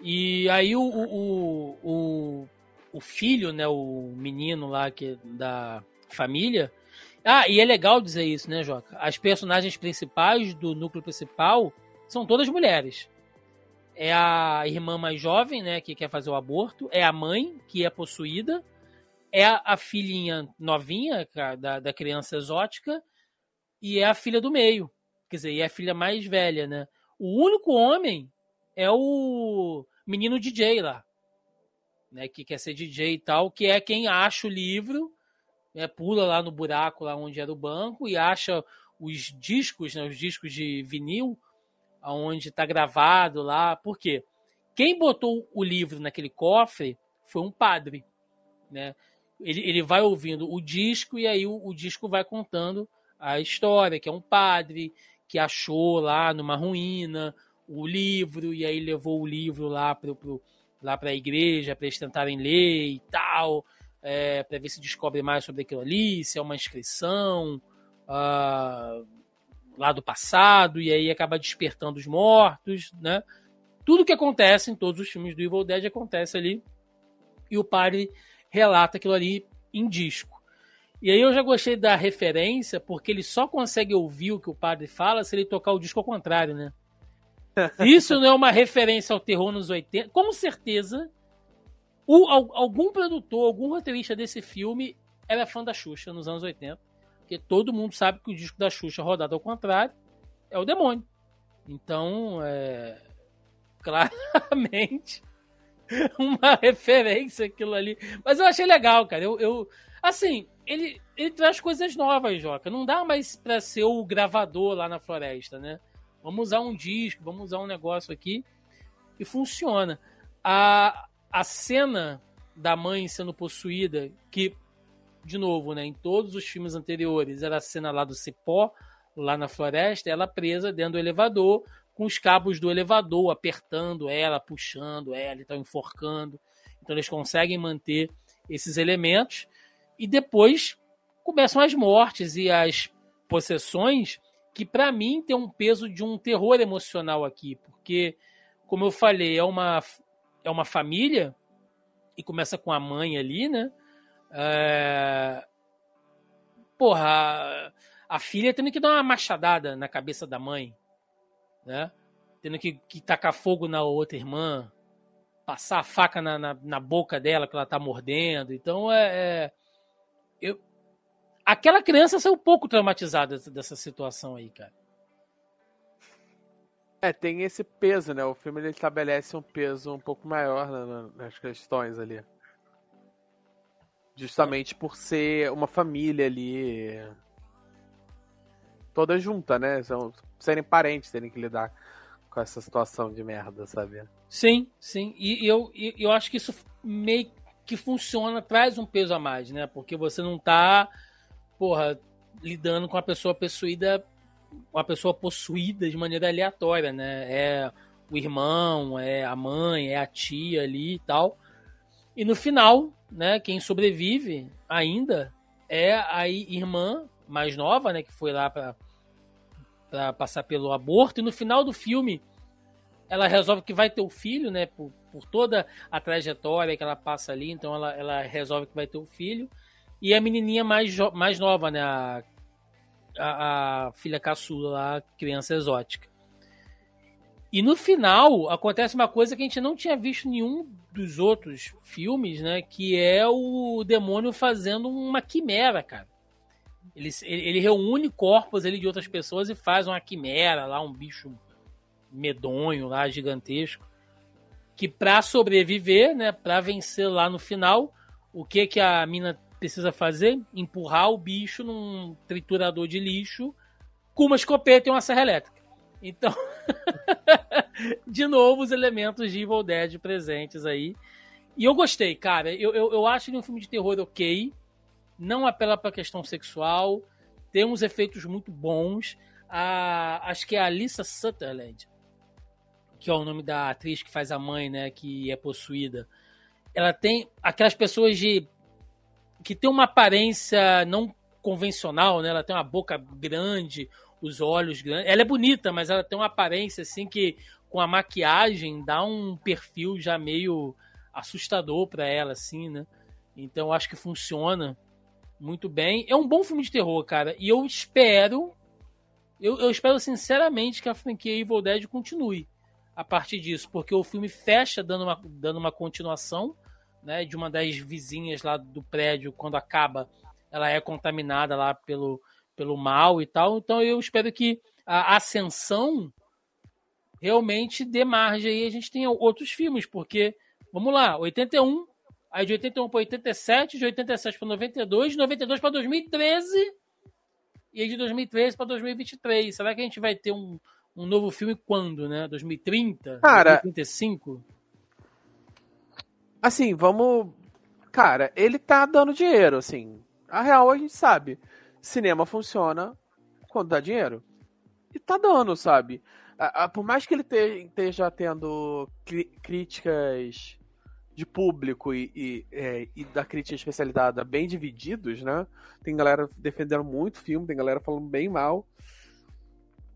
E aí o, o, o, o filho, né? O menino lá que da família. Ah, e é legal dizer isso, né, Joca? As personagens principais do núcleo principal são todas mulheres é a irmã mais jovem, né, que quer fazer o aborto, é a mãe, que é possuída, é a, filhinha novinha da, da criança exótica. E é a filha do meio, quer dizer, é a filha mais velha, né? O único homem é o menino DJ lá, né, que quer ser DJ e tal, que é quem acha o livro, né, pula lá no buraco lá onde era o banco e acha os discos, né, os discos de vinil onde está gravado lá. Por quê? Quem botou o livro naquele cofre foi um padre, né? Ele, ele vai ouvindo o disco e aí o, o disco vai contando a história, que é um padre que achou lá numa ruína o livro e aí levou o livro lá para lá a igreja para eles tentarem ler e tal, é, para ver se descobre mais sobre aquilo ali, se é uma inscrição. Uh, lá do passado e aí acaba despertando os mortos, né? Tudo que acontece em todos os filmes do Evil Dead acontece ali e o padre relata aquilo ali em disco. E aí eu já gostei da referência porque ele só consegue ouvir o que o padre fala se ele tocar o disco ao contrário, né? Isso não é uma referência ao terror nos 80? Com certeza, o, algum produtor, algum roteirista desse filme era fã da Xuxa nos anos 80 porque todo mundo sabe que o disco da Xuxa rodado ao contrário é o demônio. Então, é claramente uma referência aquilo ali. Mas eu achei legal, cara. Eu, eu assim, ele, ele traz coisas novas, Joca. Não dá mais para ser o gravador lá na floresta, né? Vamos usar um disco, vamos usar um negócio aqui e funciona. A, a cena da mãe sendo possuída, que de novo, né, em todos os filmes anteriores, era a cena lá do cipó, lá na floresta, ela presa dentro do elevador, com os cabos do elevador apertando ela, puxando ela e tal, enforcando. Então eles conseguem manter esses elementos. E depois começam as mortes e as possessões que para mim tem um peso de um terror emocional aqui, porque como eu falei, é uma é uma família e começa com a mãe ali, né? É... Porra, a, filha tendo que dar uma machadada na cabeça da mãe, né? Tendo que, que tacar fogo na outra irmã, passar a faca na, na, na boca dela que ela tá mordendo. Então é, é eu, aquela criança saiu um pouco traumatizada dessa situação aí, cara. É, tem esse peso, né? O filme ele estabelece um peso um pouco maior nas questões ali. Justamente por ser uma família ali. Toda junta, né? São, serem parentes, terem que lidar com essa situação de merda, sabe? Sim, sim. E eu, eu acho que isso meio que funciona, traz um peso a mais, né? Porque você não tá porra, lidando com a pessoa possuída, uma pessoa possuída de maneira aleatória, né? É o irmão, é a mãe, é a tia ali e tal. E no final, né, quem sobrevive ainda é a irmã mais nova, né, que foi lá para passar pelo aborto e no final do filme ela resolve que vai ter o filho, né, por, por toda a trajetória que ela passa ali, então ela, ela resolve que vai ter o filho e a menininha mais, mais nova, né? A, a, a filha caçula lá, criança exótica. E no final acontece uma coisa que a gente não tinha visto em nenhum dos outros filmes, né? Que é o demônio fazendo uma quimera, cara. Ele, ele, reúne corpos ele de outras pessoas e faz uma quimera lá, um bicho medonho lá, gigantesco. Que para sobreviver, né? Para vencer lá no final, o que que a mina precisa fazer? Empurrar o bicho num triturador de lixo com uma escopeta e uma serra elétrica. Então, de novo, os elementos de Evil Dead presentes aí. E eu gostei, cara. Eu, eu, eu acho ele um filme de terror ok. Não apela pra questão sexual. Tem uns efeitos muito bons. A, acho que é a Alissa Sutherland, que é o nome da atriz que faz a mãe, né? Que é possuída. Ela tem aquelas pessoas de que tem uma aparência não convencional, né? Ela tem uma boca grande, os olhos grandes. Ela é bonita, mas ela tem uma aparência assim que com a maquiagem dá um perfil já meio assustador para ela assim, né? Então acho que funciona muito bem. É um bom filme de terror, cara. E eu espero eu, eu espero sinceramente que a franquia Evil Dead continue a partir disso, porque o filme fecha dando uma, dando uma continuação né, de uma das vizinhas lá do prédio, quando acaba, ela é contaminada lá pelo, pelo mal e tal. Então eu espero que a ascensão realmente dê margem aí a gente tenha outros filmes, porque, vamos lá, 81, aí de 81 para 87, de 87 para 92, de 92 para 2013 e de 2013 para 2023. Será que a gente vai ter um, um novo filme quando, né? 2030? Cara, 2035? Assim, vamos. Cara, ele tá dando dinheiro, assim. A real a gente sabe. Cinema funciona quando dá dinheiro. E tá dando, sabe? A, a, por mais que ele te, esteja tendo críticas de público e, e, é, e, da crítica especializada bem divididos, né? Tem galera defendendo muito o filme, tem galera falando bem mal.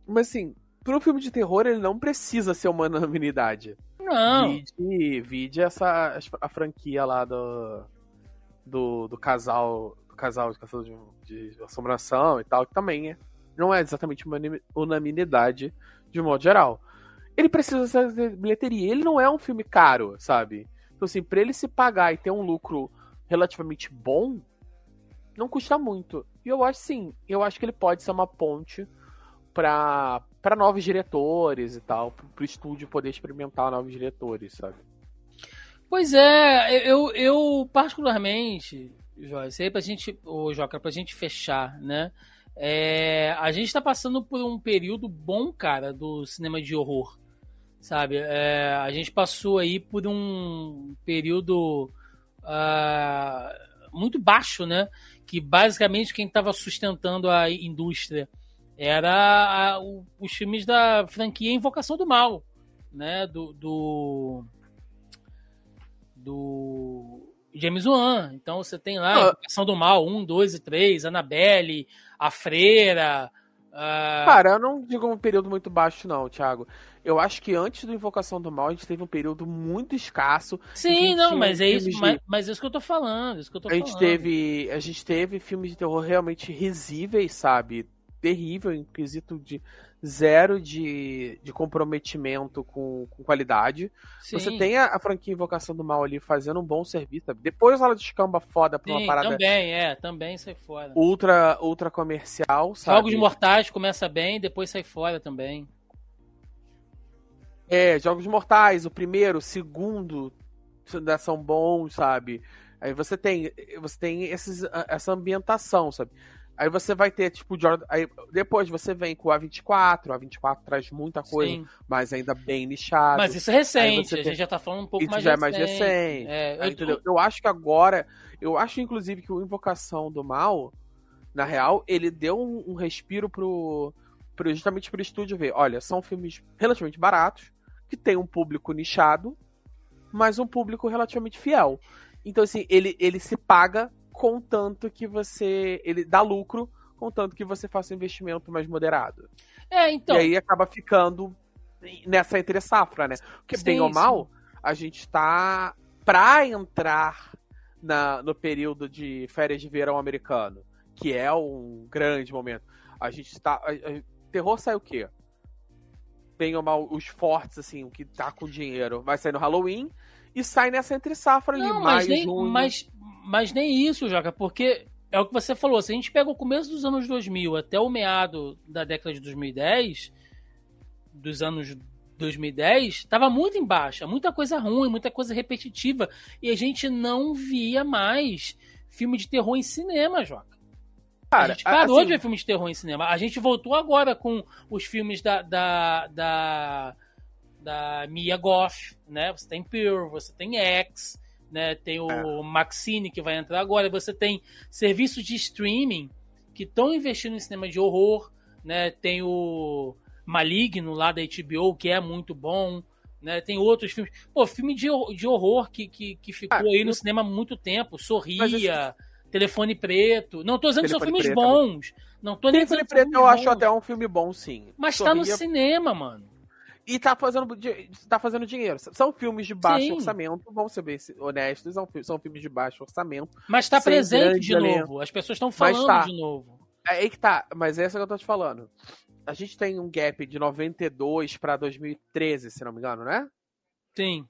Mas assim, para um filme de terror, ele não precisa ser uma unanimidade. Não. Vide, vide essa a franquia lá do, do, do casal casal de caçador de, de assombração e tal, que também é, não é exatamente uma unanimidade de modo geral. Ele precisa ser bilheteria. Ele não é um filme caro, sabe? Então, assim, pra ele se pagar e ter um lucro relativamente bom, não custa muito. E eu acho sim, eu acho que ele pode ser uma ponte para novos diretores e tal, para o estúdio poder experimentar novos diretores, sabe? Pois é, eu, eu particularmente, Joyce, aí pra gente, ô Joca, pra gente fechar, né? É, a gente tá passando por um período bom, cara, do cinema de horror, sabe? É, a gente passou aí por um período uh, muito baixo, né? Que basicamente quem estava sustentando a indústria era a, o, os filmes da franquia Invocação do Mal, né? Do, do, do James Wan. Então você tem lá Ah. Invocação do Mal 1, 2 e 3, Annabelle, A Freira. ah, Cara, eu não digo um período muito baixo, não, Thiago. Eu acho que antes do Invocação do Mal, a gente teve um período muito escasso. sim, não, mas é isso, de- mas, mas é isso que eu tô falando. Isso que eu tô A gente falando. teve. A gente teve filmes de terror realmente risíveis, sabe? Terrível, em quesito de zero de, de comprometimento com, com qualidade. Você Sim, tem a, a franquia Invocação do Mal ali fazendo um bom serviço, sabe? Depois ela descamba foda pra uma sim, parada também, é, também sai fora. ultra, ultra comercial, sabe? Jogos Mortais começa bem, depois sai fora também. É, Jogos Mortais, o primeiro, o segundo ainda são bons, sabe? Aí você tem, você tem esses, essa ambientação, sabe? Aí você vai ter, tipo, Jordan, aí depois você vem com o A24, o A24 traz muita coisa, Sim. mas ainda bem nichado. Mas isso é recente, você a tem- gente já tá falando um pouco Isso mais já é recente. mais recente. É, Aí, eu- entendeu? Eu acho que agora, eu acho inclusive que o Invocação do Mal, na real, ele deu um, um respiro pro, pro justamente pro estúdio ver. Olha, são filmes relativamente baratos, que tem um público nichado, mas um público relativamente fiel. Então, assim, ele, ele se paga contanto que você. Ele dá lucro, contanto que você faça um investimento mais moderado. É, então. E aí acaba ficando nessa entre safra, né? Porque Sim, bem ou sim. mal, a gente tá pra entrar na, no período de férias de verão americano, que é um grande momento. A gente tá. a- terror sai o quê? Bem ou mal, os fortes, assim, o que tá com dinheiro, vai sair no Halloween e sai nessa entre safra ali, Não, maio, mas nem, mas, mas nem isso, Joca, porque é o que você falou. Se a gente pega o começo dos anos 2000 até o meado da década de 2010, dos anos 2010, tava muito em baixa, muita coisa ruim, muita coisa repetitiva, e a gente não via mais filme de terror em cinema, Joca. a Cara, gente parou assim, de ver filme de terror em cinema. A gente voltou agora com os filmes da, da, da, da Mia Goff, né? Você tem Pure, você tem X, né? Tem o É. Maxine que vai entrar agora. Você tem serviços de streaming que estão investindo em cinema de horror, né? Tem o Maligno lá da HBO, que é muito bom. Né, tem outros filmes. Pô, filme de, de horror que, que, que ficou Ah, aí no eu- cinema há muito tempo. Sorria, Telefone Preto. Não tô dizendo que são filmes Preto é bons. Não tô nem Telefone Preto eu filmes acho bons. até um filme bom, sim. Mas tá no Sorria cinema, mano. E tá fazendo, tá fazendo dinheiro. São filmes de baixo Sim. orçamento, vamos ser bem honestos, são, são filmes de baixo orçamento. Mas tá presente de elenco. novo. As pessoas estão Mas falando tá. de novo. É aí que tá, mas é isso que eu tô te falando. A gente tem um gap de 92 pra 2013, se não me engano, né? Sim.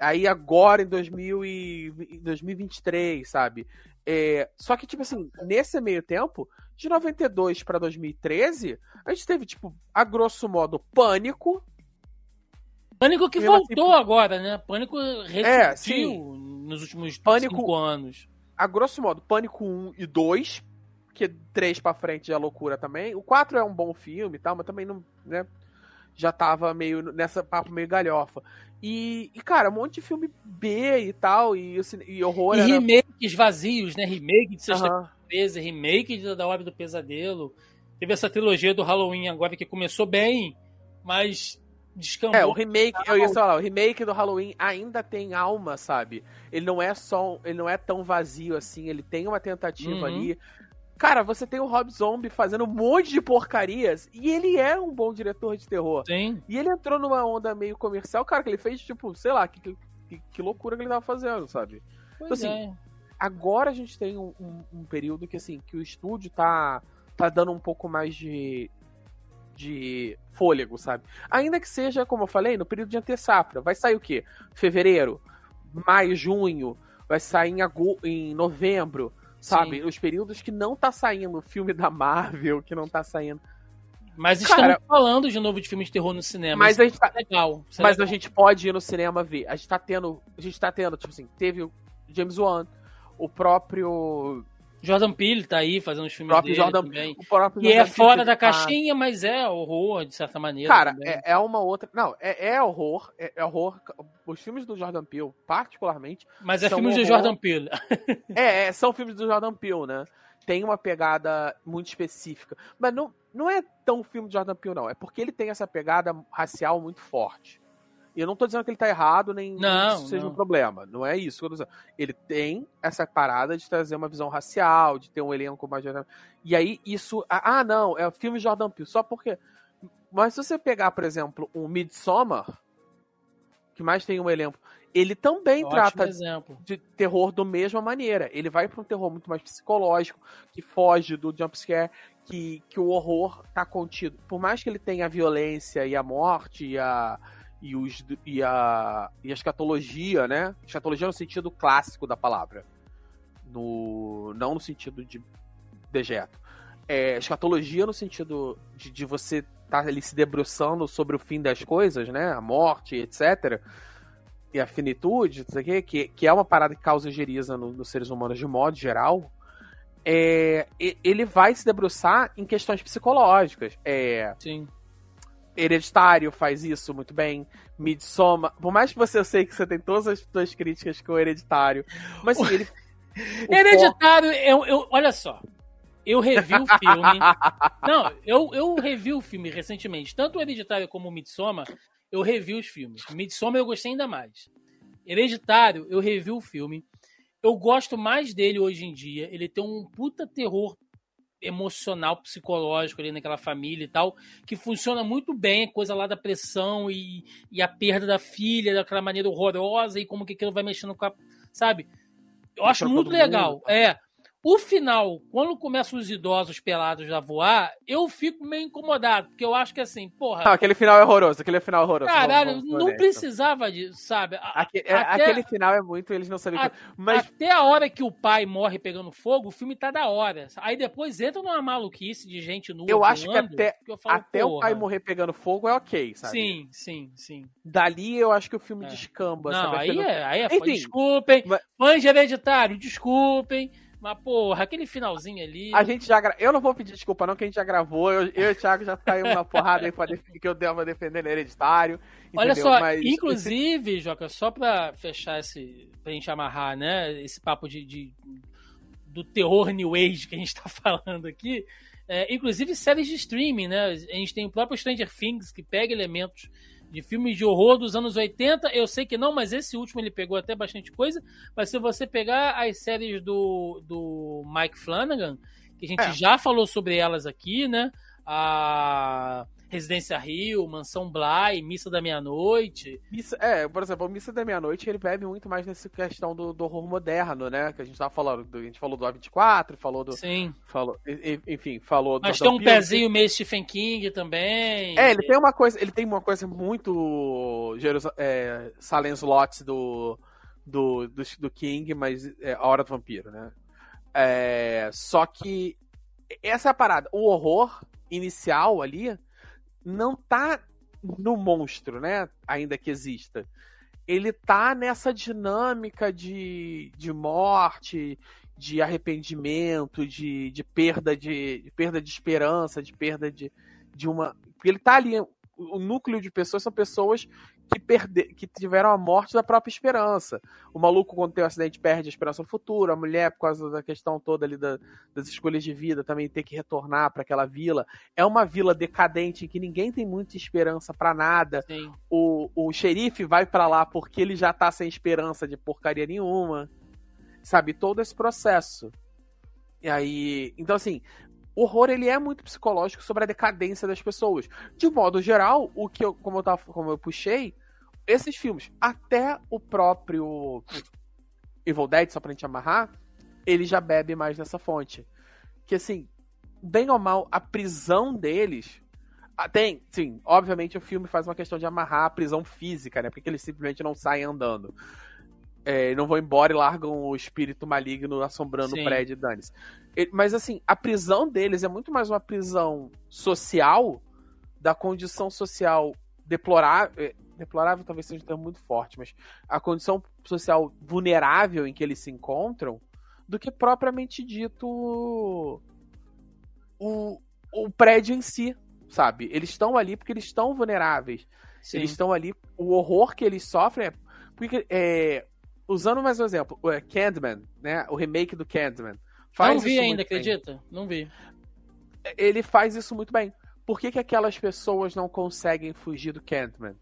Aí agora em 2000 e em 2023, sabe? É, só que, tipo assim, nesse meio tempo, de 92 pra 2013, a gente teve, tipo, a grosso modo, Pânico, Pânico que voltou agora, né? Pânico ressurgiu É, sim. nos últimos Pânico- cinco anos. a grosso modo, Pânico 1 e 2, que 3 pra frente é loucura também. O 4 é um bom filme e tal, mas também não, né? Já tava meio nessa papo meio galhofa. E, e, cara, um monte de filme B e tal, e, e horror E era... remakes vazios, né? Remake de Sexta Aham. Presa, remake de da Hora do Pesadelo. Teve essa trilogia do Halloween agora que começou bem, mas descambou. É, o remake, eu ia falar, o remake do Halloween ainda tem alma, sabe? Ele não é só, ele não é tão vazio assim, ele tem uma tentativa Uhum. ali. Cara, você tem o Rob Zombie fazendo um monte de porcarias e ele é um bom diretor de terror. Sim. E ele entrou numa onda meio comercial, cara, que ele fez, tipo, sei lá, que, que, que loucura que ele tava fazendo, sabe? Pois assim, é. Agora a gente tem um, um- um período que, assim, que o estúdio tá, tá dando um pouco mais de, de fôlego, sabe? Ainda que seja, como eu falei, no período de antessafra. Vai sair o quê? Fevereiro, maio, junho, vai sair em, agu em novembro, sabe? Sim. Os períodos que não tá saindo filme da Marvel, que não tá saindo. Mas Cara- estamos falando de novo de filmes de terror no cinema. Mas Isso a gente tá, é legal. Isso é Mas a legal. gente pode ir no cinema ver. A gente tá tendo. A gente tá tendo, tipo assim, teve o James Wan, o próprio. Jordan Peele tá aí fazendo os filmes próprio dele Jordan também. O próprio E é Jordan fora da a- caixinha, mas é horror, de certa maneira. Cara, é, é uma outra. Não, é, é horror. É, é horror. Os filmes do Jordan Peele, particularmente. mas é filmes horror. Jordan Peele. é, é, são filmes do Jordan Peele, né? Tem uma pegada muito específica. Mas não, não é tão filme de Jordan Peele, não. É porque ele tem essa pegada racial muito forte. E eu não tô dizendo que ele tá errado, nem Não, que isso seja não. um problema. Não é isso que eu tô dizendo. Ele tem essa parada de trazer uma visão racial, de ter um elenco mais. E aí, isso. Ah, ah, não, é o filme Jordan Peele. Só porque. Mas se você pegar, por exemplo, um Midsommar, que mais tem um elenco, ele também Ótimo trata exemplo. de terror da mesma maneira. Ele vai para um terror muito mais psicológico, que foge do jumpscare, que, que o horror tá contido. Por mais que ele tenha a violência e a morte e a. E, os, e, a, e a escatologia, né? Escatologia no sentido clássico da palavra. No, não no sentido de dejeto. É, escatologia no sentido de, de você estar tá ali se debruçando sobre o fim das coisas, né? A morte, etc e a finitude, que, que é uma parada que causa geriza no, nos seres humanos de modo geral, é, ele vai se debruçar em questões psicológicas. É, Sim. Hereditário faz isso muito bem. Midsommar, por mais que você eu sei que você tem todas as suas críticas com o Hereditário, mas assim, ele o Hereditário, eu, eu, olha só. Eu revi o filme. Não, eu, eu revi o filme recentemente. Tanto o Hereditário como o Midsommar, eu revi os filmes. Midsommar eu gostei ainda mais. Hereditário, eu revi o filme. Eu gosto mais dele hoje em dia. Ele tem um puta terror emocional, psicológico ali naquela família e tal, que funciona muito bem, coisa lá da pressão e, e a perda da filha daquela maneira horrorosa e como que aquilo vai mexendo com a. Sabe? Eu acho muito todo mundo. legal. É. O final, quando começam os idosos pelados a voar, eu fico meio incomodado, porque eu acho que assim, porra, Não, aquele final é horroroso, aquele final é horroroso. caralho, vamos- vamos ser não honestos. precisava disso, sabe? Aque- é, até- Aquele final é muito, eles não sabiam. A- que- Mas Até a hora que o pai morre pegando fogo, o filme tá da hora. Aí depois entra numa maluquice de gente nua. Eu acho que voando, até- eu falo, até o pai morrer pegando fogo é ok, sabe? Sim, sim, sim. Dali eu acho que o filme É. descamba, Não, sabe? aí é, aí é Enfim. Desculpem, mas- fãs de hereditário, desculpem. Mas, porra, aquele finalzinho ali. A gente já gra... Eu não vou pedir desculpa, não, que a gente já gravou. Eu, eu e o Thiago já caímos na porrada aí pra defender que eu devo defender hereditário. Olha entendeu? só, Mas- inclusive, Joca, só pra fechar esse. pra gente amarrar, né? Esse papo de, de- do terror New Age que a gente tá falando aqui. é, inclusive séries de streaming, né? A gente tem o próprio Stranger Things que pega elementos de filmes de horror dos anos 80. Eu sei que não, mas esse último ele pegou até bastante coisa. Mas se você pegar as séries do, do Mike Flanagan, que a gente É. já falou sobre elas aqui, né? A Residência Rio, Mansão Bly, Missa da Meia-Noite. É, por exemplo, Missa da Meia-Noite ele bebe muito mais nessa questão do, do horror moderno, né? Que a gente tava falando. do- a gente falou do A24, falou do. Sim. Falou, enfim, falou do. Mas tem um pezinho meio Stephen King também. É, ele tem uma coisa, ele tem uma coisa muito Jerusa é, Lots do, do, do, do King, mas é a Hora do Vampiro, né? É, só que essa é a parada. O horror inicial ali não tá no monstro, né? Ainda que exista. Ele tá nessa dinâmica de, de morte, de arrependimento, de, de perda de, de perda de esperança, de perda de, de uma. Ele tá ali. O núcleo de pessoas são pessoas que, perde, que tiveram a morte da própria esperança. O maluco, quando tem um acidente, perde a esperança no futuro. A mulher, por causa da questão toda ali da- das escolhas de vida, também tem que retornar para aquela vila. É uma vila decadente em que ninguém tem muita esperança para nada. Sim. O, o xerife vai para lá porque ele já tá sem esperança de porcaria nenhuma. Sabe? Todo esse processo. E aí. Então, assim. O horror ele é muito psicológico sobre a decadência das pessoas. De modo geral, o que eu, como eu tava, como eu puxei, esses filmes, até o próprio Evil Dead, só pra gente amarrar, ele já bebe mais nessa fonte. Que assim, bem ou mal, a prisão deles. Tem, sim, obviamente o filme faz uma questão de amarrar a prisão física, né? Porque eles simplesmente não saem andando. É, não vão embora e largam o espírito maligno assombrando Sim. o prédio. Ele- Mas assim, a prisão deles é muito mais uma prisão social, da condição social deplorável. é, Deplorável talvez seja um termo muito forte, mas a condição social vulnerável em que eles se encontram, do que propriamente dito o, o prédio em si, sabe? Eles estão ali porque eles estão vulneráveis. Sim. Eles estão ali. O horror que eles sofrem é. Porque, é, usando mais um exemplo, o é, Candyman, né? O remake do Candyman. Faz Não vi ainda, muito bem. acredita? Não vi. Ele faz isso muito bem. Por que, que aquelas pessoas não conseguem fugir do Candyman?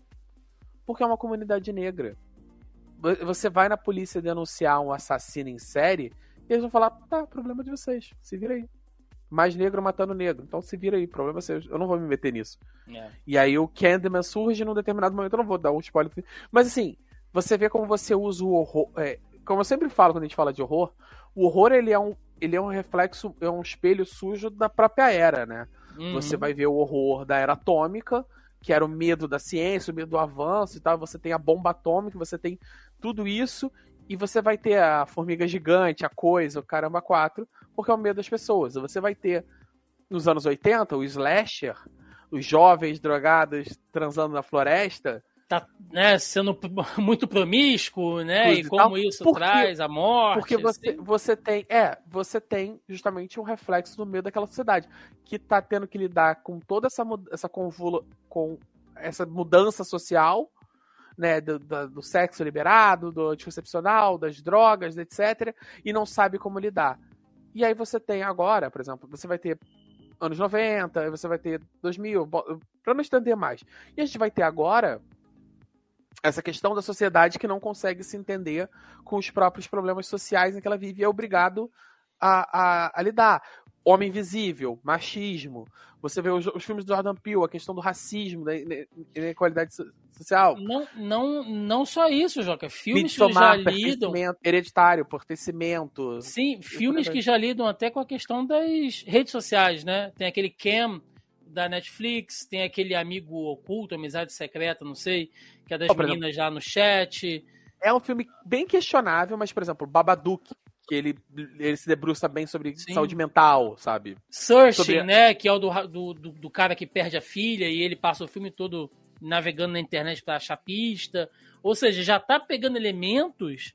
porque é uma comunidade negra. Você vai na polícia denunciar um assassino em série e eles vão falar: tá, problema de vocês, se vira aí. Mais negro matando negro, então se vira aí, problema é seu, eu não vou me meter nisso. É. E aí o Candyman surge num determinado momento, eu não vou dar um spoiler. Mas assim, você vê como você usa o horror. É, como eu sempre falo quando a gente fala de horror, o horror ele é um, ele é um reflexo, é um espelho sujo da própria era, né? Uhum. Você vai ver o horror da era atômica, que era o medo da ciência, o medo do avanço e tal. Você tem a bomba atômica, você tem tudo isso. E você vai ter a formiga gigante, a coisa, o caramba 4, porque é o medo das pessoas. Você vai ter, nos anos 80, o slasher, os jovens drogados transando na floresta, tá né, sendo muito promíscuo, né? E e como tal. isso Porque- traz a morte. Porque você, assim. você tem. É, você tem justamente um reflexo do meio daquela sociedade. Que tá tendo que lidar com toda essa, essa convula, com essa mudança social, né? Do, da- do sexo liberado, do anticoncepcional, das drogas, etc. E não sabe como lidar. E aí você tem agora, por exemplo, você vai ter anos 90, aí você vai ter 2000, bo- pra não estender mais. E a gente vai ter agora essa questão da sociedade que não consegue se entender com os próprios problemas sociais em que ela vive e é obrigado a, a, a lidar. Homem invisível, machismo. Você vê os, os filmes do Jordan Peele, a questão do racismo, da ine- inequalidade so- social. Não, não, não só isso, Joca. Filmes que já Midsommar, lidam. hereditário, pertencimento. Sim, filmes que já lidam até com a questão das redes sociais, né? Tem aquele Cam da Netflix, tem aquele amigo oculto, amizade secreta, não sei, que é das Oh, meninas já no chat. É um filme bem questionável, mas, por exemplo, Babadook, que ele, ele se debruça bem sobre Sim. saúde mental, sabe? Searching, Sobre- né? Que é o do, do, do cara que perde a filha e ele passa o filme todo navegando na internet para achar pista. Ou seja, já tá pegando elementos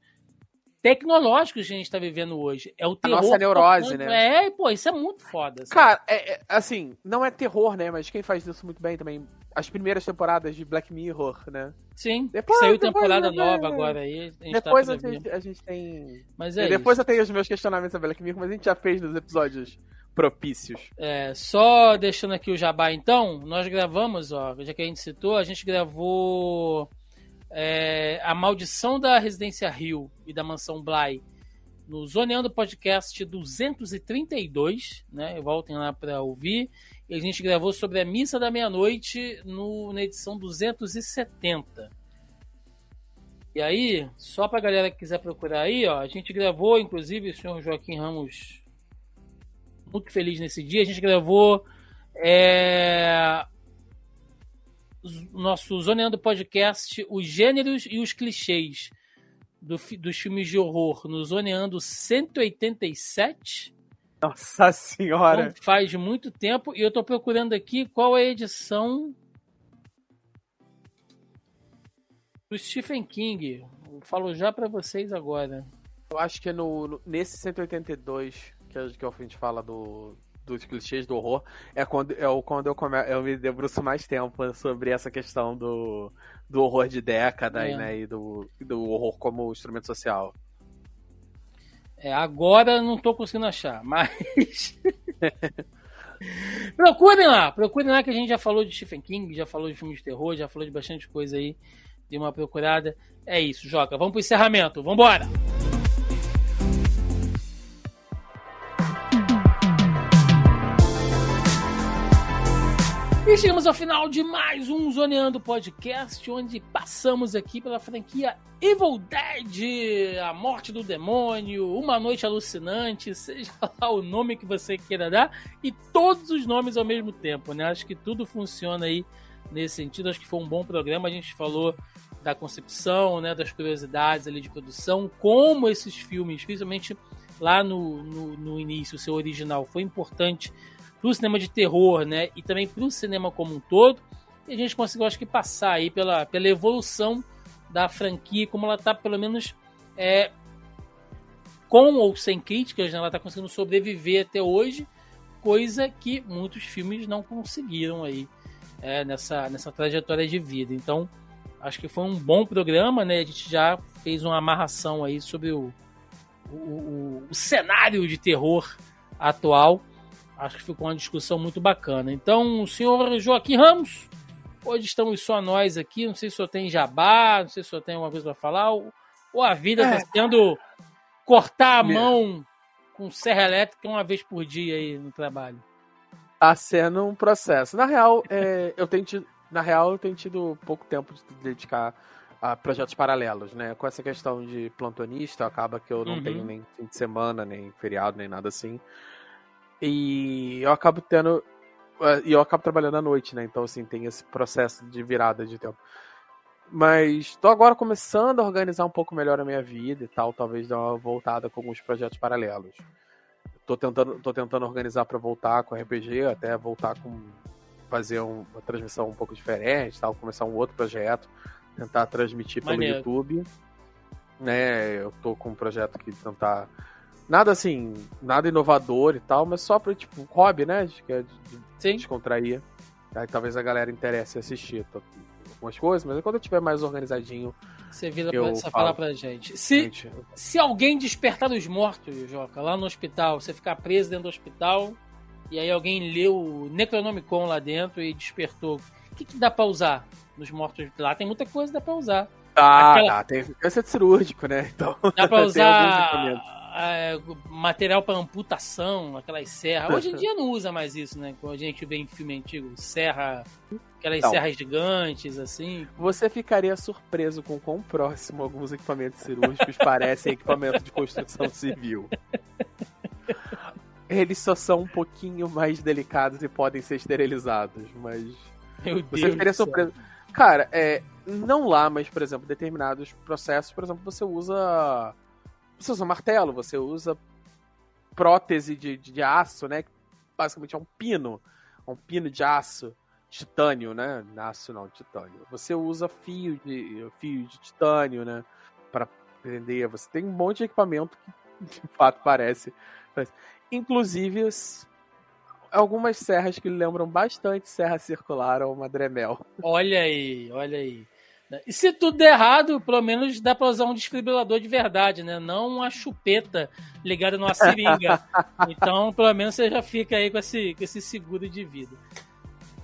tecnológicos que a gente tá vivendo hoje. É o terror. nossa neurose, tocando- né? É, pô, isso é muito foda. sabe? Cara, é- é, assim, não é terror, né? Mas quem faz isso muito bem também. As primeiras temporadas de Black Mirror, né? Sim, Depois- saiu depois temporada vai- nova agora aí. A gente depois tá a gente, a gente tem. Mas é depois isso. eu tenho os meus questionamentos sobre Black Mirror, mas a gente já fez nos episódios propícios. É, só deixando aqui o jabá então, nós gravamos, ó, já que a gente citou, a gente gravou é, A Maldição da Residência Rio e da Mansão Bly no Zoneando Podcast 232, né? Voltem lá para ouvir. E a gente gravou sobre a Missa da Meia-Noite no- na edição 270. E aí, só pra galera que quiser procurar aí, ó, a gente gravou, inclusive, o senhor Joaquim Ramos muito feliz nesse dia. A gente gravou é, o nosso Zoneando Podcast, os gêneros e os clichês do dos filmes de horror no Zoneando 187. Nossa senhora! Então, faz muito tempo. E eu tô procurando aqui qual é a edição do Stephen King. Eu falo já pra vocês agora. Eu acho que é no, no- nesse 182 que a, que a gente fala do, dos clichês do horror, é quando, é o, quando eu, come, eu me debruço mais tempo sobre essa questão do, do horror de década É. e, né, e do, do horror como instrumento social. É, agora não tô conseguindo achar, mas. procurem lá, procurem lá que a gente já falou de Stephen King, já falou de filmes de terror, já falou de bastante coisa aí. Dê uma procurada. É isso, Joca. Vamos pro encerramento. Vambora! E chegamos ao final de mais um Zoneando Podcast, onde passamos aqui pela franquia Evil Dead, A Morte do Demônio, Uma Noite Alucinante, seja lá o nome que você queira dar, e todos os nomes ao mesmo tempo, né? Acho que tudo funciona aí nesse sentido, acho que foi um bom programa, a gente falou da concepção, né, das curiosidades ali de produção, como esses filmes, principalmente lá no, no, no início, o seu original, foi importante para cinema de terror, né? E também para o cinema como um todo. E a gente conseguiu, acho que, passar aí pela, pela evolução da franquia, como ela está, pelo menos, é, com ou sem críticas, né? ela está conseguindo sobreviver até hoje, coisa que muitos filmes não conseguiram aí é, nessa, nessa trajetória de vida. Então, acho que foi um bom programa, né? A gente já fez uma amarração aí sobre o, o, o, o cenário de terror atual. Acho que ficou uma discussão muito bacana. Então, o senhor Joaquim Ramos, Hoje estamos só nós aqui. Não sei se o senhor tem jabá, não sei se o senhor tem alguma coisa para falar. Ou, ou, a vida está é. sendo cortar a mão com serra elétrica uma vez por dia aí no trabalho. Tá sendo um processo. Na real, é, eu tenho tido, na real, eu tenho tido pouco tempo de dedicar a projetos paralelos, né? Com essa questão de plantonista, acaba que eu não uhum. tenho nem fim de semana, nem feriado, nem nada assim. E eu acabo tendo. E eu acabo trabalhando à noite, né? Então, assim, tem esse processo de virada de tempo. Mas estou agora começando a organizar um pouco melhor a minha vida e tal, talvez dar uma voltada com alguns projetos paralelos. Tô tentando, tô tentando organizar para voltar com RPG, até voltar com fazer um, uma transmissão um pouco diferente, tal, começar um outro projeto, tentar transmitir pelo Maneiro. YouTube. Né, eu tô com um projeto que tentar nada assim, nada inovador e tal, mas só para tipo hobby, né, de, de, de descontrair. Aí talvez a galera interesse assistir. Algumas coisas, mas quando eu tiver mais organizadinho. Você vira pra, você fala pra gente. Se, gente, se alguém despertar dos mortos, Joca, lá no hospital, você ficar preso dentro do hospital, e aí alguém leu o Necronomicon lá dentro e despertou. O que, que dá pra usar nos mortos? Lá tem muita coisa que dá pra usar. Ah, Aquela... dá, tem câncer cirúrgico, né? Então, dá pra usar é, material para amputação, aquelas serras. Hoje em dia não usa mais isso, né? Quando a gente vê em filme antigo, serra, aquelas então, serras gigantes, assim. Você ficaria surpreso com quão próximo alguns equipamentos cirúrgicos parecem equipamentos de construção civil. Eles só são um pouquinho mais delicados e podem ser esterilizados, mas. Meu você Deus ficaria surpreso. Cara, é, não lá, mas, por exemplo, determinados processos, por exemplo, você usa você usa martelo, você usa prótese de, de, de aço, né? Basicamente é um pino. É um pino de aço. Titânio, né? Aço não, titânio. Você usa fio de, fio de titânio, né? Para prender. Você tem um monte de equipamento que de fato parece. Inclusive algumas serras que lembram bastante serra circular ou madremel. Olha aí, olha aí. Né? E se tudo der errado, pelo menos dá para usar um desfibrilador de verdade, né? Não uma chupeta ligada numa seringa. então, pelo menos você já fica aí com esse, com esse seguro de vida.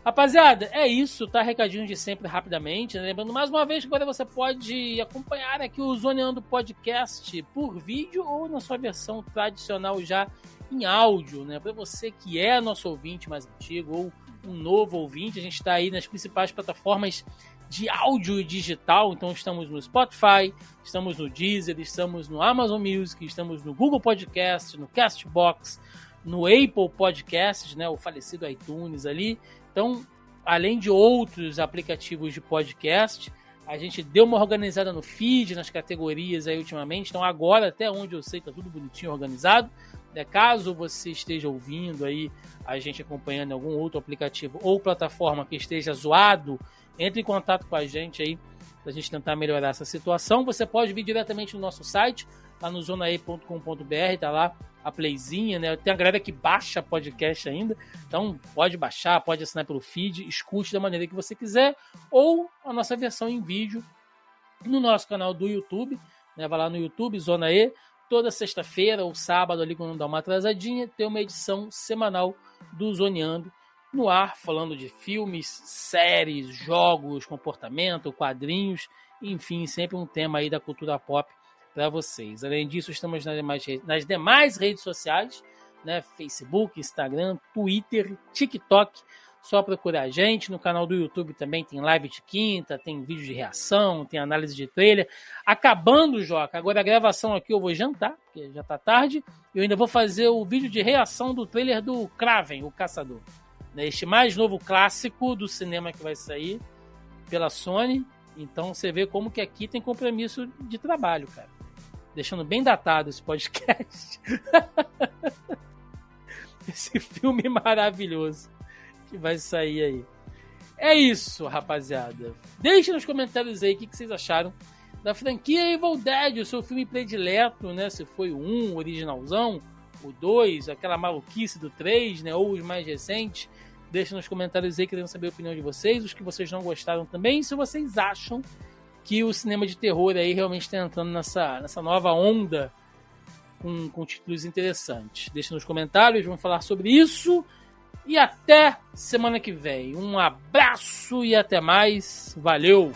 Rapaziada, é isso, tá? Recadinho de sempre rapidamente. Né? Lembrando mais uma vez que agora você pode acompanhar aqui o Zoneando Podcast por vídeo ou na sua versão tradicional já em áudio, né? Para você que é nosso ouvinte mais antigo ou um novo ouvinte, a gente está aí nas principais plataformas de áudio digital. Então estamos no Spotify, estamos no Deezer, estamos no Amazon Music, estamos no Google Podcast, no Castbox, no Apple Podcasts, né, o falecido iTunes ali. Então, além de outros aplicativos de podcast, a gente deu uma organizada no feed, nas categorias aí ultimamente. Então agora, até onde eu sei, tá tudo bonitinho organizado. Né? Caso você esteja ouvindo aí a gente acompanhando algum outro aplicativo ou plataforma que esteja zoado entre em contato com a gente aí para a gente tentar melhorar essa situação. Você pode vir diretamente no nosso site, lá no zonae.com.br, tá lá a playzinha, né? Tem a galera que baixa podcast ainda, então pode baixar, pode assinar pelo feed, escute da maneira que você quiser, ou a nossa versão em vídeo no nosso canal do YouTube, né? Vai lá no YouTube, Zona E, toda sexta-feira ou sábado ali quando dá uma atrasadinha, tem uma edição semanal do Zoneando no ar, falando de filmes, séries, jogos, comportamento, quadrinhos, enfim, sempre um tema aí da cultura pop para vocês. Além disso, estamos nas demais, nas demais redes sociais, né? Facebook, Instagram, Twitter, TikTok. Só procurar a gente. No canal do YouTube também tem live de quinta, tem vídeo de reação, tem análise de trailer. Acabando, Joca, agora a gravação aqui eu vou jantar, porque já tá tarde. Eu ainda vou fazer o vídeo de reação do trailer do Kraven, o Caçador este mais novo clássico do cinema que vai sair pela Sony. Então você vê como que aqui tem compromisso de trabalho, cara. Deixando bem datado esse podcast. esse filme maravilhoso que vai sair aí. É isso, rapaziada. Deixe nos comentários aí o que, que vocês acharam da franquia Evil Dead, o seu filme predileto, né? Se foi o 1, o originalzão, o 2, aquela maluquice do 3, né? Ou os mais recentes. Deixa nos comentários aí, querendo saber a opinião de vocês, os que vocês não gostaram também, se vocês acham que o cinema de terror aí realmente está entrando nessa, nessa nova onda com, com títulos interessantes. Deixa nos comentários, vamos falar sobre isso. E até semana que vem. Um abraço e até mais. Valeu!